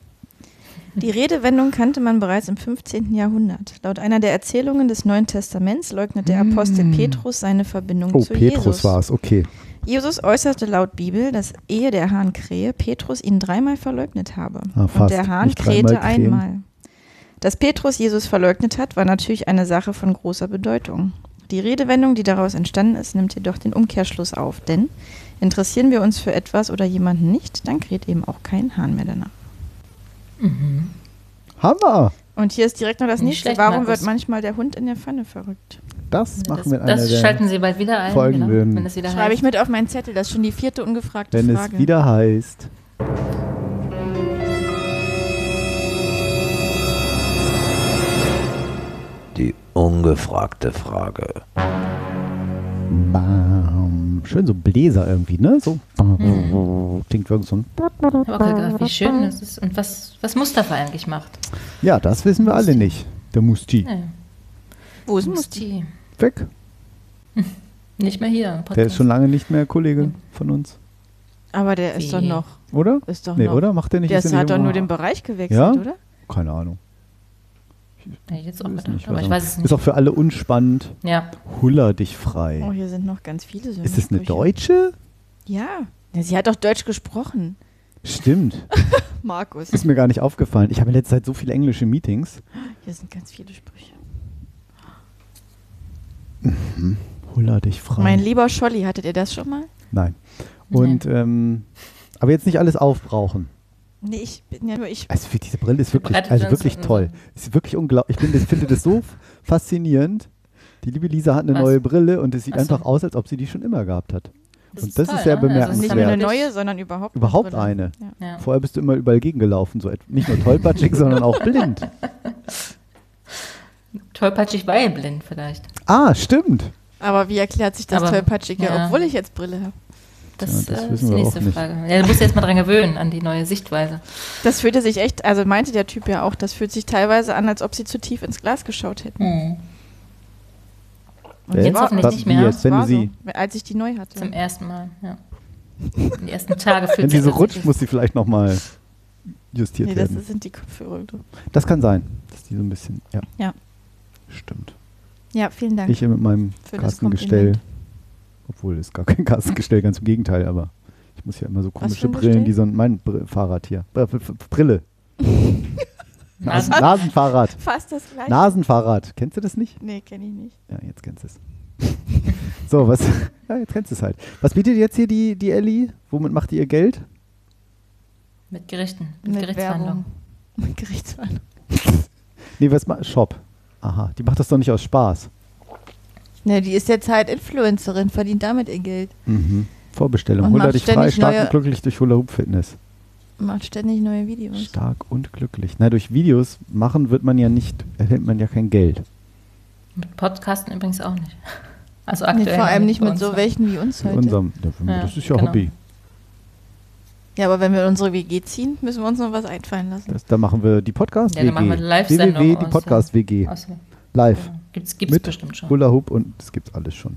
die Redewendung kannte man bereits im 15. Jahrhundert. Laut einer der Erzählungen des Neuen Testaments leugnet der Apostel Petrus seine Verbindung Oh, zu Petrus Jesus. war es, okay. Jesus äußerte laut Bibel, dass ehe der Hahn krähe, Petrus ihn dreimal verleugnet habe. Ah, Und fast. der Hahn Nicht krähte einmal. Dass Petrus Jesus verleugnet hat, war natürlich eine Sache von großer Bedeutung. Die Redewendung, die daraus entstanden ist, nimmt jedoch den Umkehrschluss auf, denn interessieren wir uns für etwas oder jemanden nicht, dann kräht eben auch kein Hahn mehr danach. Hammer! Und hier ist direkt noch das Nicht nächste. Warum Markus. wird manchmal der Hund in der Pfanne verrückt? Das machen Das, wir in einer das der schalten Sie bald wieder ein, genau, folgenden, wenn es wieder Schreibe ich heißt. mit auf meinen Zettel. Das ist schon die vierte ungefragte wenn Frage. es wieder heißt. Ungefragte Frage. Bam. Schön so Bläser irgendwie, ne? So. Klingt wirklich so ein. Gedacht, wie schön das ist und was, was Mustafa eigentlich macht. Ja, das wissen wir alle nicht. Der Musti. Nee. Wo ist Musti? Weg. Nicht mehr hier. im Der Podcast. ist schon lange nicht mehr Kollege von uns. Aber der ist doch Wie? noch. Oder? Ist doch nee, noch. oder? Macht der nicht? Der ist der hat doch nur den Bereich gewechselt, ja? oder? Keine Ahnung. Hätte ich jetzt auch Ist gedacht, nicht, aber ich weiß weiß es nicht. nicht. Ist auch für alle unspannend. Ja. Huller dich frei. Oh, hier sind noch ganz viele ist das eine. Deutsche? Ja. ja. Sie hat doch Deutsch gesprochen. Stimmt. Markus. Ist mir gar nicht aufgefallen. Ich habe in letzter Zeit so viele englische Meetings. Hier sind ganz viele Sprüche. Mhm. Huller dich frei. Mein lieber Scholli, hattet ihr das schon mal? Nein. Und, ähm, aber jetzt nicht alles aufbrauchen. Nee, ich bin ja nur ich. Also für diese Brille ist wirklich, also wirklich toll. Ist wirklich unglaublich. Ich bin, finde das so faszinierend. Die liebe Lisa hat eine Was? neue Brille und es sieht so. einfach aus, als ob sie die schon immer gehabt hat. Das und ist das toll, ist sehr ne? Also Nicht bemerkenswert. nur eine neue, sondern überhaupt eine Überhaupt Brille. eine. Ja. Ja. Vorher bist du immer überall gegengelaufen, so nicht nur tollpatschig, sondern auch blind. Tollpatschig, weil blind vielleicht. Ah, stimmt. Aber wie erklärt sich das Aber- Tollpatschige, ja. obwohl ich jetzt Brille habe? Das, Ja, das äh, ist die nächste auch nicht. Frage. Ja, du musst jetzt mal dran gewöhnen, an die neue Sichtweise. Das fühlte sich echt, also meinte der Typ ja auch, das fühlt sich teilweise an, als ob sie zu tief ins Glas geschaut hätten. Hm. Und Jetzt war- hoffentlich Was- nicht mehr. jetzt? Wenn sie, so, als ich die neu hatte. Zum ersten Mal, ja. Die ersten Tage fühlt wenn sie sich so das rutscht, muss sie vielleicht nochmal justiert nee, das werden. sind die Kopfhörer. Das kann sein, dass die so ein bisschen, ja. Ja. Stimmt. Ja, vielen Dank. Ich hier mit meinem das. Kompliment. Obwohl, ist gar kein Kastengestell, ganz im Gegenteil, aber ich muss ja immer so komische Brillen, Gestell? die so ein, mein Br Fahrrad hier. Br Br Brille. Nasen Nasen- Nasenfahrrad. Fast das gleiche. Nasenfahrrad. Kennst du das nicht? Nee, kenne ich nicht. Ja, jetzt kennst du es. so, was? Ja, jetzt kennst du es halt. Was bietet jetzt hier die, die Ellie? Womit macht die ihr Geld? Mit Gerichten, mit, Mit Gerichtsverhandlungen. Werbung. Mit Gerichtsverhandlung. Nee, was macht Shop? Aha, die macht das doch nicht aus Spaß. Ne, die ist jetzt halt Influencerin, verdient damit ihr Geld. Mhm. Vorbestellung. Und Hol macht dich frei, stark und glücklich durch Hula Hoop Fitness. Macht ständig neue Videos. Stark und glücklich. Na, durch Videos machen wird man ja nicht, erhält man ja kein Geld. Mit Podcasten übrigens auch nicht. Also Nee, aktuell. vor allem nicht mit so noch. welchen wie uns heute. unserem, ja, das ist ja genau. Hobby. Ja, aber wenn wir in unsere WG ziehen, müssen wir uns noch was einfallen lassen. Das, da machen wir die Podcast Ja, dann machen wir eine Live-Sendung www, die aus, Live. Gibt's- gibt's Mit bestimmt schon. Hula Hoop und das gibt's alles schon.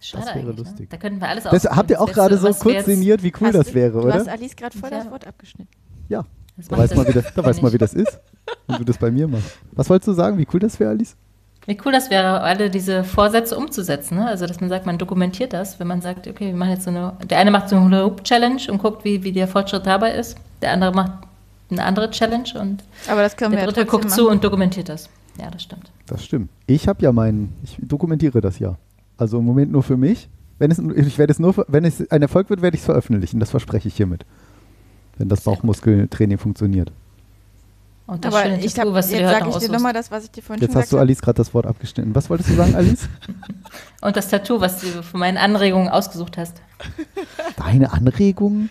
Schade das wäre eigentlich, lustig. Ne? Da könnten wir alles Das habt ihr auch Das gerade so kurz sinniert, wie cool das du- wäre, Du oder? hast Alice gerade voll das Ja. Wort abgeschnitten. Ja. Das Da weiß, man, wie das das, da weiß man, wie das ist, wenn du das bei mir machst. Was wolltest du sagen, wie cool das wäre, Alice? Wie cool das wäre, alle diese Vorsätze umzusetzen. Ne? Also, dass man sagt, man dokumentiert das, wenn man sagt, okay, wir machen jetzt so eine. Der eine macht so eine Hula Hoop Challenge und guckt, wie, wie der Fortschritt dabei ist. Der andere macht eine andere Challenge und Aber das können der wir ja dritte trotzdem guckt zu machen. und dokumentiert das. Ja, das stimmt. Das stimmt. Ich habe ja meinen, ich dokumentiere das ja. Also im Moment nur für mich. Wenn es, ich werde es nur, wenn es ein Erfolg wird, werde ich es veröffentlichen. Das verspreche ich hiermit. Wenn das Bauchmuskeltraining funktioniert. Und das Aber schöne ich Tattoo, hab, was du jetzt sage ich dir nochmal das, was ich dir vorhin Jetzt schon hast du gesagt Alice gerade das Wort abgeschnitten. Was wolltest du sagen, Alice? Und das Tattoo, was du von meinen Anregungen ausgesucht hast. Deine Anregungen?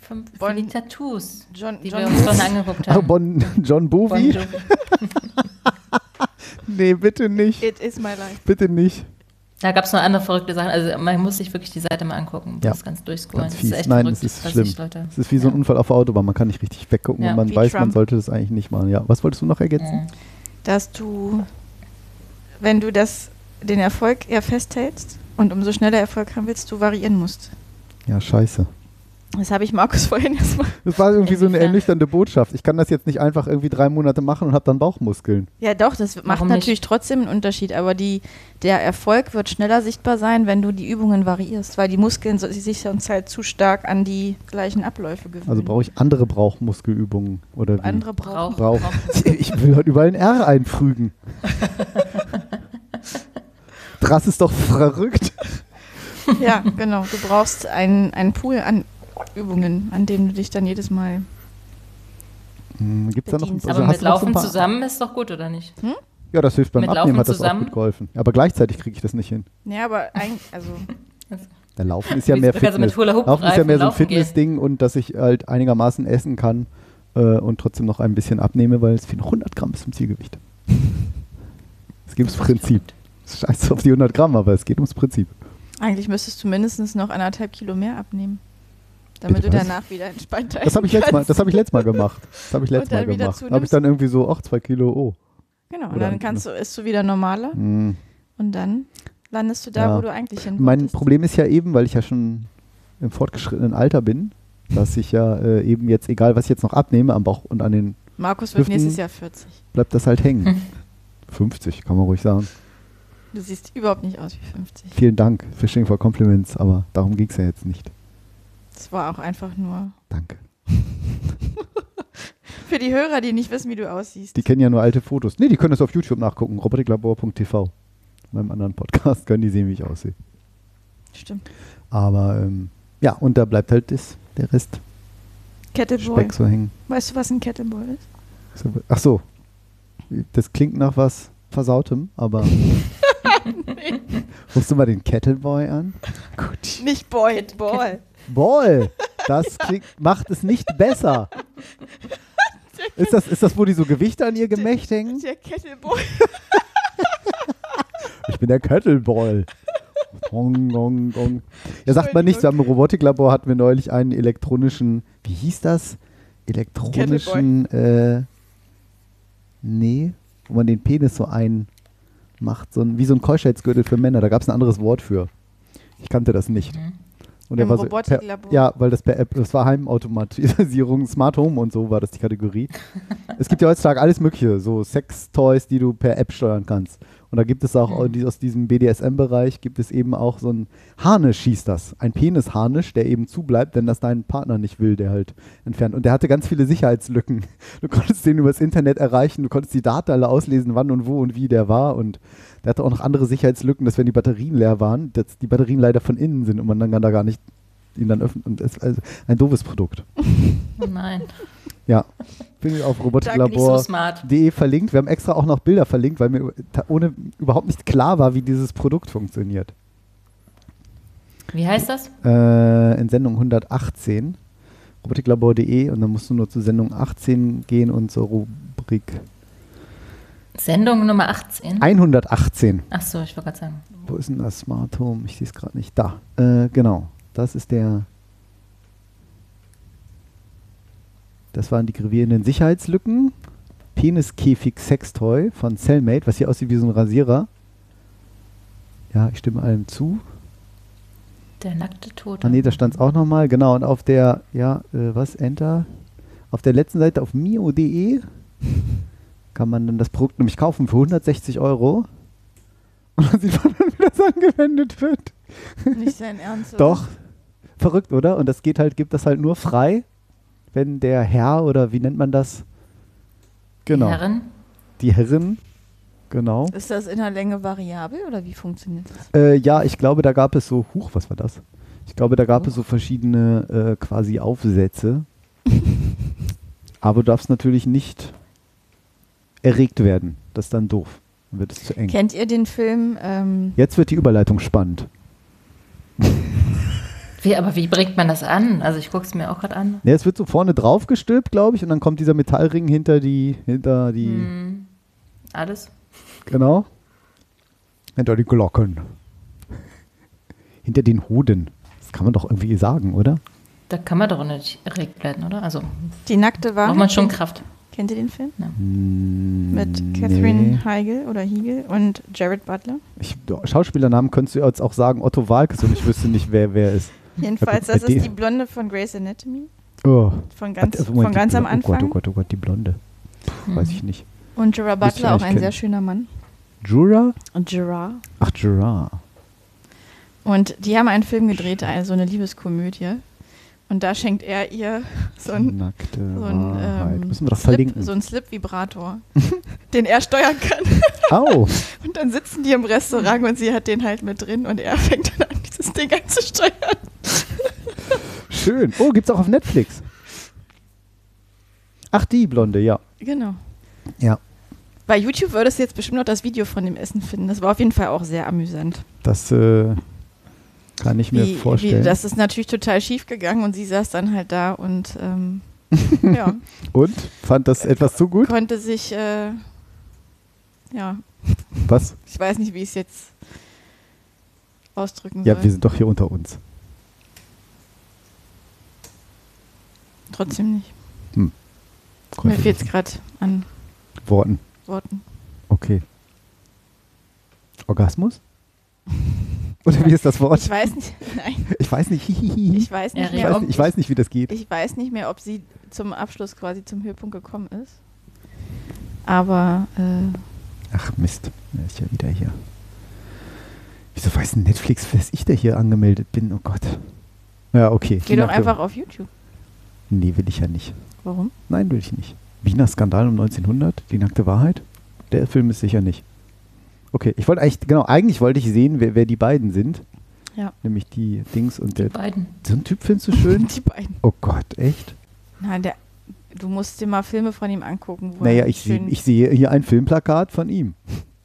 Für, für die Tattoos, John, die John wir uns vorhin angeguckt haben. bon, John Bon Bovi? Jovi. nee, bitte nicht. It is my life. Bitte nicht. Da gab es noch andere verrückte Sachen. Also man muss sich wirklich die Seite mal angucken. Ja. Das ganz durchscrollen. Ganz Das fies. ist echt Nein, verrückt, es ist schlimm. Es ist wie so ein Unfall auf der Autobahn. Man kann nicht richtig weggucken Ja, und man weiß, man Trump. sollte das eigentlich nicht machen. Ja, was wolltest du noch ergänzen? Dass du, wenn du das, den Erfolg eher festhältst und umso schneller Erfolg haben willst, du variieren musst. Ja, scheiße. Das habe ich Markus vorhin erstmal. Das war irgendwie so eine ernüchternde Botschaft. Ich kann das jetzt nicht einfach irgendwie drei Monate machen und habe dann Bauchmuskeln. Ja, doch, das macht Warum natürlich nicht? trotzdem einen Unterschied, aber die, der Erfolg wird schneller sichtbar sein, wenn du die Übungen variierst, weil die Muskeln so, sich sonst halt zu stark an die gleichen Abläufe gewöhnen. Also brauche ich andere Bauchmuskelübungen oder wie? andere brauchen. Brauch. Ich will heute überall ein R einfügen. Das ist doch verrückt. Ja, genau. Du brauchst einen, einen Pool an Übungen, an dem du dich dann jedes Mal. Hm, Gibt's da noch, also Aber mit Laufen paar- zusammen ist doch gut, oder nicht? Ja, das hilft beim mit Abnehmen, Laufen hat das auch gut geholfen. Aber gleichzeitig kriege ich das nicht hin. Ja, aber eigentlich, also. Der Laufen ist ja mehr Fitness. Laufen ist ja mehr so ein. Fitnessding und dass ich halt einigermaßen essen kann äh, und trotzdem noch ein bisschen abnehme, weil es fehlen noch 100 Gramm bis zum Zielgewicht. Es geht ums Prinzip. Scheiße auf die 100 Gramm, aber es geht ums Prinzip. Eigentlich müsstest du mindestens noch anderthalb Kilo mehr abnehmen. Damit Bitte du was? danach wieder entspannt Das habe ich, letztes Mal- das hab ich letztes Mal gemacht. Das habe ich letztes Mal gemacht. Habe ich dann irgendwie so, ach, zwei Kilo, oh. Genau, und Oder dann kannst du, isst du wieder normaler Hm. und dann landest du da, wo du eigentlich hin Mein wolltest. Problem ist ja eben, weil ich ja schon im fortgeschrittenen Alter bin, dass ich ja äh, eben jetzt, egal was ich jetzt noch abnehme, am Bauch und an den Markus wird Hüften, nächstes Jahr 40. bleibt das halt hängen. 50, kann man ruhig sagen. Du siehst überhaupt nicht aus wie 50. Vielen Dank, Fishing for Compliments, aber darum ging es ja jetzt nicht. Das war auch einfach nur Danke. für die Hörer, die nicht wissen, wie du aussiehst. Die kennen ja nur alte Fotos. Nee, die können das auf YouTube nachgucken, robotiklabor.tv. In meinem anderen Podcast können die sehen, wie ich aussehe. Stimmt. Aber ähm, ja, und da bleibt halt das, der Rest Kettleboy. Speck so hängen. Weißt du, was ein Kettleboy ist? Ach so, das klingt nach was Versautem, aber rufst du mal den Kettleboy an? Gut. Nicht Boy, Boy. Ball, das klingt, macht es nicht besser. Ist das, ist das, wo die so Gewichte an ihr Gemächt hängen? Der Kettleboy. Ich bin der Kettleball. Gong, gong, gong. Ja, sagt man nicht, so am Robotiklabor hatten wir neulich einen elektronischen, wie hieß das? Elektronischen, äh, nee, wo man den Penis so einmacht, so ein, wie so ein Keuschheitsgürtel für Männer. Da gab es ein anderes Wort für. Ich kannte das nicht. Und Im war so Robotiklabor? ja, weil das per App, das war Heimautomatisierung, Smart Home und so war das die Kategorie. es gibt ja heutzutage alles Mögliche, so Sex-Toys, die du per App steuern kannst. Und da gibt es auch Mhm. aus diesem BDSM-Bereich gibt es eben auch so ein Harnisch hieß das. Ein Penisharnisch, der eben zubleibt, wenn das dein Partner nicht will, der halt entfernt. Und der hatte ganz viele Sicherheitslücken. Du konntest den übers Internet erreichen, du konntest die Daten alle auslesen, wann und wo und wie der war. Und der hatte auch noch andere Sicherheitslücken, dass wenn die Batterien leer waren, dass die Batterien leider von innen sind und man dann kann da gar nicht ihn dann öffnen. Und es ist also ein doofes Produkt. Oh nein. Ja, bin ich auf nicht so robotiklabor.de verlinkt. Wir haben extra auch noch Bilder verlinkt, weil mir ohne überhaupt nicht klar war, wie dieses Produkt funktioniert. Wie heißt das? Äh, in Sendung 118, robotiklabor.de und dann musst du nur zu Sendung 18 gehen und zur Rubrik Sendung Nummer 18. 118. Ach so, ich wollte gerade sagen. Wo ist denn das Smart Home? Ich sehe es gerade nicht. Da. Äh, genau. Das ist der. Das waren die gravierenden Sicherheitslücken. Peniskäfig Sextoy von Cellmate, was hier aussieht wie so ein Rasierer. Ja, ich stimme allem zu. Der nackte Tote. Ah nee, da stand es auch nochmal. Genau, und auf der, ja, äh, was, Enter? Auf der letzten Seite auf mio.de kann man dann das Produkt nämlich kaufen für 160 Euro. Und dann sieht man dann, wie das angewendet wird. Nicht sein Ernst. oder? Doch. Verrückt, oder? Und das geht halt, gibt das halt nur frei, wenn der Herr oder wie nennt man das? Genau. Herren? Die Herren, genau. Ist das in der Länge variabel oder wie funktioniert das? Äh, ja, ich glaube, da gab es so, huch, was war das? Ich glaube, da gab es so verschiedene äh, quasi Aufsätze. Aber du darfst natürlich nicht erregt werden. Das ist dann doof. Dann wird es zu eng. Kennt ihr den Film? Ähm, Jetzt wird die Überleitung spannend. Wie, aber wie bringt man das an? Also ich gucke es mir auch gerade an. Ja, es wird so vorne drauf gestülpt, glaube ich, und dann kommt dieser Metallring hinter die, hinter die, Hm, alles? genau, hinter die Glocken. hinter den Hoden. Das kann man doch irgendwie sagen, oder? Da kann man doch nicht erregt werden, oder? Also die nackte Wahrheit. braucht man schon Kraft. Kennt ihr den Film? Hm, Mit nee. Catherine Heigl oder Hiegel und Jared Butler. Ich, Schauspielernamen könntest du jetzt auch sagen, Otto Walkes, und ich wüsste nicht, wer wer ist. Jedenfalls, das ist die Blonde von Grey's Anatomy. Oh. Von ganz, Warte, Moment, von ganz am Blo- Oh Gott, Anfang. oh Gott, oh Gott, die Blonde. Puh, Weiß ich nicht. Und Gerard Butler, auch ein sehr kennen. schöner Mann. Jura? Und Gerard. Ach, Gerard. Und die haben einen Film gedreht, also eine Liebeskomödie. Und da schenkt er ihr so ein, Nackte so ein, ähm, Müssen wir doch Slip, so ein Slip-Vibrator, den er steuern kann. Au. Und dann sitzen die im Restaurant und sie hat den halt mit drin und er fängt dann an, dieses Ding anzusteuern. Schön. Oh, gibt's auch auf Netflix. Ach, die Blonde, ja. Genau. Ja, Bei YouTube würdest du jetzt bestimmt noch das Video von dem Essen finden. Das war auf jeden Fall auch sehr amüsant. das äh, kann ich mir Wie, vorstellen. wie, das ist natürlich total schief gegangen und sie saß dann halt da und ähm, ja, Und? Fand das etwas zu gut? konnte sich, äh, ja, Was? ich weiß nicht, wie ich es jetzt ausdrücken Ja, soll. wir sind doch hier unter uns. Trotzdem nicht. Hm. Mir fehlt es gerade an Worten. Worten. Okay. Orgasmus? Oder wie ist das Wort? Ich weiß nicht. Nein. Ich weiß nicht. Ich weiß nicht, Ich mehr, weiß ob, ich weiß nicht, wie das geht. ich weiß nicht mehr, ob sie zum Abschluss quasi zum Höhepunkt gekommen ist. Aber äh, Ach Mist, er ist ja wieder hier. Wieso weiß denn Netflix, dass ich da hier angemeldet bin? Oh Gott. Ja, okay. geh doch einfach auf YouTube. Nee, will ich ja nicht. Warum? Nein, will ich nicht. Wiener Skandal um 1900, die nackte Wahrheit? Der Film ist sicher nicht. Okay, ich wollte eigentlich, genau, eigentlich wollte ich sehen, wer, wer die beiden sind. Ja. Nämlich die Dings und der. beiden. So ein Typ findest du schön? Die beiden. Oh Gott, echt? Nein, der, du musst dir mal Filme von ihm angucken. Wo Naja, er ich, sehe- schön- ich sehe hier ein Filmplakat von ihm.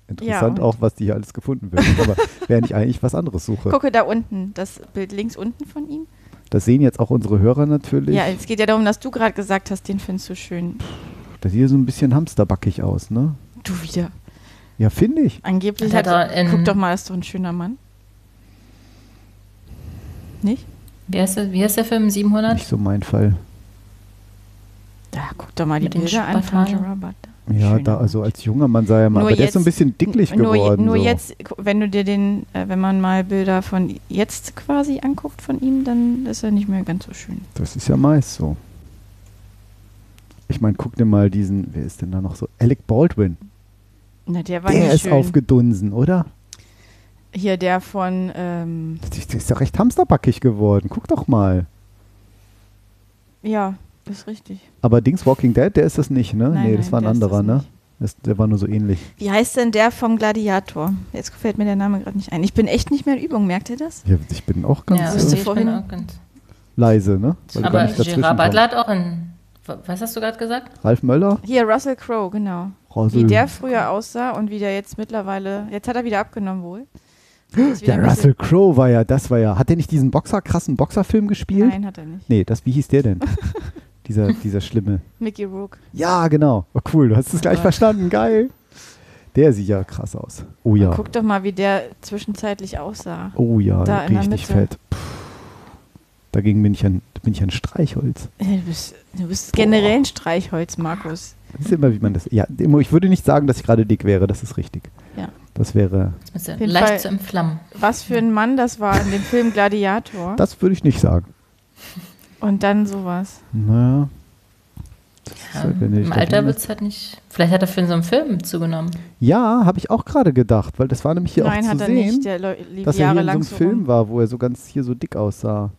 Interessant und? auch, was die hier alles gefunden wird. Aber während ich eigentlich was anderes suche. Gucke da unten, das Bild links unten von ihm. Das sehen jetzt auch unsere Hörer natürlich. Ja, es geht ja darum, dass du gerade gesagt hast, den findest du schön. Das sieht so ein bisschen hamsterbackig aus, ne? Du wieder. Ja, finde ich. Angeblich Hat hat er in- Guck doch mal, ist doch ein schöner Mann. Nicht? Wie heißt der, wie heißt der Film? 700? Nicht so mein Fall. Da guck doch mal die Mit Bilder an von. Gerard Butler. Ja, da, also als junger Mann sah er mal, aber der ist so ein bisschen dicklich nur, geworden. Nur so. jetzt, wenn du dir den, äh, wenn man mal Bilder von jetzt quasi anguckt von ihm, dann ist er nicht mehr ganz so schön. Das ist ja meist so. Ich meine, guck dir mal diesen, wer ist denn da noch so? Alec Baldwin. Na, der war Der nicht ist schön. aufgedunsen, oder? Hier der von, ähm, Der ist ja recht hamsterbackig geworden. Guck doch mal. ja, ist richtig. Aber Dings Walking Dead, der ist das nicht, ne? Nein, nee, das nein, war ein anderer, das ne? Das, der war nur so ähnlich. Wie heißt denn der vom Gladiator? Jetzt fällt mir der Name gerade nicht ein. Ich bin echt nicht mehr in Übung, merkt ihr das? Ja, ich bin auch ganz Ja, ich vorhin- bin auch ganz. leise, ne? Weil Aber Gerard Butler hat auch in. Was hast du gerade gesagt? Ralf Möller? Hier, Russell Crowe, genau. Russell. Wie der früher aussah und wie der jetzt mittlerweile, jetzt hat er wieder abgenommen wohl. Der Russell Crowe war ja, das war ja, hat der nicht diesen Boxer, krassen Boxerfilm gespielt? Nein, hat er nicht. Nee, das, wie hieß der denn? dieser, dieser schlimme. Mickey Rourke. Ja, genau. Oh, cool, du hast es gleich Gott. verstanden, geil. Der sieht ja krass aus. Oh ja. Guck doch mal, wie der zwischenzeitlich aussah. Oh ja, da in der richtig Mitte. fett. Puh. Dagegen bin ich ein, bin ich ein Streichholz. Du bist, du bist generell ein Streichholz, Markus. Das ist immer, wie man das. Ja, immer- ich würde nicht sagen, dass ich gerade dick wäre, das ist richtig. Ja. Das wäre. Ist ja Auf jeden leicht Fall- zu entflammen. Was für ein Mann das war in dem Film Gladiator. Das würde ich nicht sagen. Und dann sowas. Naja. Das ist Ja, halt, Im Alter wird es halt nicht. Vielleicht hat er für so einen Film zugenommen. Ja, habe ich auch gerade gedacht, weil das war nämlich hier Nein, auch zu hat er sehen, nicht. Dass er hier in so jahrelang einem so Film rum. war, wo er so ganz hier so dick aussah.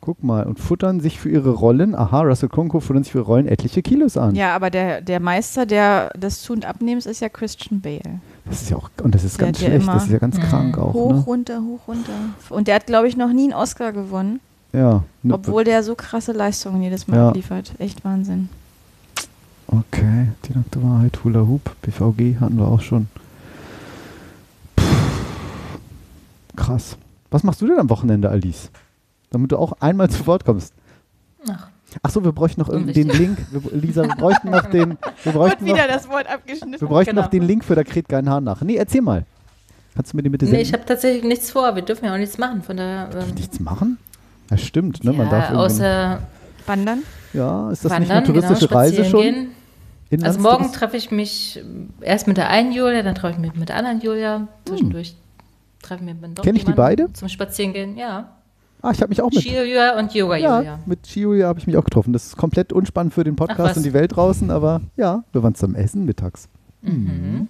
Guck mal, und futtern sich für ihre Rollen, aha, Russell Crowe futtern sich für ihre Rollen etliche Kilos an. Ja, aber der, der Meister der, des Zu- und Abnehmens ist ja Christian Bale. Das ist ja auch, und das ist Der ganz schlecht, das ist ja ganz krank auch, Hoch, ne? runter, hoch, runter. Und der hat, glaube ich, noch nie einen Oscar gewonnen. Ja. ne- Obwohl der so krasse Leistungen jedes Mal Ja. abliefert. Echt Wahnsinn. Okay, die nackte Wahrheit, Hula Hoop, BVG hatten wir auch schon. Puh. Krass. Was machst du denn am Wochenende, Alice? Damit du auch einmal zu Wort kommst. Ach. Ach so, wir bräuchten noch irgendwie den. Link. Wir, Lisa, wir bräuchten noch den. Wir bräuchten noch, das Wort abgeschnitten. wir bräuchten Genau. noch den Link für da kräht kein Haar nach. Nee, erzähl mal. Kannst du mir den bitte Nee, senden? ich habe tatsächlich nichts vor. Wir dürfen ja auch nichts machen. Von daher. Ähm, Nichts machen? Ja, stimmt, ne? Man darf ja, irgendwie- außer Wandern? Ja, ist das wandern, nicht eine touristische genau, Reise schon? Gehen. Also morgen treffe ich mich ähm, erst mit der einen Julia, dann treffe ich mich mit der anderen Julia. Zwischendurch treffen wir mit doch Kenn ich die beide? Zum Spazierengehen, ja. Ah, ich habe mich auch mit. Ski-Julia und Ja, Yoga-Julia. mit Ski-Julia habe ich mich auch getroffen. Das ist komplett unspannend für den Podcast und die Welt draußen, aber ja, wir waren zum Essen mittags. Mhm.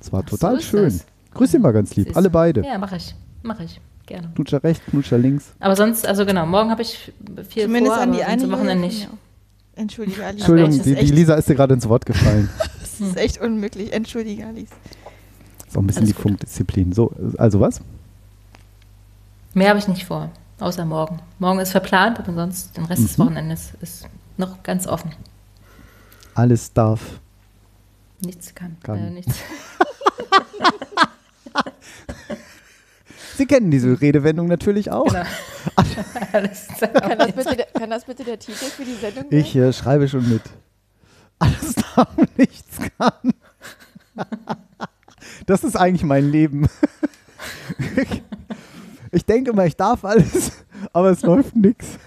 Es war Ach, so total ist schön. das. Grüß ihn mal ganz lieb, alle beide. Ja, mache ich. Mache ich. Gerne. Knutscher rechts, Knutscher links. Aber sonst, also genau, morgen habe ich viel Zumindest vor, an die eine Wochenende Julia nicht. mir. Entschuldige, Alice. Entschuldigung, Das die, die Lisa ist dir gerade ins Wort gefallen. Das ist echt unmöglich. Entschuldige, Alice. ist auch ein bisschen Alles die gut. Funkdisziplin. So, also was? Mehr habe ich nicht vor, außer morgen. Morgen ist verplant, aber sonst den Rest des Mhm. Wochenendes ist noch ganz offen. Alles darf. Nichts kann. Kann. Äh, nichts. Sie kennen diese Redewendung natürlich auch. Genau. Alles Kann das, bitte, der- kann das bitte der Titel für die Sendung sein? Ich äh, schreibe schon mit. Alles darf, nichts kann. Das ist eigentlich mein Leben. Ich denke immer, ich darf alles, aber es läuft nichts.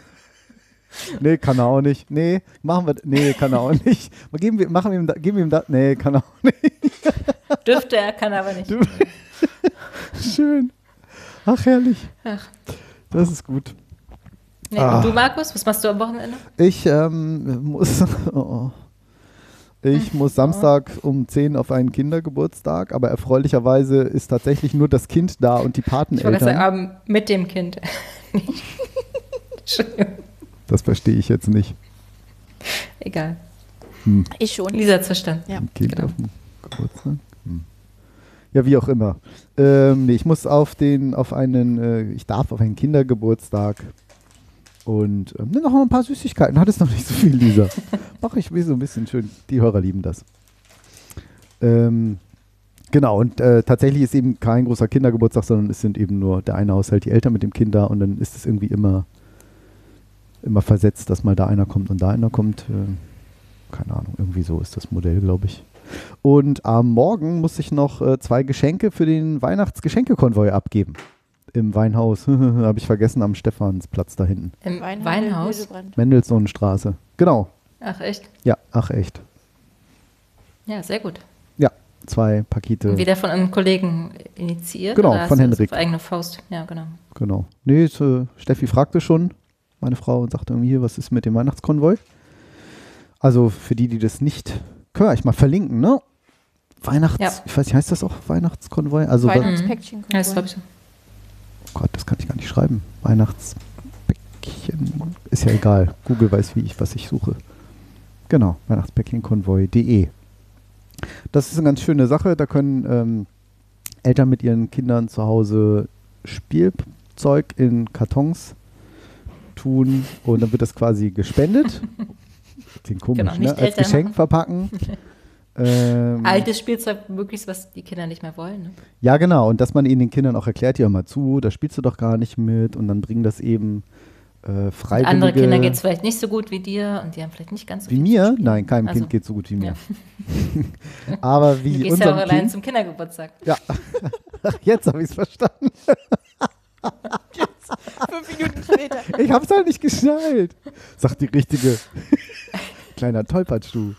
Nee, kann er auch nicht. Nee, machen wir. Nee, kann er auch nicht. Mal Geben wir, machen wir ihm da, geben wir ihm da. Nee, kann er auch nicht. Dürfte er, kann aber nicht. Schön. Ach, herrlich. Ach. Das ist gut. Nee, Ah. Und du, Markus, was machst du am Wochenende? Ich ähm, muss. Oh. Ich muss Samstag um 10 auf einen Kindergeburtstag, aber erfreulicherweise ist tatsächlich nur das Kind da und die Ich wollte Pateneltern. sagen, ähm, mit dem Kind. Entschuldigung. Das verstehe ich jetzt nicht. Egal. Hm. Ich schon. Lisa hat verstanden. Ja. Kind auf dem Geburtstag? Hm. Ja, wie auch immer. Ähm, nee, ich muss auf den, auf einen, äh, ich darf auf einen Kindergeburtstag und ähm, noch mal ein paar Süßigkeiten. Hat es noch nicht so viel, Lisa. Mach ich mir so ein bisschen schön. Die Hörer lieben das. Ähm, genau, und äh, tatsächlich ist eben kein großer Kindergeburtstag, sondern es sind eben nur der eine Haushalt, die Eltern mit dem Kind da und dann ist es irgendwie immer, immer versetzt, dass mal da einer kommt und da einer kommt. Äh, keine Ahnung, irgendwie so ist das Modell, glaube ich. Und am Morgen muss ich noch äh, zwei Geschenke für den Weihnachtsgeschenkekonvoi abgeben. Im Weinhaus. Habe ich vergessen, am Stephansplatz da hinten. Im Weinhaus? Hildebrand. Mendelssohnstraße. Genau. Ach, echt? Ja, ach echt. Ja, sehr gut. Ja, zwei Pakete. Und wieder von einem Kollegen initiiert? Genau, von Henrik. Auf eigene Faust. Ja, genau. Genau. Nee, ist, äh, Steffi fragte schon, meine Frau, und sagte irgendwie hier, was ist mit dem Weihnachtskonvoi? Also für die, die das nicht, können wir euch mal verlinken, ne? Weihnachts, Ja. ich weiß nicht, heißt das auch Weihnachtskonvoi? Also Weihnachtspäckchen. Ja, das glaube ich so. Oh Gott, das kann ich gar nicht schreiben. Weihnachtspäckchen. Ist ja egal. Google weiß, wie ich, was ich suche. Genau, Weihnachtspäckchenkonvoi.de. Das ist eine ganz schöne Sache. Da können ähm, Eltern mit ihren Kindern zu Hause Spielzeug in Kartons tun und dann wird das quasi gespendet. Klingt komisch, Genau, ne? Als Geschenk verpacken. ähm, Altes Spielzeug, möglichst, was die Kinder nicht mehr wollen. Ne? ja, genau. Und dass man ihnen den Kindern auch erklärt, ja mal zu, da spielst du doch gar nicht mit und dann bringen das eben äh, freiwillige... Andere Kinder geht es vielleicht nicht so gut wie dir und die haben vielleicht nicht ganz so Wie mir? Nein, keinem Also, Kind geht so gut wie mir. ja. Aber Du wie gehst ja auch allein Kind... zum Kindergeburtstag. Ja, jetzt habe ich es verstanden. Fünf Minuten später. Ich habe es halt nicht geschnallt. Sagt die richtige. Kleiner Tollpatsch, du.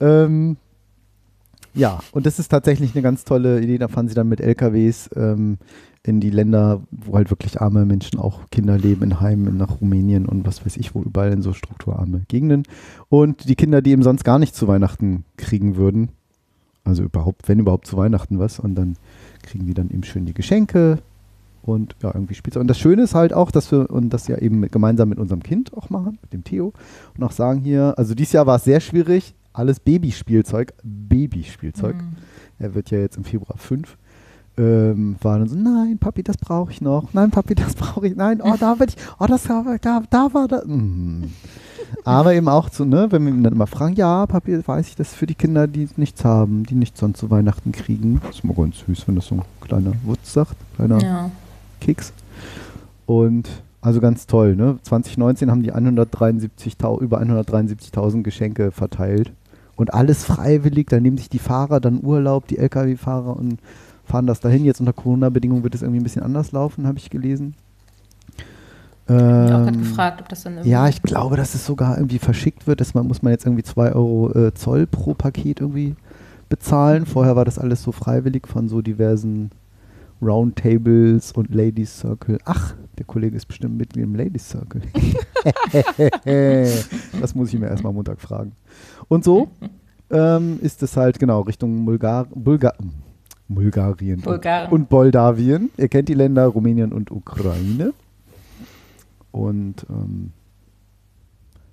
Ähm, ja, und das ist tatsächlich eine ganz tolle Idee. Da fahren sie dann mit LKWs ähm, in die Länder, wo halt wirklich arme Menschen, auch Kinder leben, in Heimen, nach Rumänien und was weiß ich, wo überall in so strukturarme Gegenden. Und die Kinder, die eben sonst gar nicht zu Weihnachten kriegen würden, also überhaupt, wenn überhaupt zu Weihnachten was, und dann kriegen die dann eben schön die Geschenke und ja, irgendwie Spielzeug. Und das Schöne ist halt auch, dass wir und das ja eben mit, gemeinsam mit unserem Kind auch machen, mit dem Theo, und auch sagen hier, also dieses Jahr war es sehr schwierig, alles Babyspielzeug, Babyspielzeug. Er wird ja jetzt im Februar fünf. Ähm, war dann so, nein, Papi, das brauche ich noch. Nein, Papi, das brauche ich. Nein, oh, da will ich. Oh, das war, da, da war das. Mm. Aber eben auch so, ne, wenn wir ihn dann immer fragen, ja, Papi, weiß ich, das ist für die Kinder, die nichts haben, die nichts sonst zu Weihnachten kriegen. Das ist immer ganz süß, wenn das so ein kleiner Wutz sagt, kleiner Ja. Keks. Und also ganz toll, ne? 2019 haben die 173.000 über 173.000 Geschenke verteilt. Und alles freiwillig, da nehmen sich die Fahrer dann Urlaub, die Lkw-Fahrer und fahren das dahin. Jetzt unter Corona-Bedingungen wird es irgendwie ein bisschen anders laufen, habe ich gelesen. Ich habe auch gerade Ähm, gefragt, ob das dann ja, ich glaube, dass es sogar irgendwie verschickt wird. Das man, muss man jetzt irgendwie 2 Euro äh, Zoll pro Paket irgendwie bezahlen. Vorher war das alles so freiwillig von so diversen Roundtables und Ladies Circle. Ach, der Kollege ist bestimmt Mitglied im Ladies Circle. das muss ich mir erstmal am Montag fragen. Und so ähm, ist es halt genau Richtung Bulgar Bulgar Bulgarien Bulgaren. und, Moldawien. Ihr kennt die Länder Rumänien und Ukraine. Und ähm,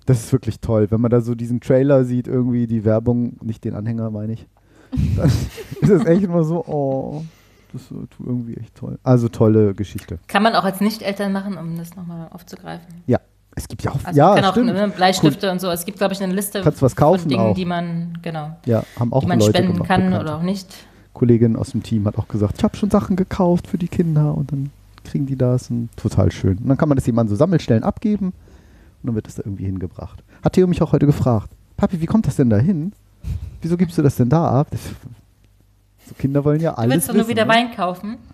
das ist wirklich toll, wenn man da so diesen Trailer sieht, irgendwie die Werbung, nicht den Anhänger, meine ich. Dann ist es echt immer so, oh, das ist irgendwie echt toll. Also tolle Geschichte. Kann man auch als Nicht-Eltern machen, um das nochmal aufzugreifen. Ja, es gibt ja auch, Also ja, kann auch stimmt. ne, Bleistifte und so. Es gibt, glaube ich, eine Liste Kannst was kaufen von Dingen, auch. die man, genau, Ja, haben auch die man Leute spenden gemacht, kann Bekannte. oder auch nicht. Kollegin aus dem Team hat auch gesagt, ich habe schon Sachen gekauft für die Kinder und dann kriegen die das und total schön. Und dann kann man das an so Sammelstellen abgeben und dann wird es da irgendwie hingebracht. Hat Theo mich auch heute gefragt, Papi, wie kommt das denn da hin? Wieso gibst du das denn da ab? So Kinder wollen ja Du alles willst doch nur wieder ne? Wein kaufen.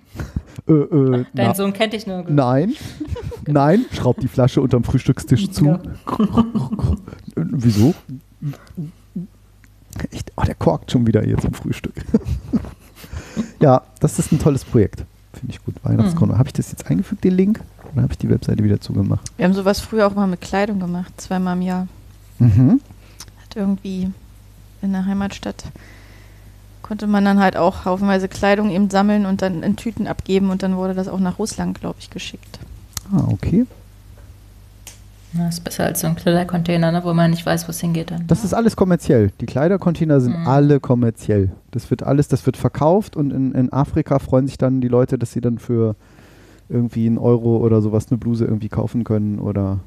Äh, äh, Dein na- Sohn kennt dich nur. gut. Nein, nein, schraubt die Flasche unterm Frühstückstisch zu. Ja. Wieso? Echt? Oh, der korkt schon wieder hier zum Frühstück. ja, das ist ein tolles Projekt. Finde ich gut. Weihnachtskorn. Habe ich das jetzt eingefügt, den Link? Oder habe ich die Webseite wieder zugemacht? Wir haben sowas früher auch mal mit Kleidung gemacht, zweimal im Jahr. Mhm. Hat irgendwie in der Heimatstadt konnte man dann halt auch haufenweise Kleidung eben sammeln und dann in Tüten abgeben und dann wurde das auch nach Russland, glaube ich, geschickt. Ah, okay. Das ist besser als so ein Kleidercontainer, ne, wo man nicht weiß, wo es hingeht dann. Das ist alles kommerziell. Die Kleidercontainer sind Mhm. alle kommerziell. Das wird alles, das wird verkauft und in, in Afrika freuen sich dann die Leute, dass sie dann für irgendwie einen Euro oder sowas eine Bluse irgendwie kaufen können oder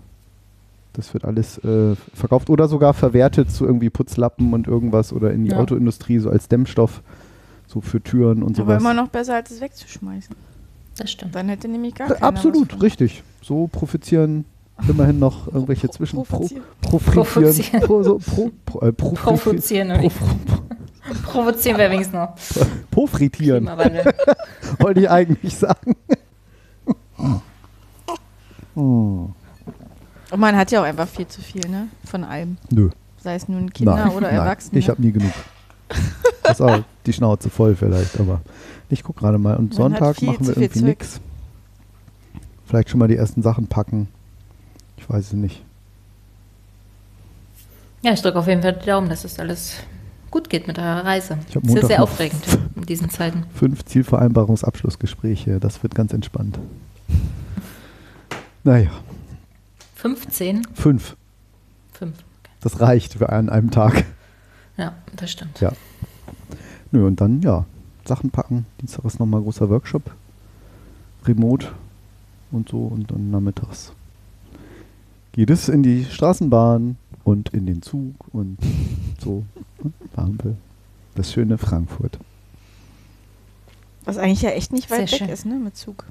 das wird alles äh, verkauft oder sogar verwertet zu irgendwie Putzlappen und irgendwas oder in die Ja. Autoindustrie so als Dämmstoff, so für Türen und Aber sowas. immer noch besser, als es wegzuschmeißen. Das stimmt. Dann hätte nämlich gar Äh, keiner was Absolut, von. richtig. So profitieren immerhin noch irgendwelche Zwischen... Pro, provozieren. profitieren. Provozieren. Pro, pro, pro, äh, profitieren- Provozieren. Provozieren wir wenigstens noch. Klimawandel. Wollte ich eigentlich sagen. oh. Und man hat ja auch einfach viel zu viel, ne? Von allem. Nö. Sei es nun Kinder Nein, oder nein, Erwachsene. Ich habe nie genug. Das ist auch die Schnauze voll vielleicht, aber ich gucke gerade mal. Und Man Sonntag machen wir irgendwie nichts. Vielleicht schon mal die ersten Sachen packen. Ich weiß es nicht. Ja, ich drücke auf jeden Fall die Daumen, dass es alles gut geht mit eurer Reise. Ich hab Das ist ja Montag sehr noch- aufregend in diesen Zeiten. Fünf Zielvereinbarungsabschlussgespräche. Das wird ganz entspannt. Naja, 15? fünf. Fünf. Das reicht für an einem Tag. Ja, das stimmt. Ja. Nö, und dann, ja, Sachen packen. Dienstag ist nochmal großer Workshop. Remote und so. Und dann nachmittags geht es in die Straßenbahn und in den Zug und so. Fahren wir das schöne Frankfurt. Was eigentlich ja echt nicht Sehr weit weg schön. ist, ne? Mit Zug.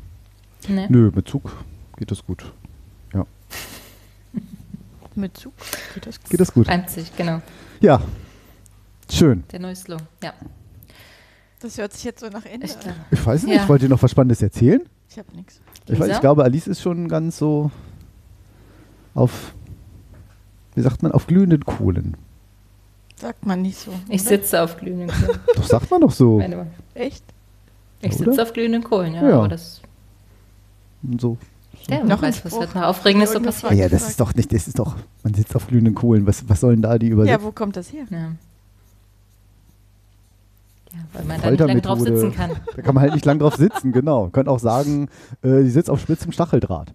Nee. Nö, mit Zug geht das gut. Mit Zug geht das gut. Geht das gut? Reimt sich, genau. Ja. Schön. Der neue Slogan. Ja. Das hört sich jetzt so nach Ende Echt, an. Ich weiß nicht, Ja. wollt ihr noch was Spannendes erzählen? Ich habe nichts. Ich, weiß, ich glaube, Alice ist schon ganz so auf, wie sagt man, auf glühenden Kohlen. Sagt man nicht so. Ich oder? sitze auf glühenden Kohlen. Doch sagt man doch so. Echt? Ich sitze auf glühenden Kohlen, ja. Ja. Aber das, Und so. Ja, Noch weiß, was wird noch Aufregendes so Ah, passieren. ja, das ist doch nicht, das ist doch, man sitzt auf glühenden Kohlen. Was, was sollen da die Ja, Übersetzungen? wo kommt das her? Ja. Ja, weil man da nicht lange drauf sitzen kann. Da kann man halt nicht lang drauf sitzen, genau. Könnt auch sagen, äh, die sitzt auf spitzem Stacheldraht.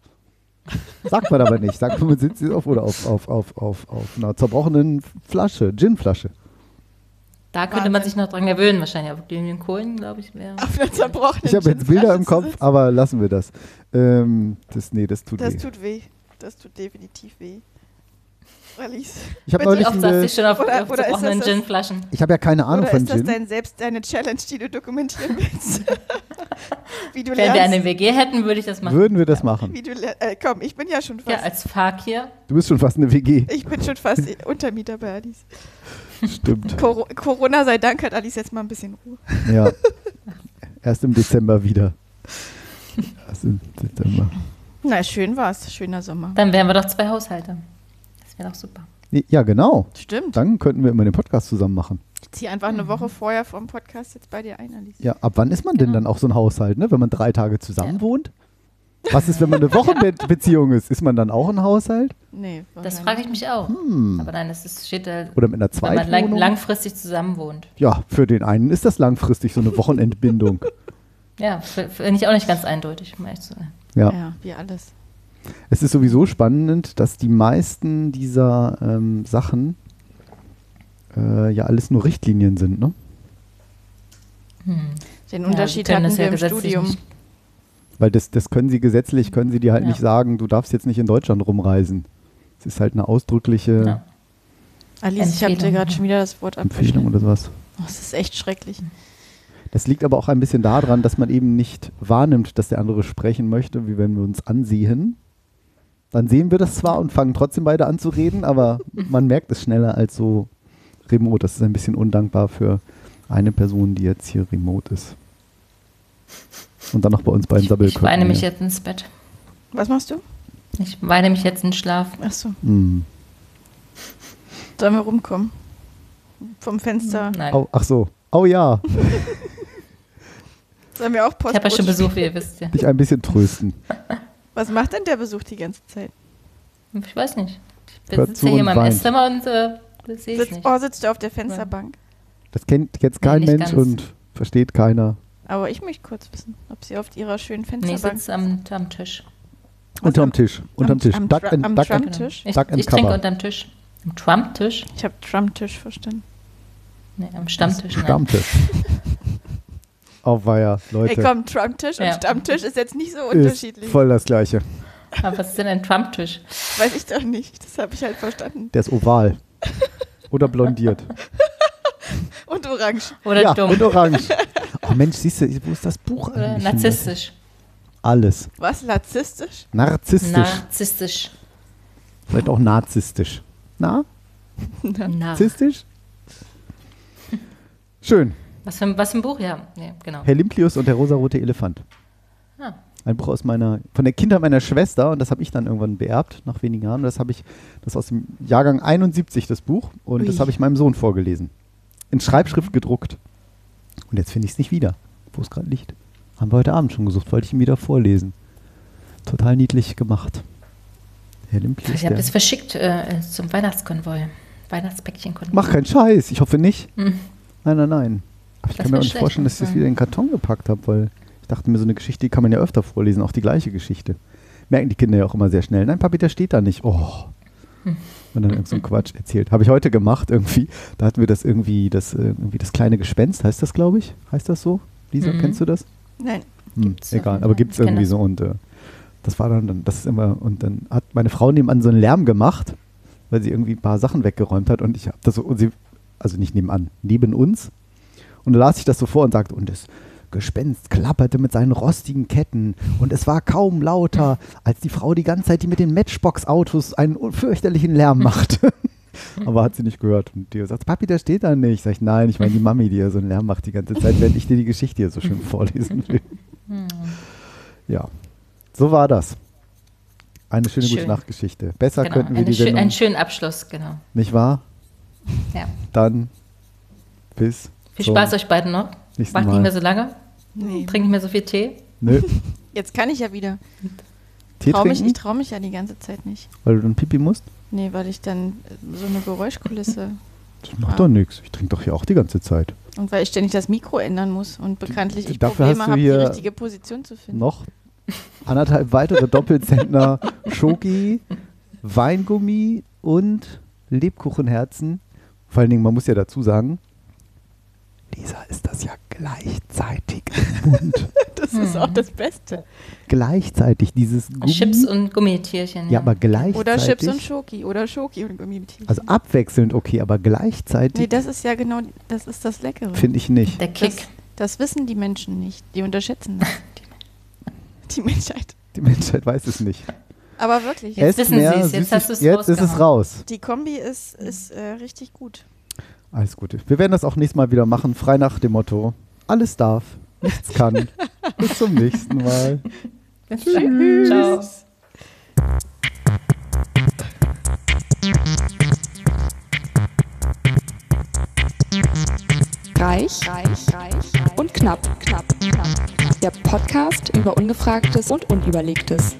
Sagt man aber nicht. Sagt man, man sitzt auf oder auf, auf, auf, auf, auf einer zerbrochenen Flasche, Ginflasche. Da könnte man sich noch dran gewöhnen, wahrscheinlich. Aber glühenden Kohlen, glaube ich, wäre. Auf einer zerbrochenen Ich habe jetzt Bilder im Kopf, aber lassen wir das. Ähm, das nee, das tut Das weh. tut weh. Das tut definitiv weh. Alice. Ich hab Bei neulich Oft eine- sie schon auf, Oder- auf oder ist zerbrochenen das das- Ginflaschen. Ich habe ja keine Ahnung Oder von ist das Gin. dein selbst deine Challenge, die du dokumentieren willst? wie du Wenn wir lernst, eine WG hätten, würde ich das machen. Würden wir das machen? wie du äh, komm, ich bin ja schon fast Ja, als Fakir. Du bist schon fast eine WG. ich bin schon fast Untermieter bei Alice. Stimmt. Coro Corona sei Dank hat Alice jetzt mal ein bisschen Ruhe. Ja. Erst im Dezember wieder. Erst im Dezember. Na, schön war's. Schöner Sommer. Dann wären wir doch zwei Haushalte. Das wäre doch super. Ja, genau. Stimmt. Dann könnten wir immer den Podcast zusammen machen. Ich zieh einfach eine Woche vorher vom Podcast jetzt bei dir ein, Alice. Ja, ab wann ist man denn dann auch so ein Haushalt, ne? Wenn man drei Tage zusammen wohnt? Was ist, wenn man eine Wochenbeziehung ist? Ist man dann auch ein Haushalt? Nee, Das frage ich mich auch. Hm. Aber nein, das ist, steht da, Oder mit einer wenn man lang, Zweitwohnung? langfristig zusammen wohnt. Ja, für den einen ist das langfristig so eine Wochenendbindung. Ja, finde ich auch nicht ganz eindeutig, um ehrlich zu sein. Ja. Ja, wie alles. Es ist sowieso spannend, dass die meisten dieser ähm, Sachen äh, ja alles nur Richtlinien sind, ne? Hm. Den Unterschied hatten das wir ja im Studium. nicht. Weil das, das können sie gesetzlich, können sie dir halt Ja. nicht sagen, du darfst jetzt nicht in Deutschland rumreisen. Es ist halt eine ausdrückliche Ja. Alice, ich habe dir gerade schon wieder das Wort Empfehlung oder sowas. Oh, das ist echt schrecklich. Das liegt aber auch ein bisschen daran, dass man eben nicht wahrnimmt, dass der andere sprechen möchte, wie wenn wir uns ansehen. Dann sehen wir das zwar und fangen trotzdem beide an zu reden, aber man merkt es schneller als so remote. Das ist ein bisschen undankbar für eine Person, die jetzt hier remote ist. Und dann noch bei uns beiden Ich Sabbelköpfen. weine mich jetzt ins Bett. Was machst du? Ich weine mich jetzt in Schlaf. Ach so. Hm. Sollen wir rumkommen? Vom Fenster. Nein. Oh, ach so. Oh ja. Sollen wir auch Ich habe ja schon Besuch, wie ihr wisst. Ja. Dich ein bisschen trösten. Was macht denn der Besuch die ganze Zeit? Ich weiß nicht. Ich sitze hier in meinem. Esszimmer und äh, das sehe ich Sitzt, nicht. oh, sitzt du auf der Fensterbank? Das kennt jetzt kein nicht Mensch ganz. und versteht keiner. Aber ich möchte kurz wissen, ob sie auf ihrer schönen Nee, Fensterbank sitze am, am Tisch. Unterm Tisch. Unterm Tisch. am Duck Tra- and, am duck and, Trump-Tisch? Ich, duck and ich trinke cover. unterm Tisch. Am Trump-Tisch? Ich habe Trump-Tisch verstanden. Nee, am Stammtisch. Stammtisch. Auweia, Leute. Ey, komm, Trump-Tisch und Ja. Stammtisch ist jetzt nicht so ist unterschiedlich. voll das Gleiche. Aber was ist denn ein Trump-Tisch? Weiß ich doch nicht. Das habe ich halt verstanden. Der ist oval. Oder blondiert. Und orange. Oder ja, dumm. und orange. Oh Mensch, siehst du, wo ist das Buch Oder eigentlich? narzisstisch. Alles. Was, narzisstisch? Narzisstisch. Narzisstisch. Vielleicht auch narzisstisch. Na? Na. Narzisstisch? Schön. Was für, ein- was für ein Buch? Ja, nee, genau. Herr Limplius und der rosarote Elefant. Ah. Ein Buch aus meiner, von der Kindheit meiner Schwester und das habe ich dann irgendwann beerbt, nach wenigen Jahren. Das habe ich, das ist aus dem Jahrgang 71, das Buch. Und Ui. das habe ich meinem Sohn vorgelesen. In Schreibschrift gedruckt. Und jetzt finde ich es nicht wieder, wo es gerade liegt. Haben wir heute Abend schon gesucht, wollte ich ihm wieder vorlesen. Total niedlich gemacht. Herr Limplius. Ich habe das verschickt äh, zum Weihnachtskonvoi. Weihnachtspäckchenkonvoi. Mach keinen Scheiß, ich hoffe nicht. Hm. Nein, nein, nein. Aber ich Das kann mir auch nicht vorstellen, dass ich das wieder in den Karton gepackt habe, weil ich dachte mir, so eine Geschichte, die kann man ja öfter vorlesen, auch die gleiche Geschichte. Merken die Kinder ja auch immer sehr schnell. Nein, Papi, der steht da nicht. Oh. Hm. Und dann irgend so Quatsch erzählt. Habe ich heute gemacht irgendwie. Da hatten wir das irgendwie, das, äh, irgendwie das kleine Gespenst, heißt das, glaube ich? Heißt das so? Lisa, Mhm. kennst du das? Nein. Hm, egal, aber gibt es irgendwie so und äh, das war dann, dann, das ist immer, und dann hat meine Frau nebenan so einen Lärm gemacht, weil sie irgendwie ein paar Sachen weggeräumt hat und ich habe das so, und sie, also nicht nebenan, neben uns. Und da las ich das so vor und sagte, und das Gespenst klapperte mit seinen rostigen Ketten und es war kaum lauter, als die Frau die ganze Zeit die mit den Matchbox-Autos einen fürchterlichen Lärm machte. Aber hat sie nicht gehört. Und die sagt, Papi, der steht da nicht. Sag ich, nein, ich meine die Mami, die ja so einen Lärm macht die ganze Zeit, während ich dir die Geschichte hier so schön vorlesen will. Hm. Ja, so war das. Eine schöne gute Schön. Nachtgeschichte. Besser Genau, könnten wir eine die schö Sendung, einen schönen Abschluss, genau. nicht wahr? Ja. Dann bis Viel Spaß euch beiden noch. Macht nicht mehr so lange. Nee. Trinkt nicht mehr so viel Tee. Nö, Jetzt kann ich ja wieder. Tee Trau mich, trinken, ich traue mich ja die ganze Zeit nicht. weil du dann Pipi musst? Nee, weil ich dann so eine Geräuschkulisse. Das macht Ja. doch nichts. Ich trinke doch hier auch die ganze Zeit. Und weil ich ständig das Mikro ändern muss und bekanntlich ich dafür Probleme habe, die richtige Position zu finden. Noch anderthalb weitere Doppelzentner Schoki, Weingummi und Lebkuchenherzen. Vor allen Dingen, man muss ja dazu sagen, Lisa ist das ja gleichzeitig im Mund. Das ist auch das Beste. gleichzeitig dieses Gummi. Chips und Gummitierchen. ja, aber gleichzeitig. Oder Chips und Schoki. Oder Schoki und Gummibärchen. Also abwechselnd okay, aber gleichzeitig Nee, das ist ja genau, das ist das Leckere. finde ich nicht. Der Kick. Das, das wissen die Menschen nicht. Die unterschätzen das. die Menschheit. Die Menschheit weiß es nicht. Aber wirklich. Jetzt Esst wissen mehr sie's, jetzt hast du's jetzt ist es raus. Die Kombi ist, ist äh, richtig gut. Alles Gute. Wir werden das auch nächstes Mal wieder machen, frei nach dem Motto: alles darf, nichts kann. Bis zum nächsten Mal. Tschüss. Ciao. Reich, reich, reich und knapp, knapp, knapp. Der Podcast über Ungefragtes und Unüberlegtes.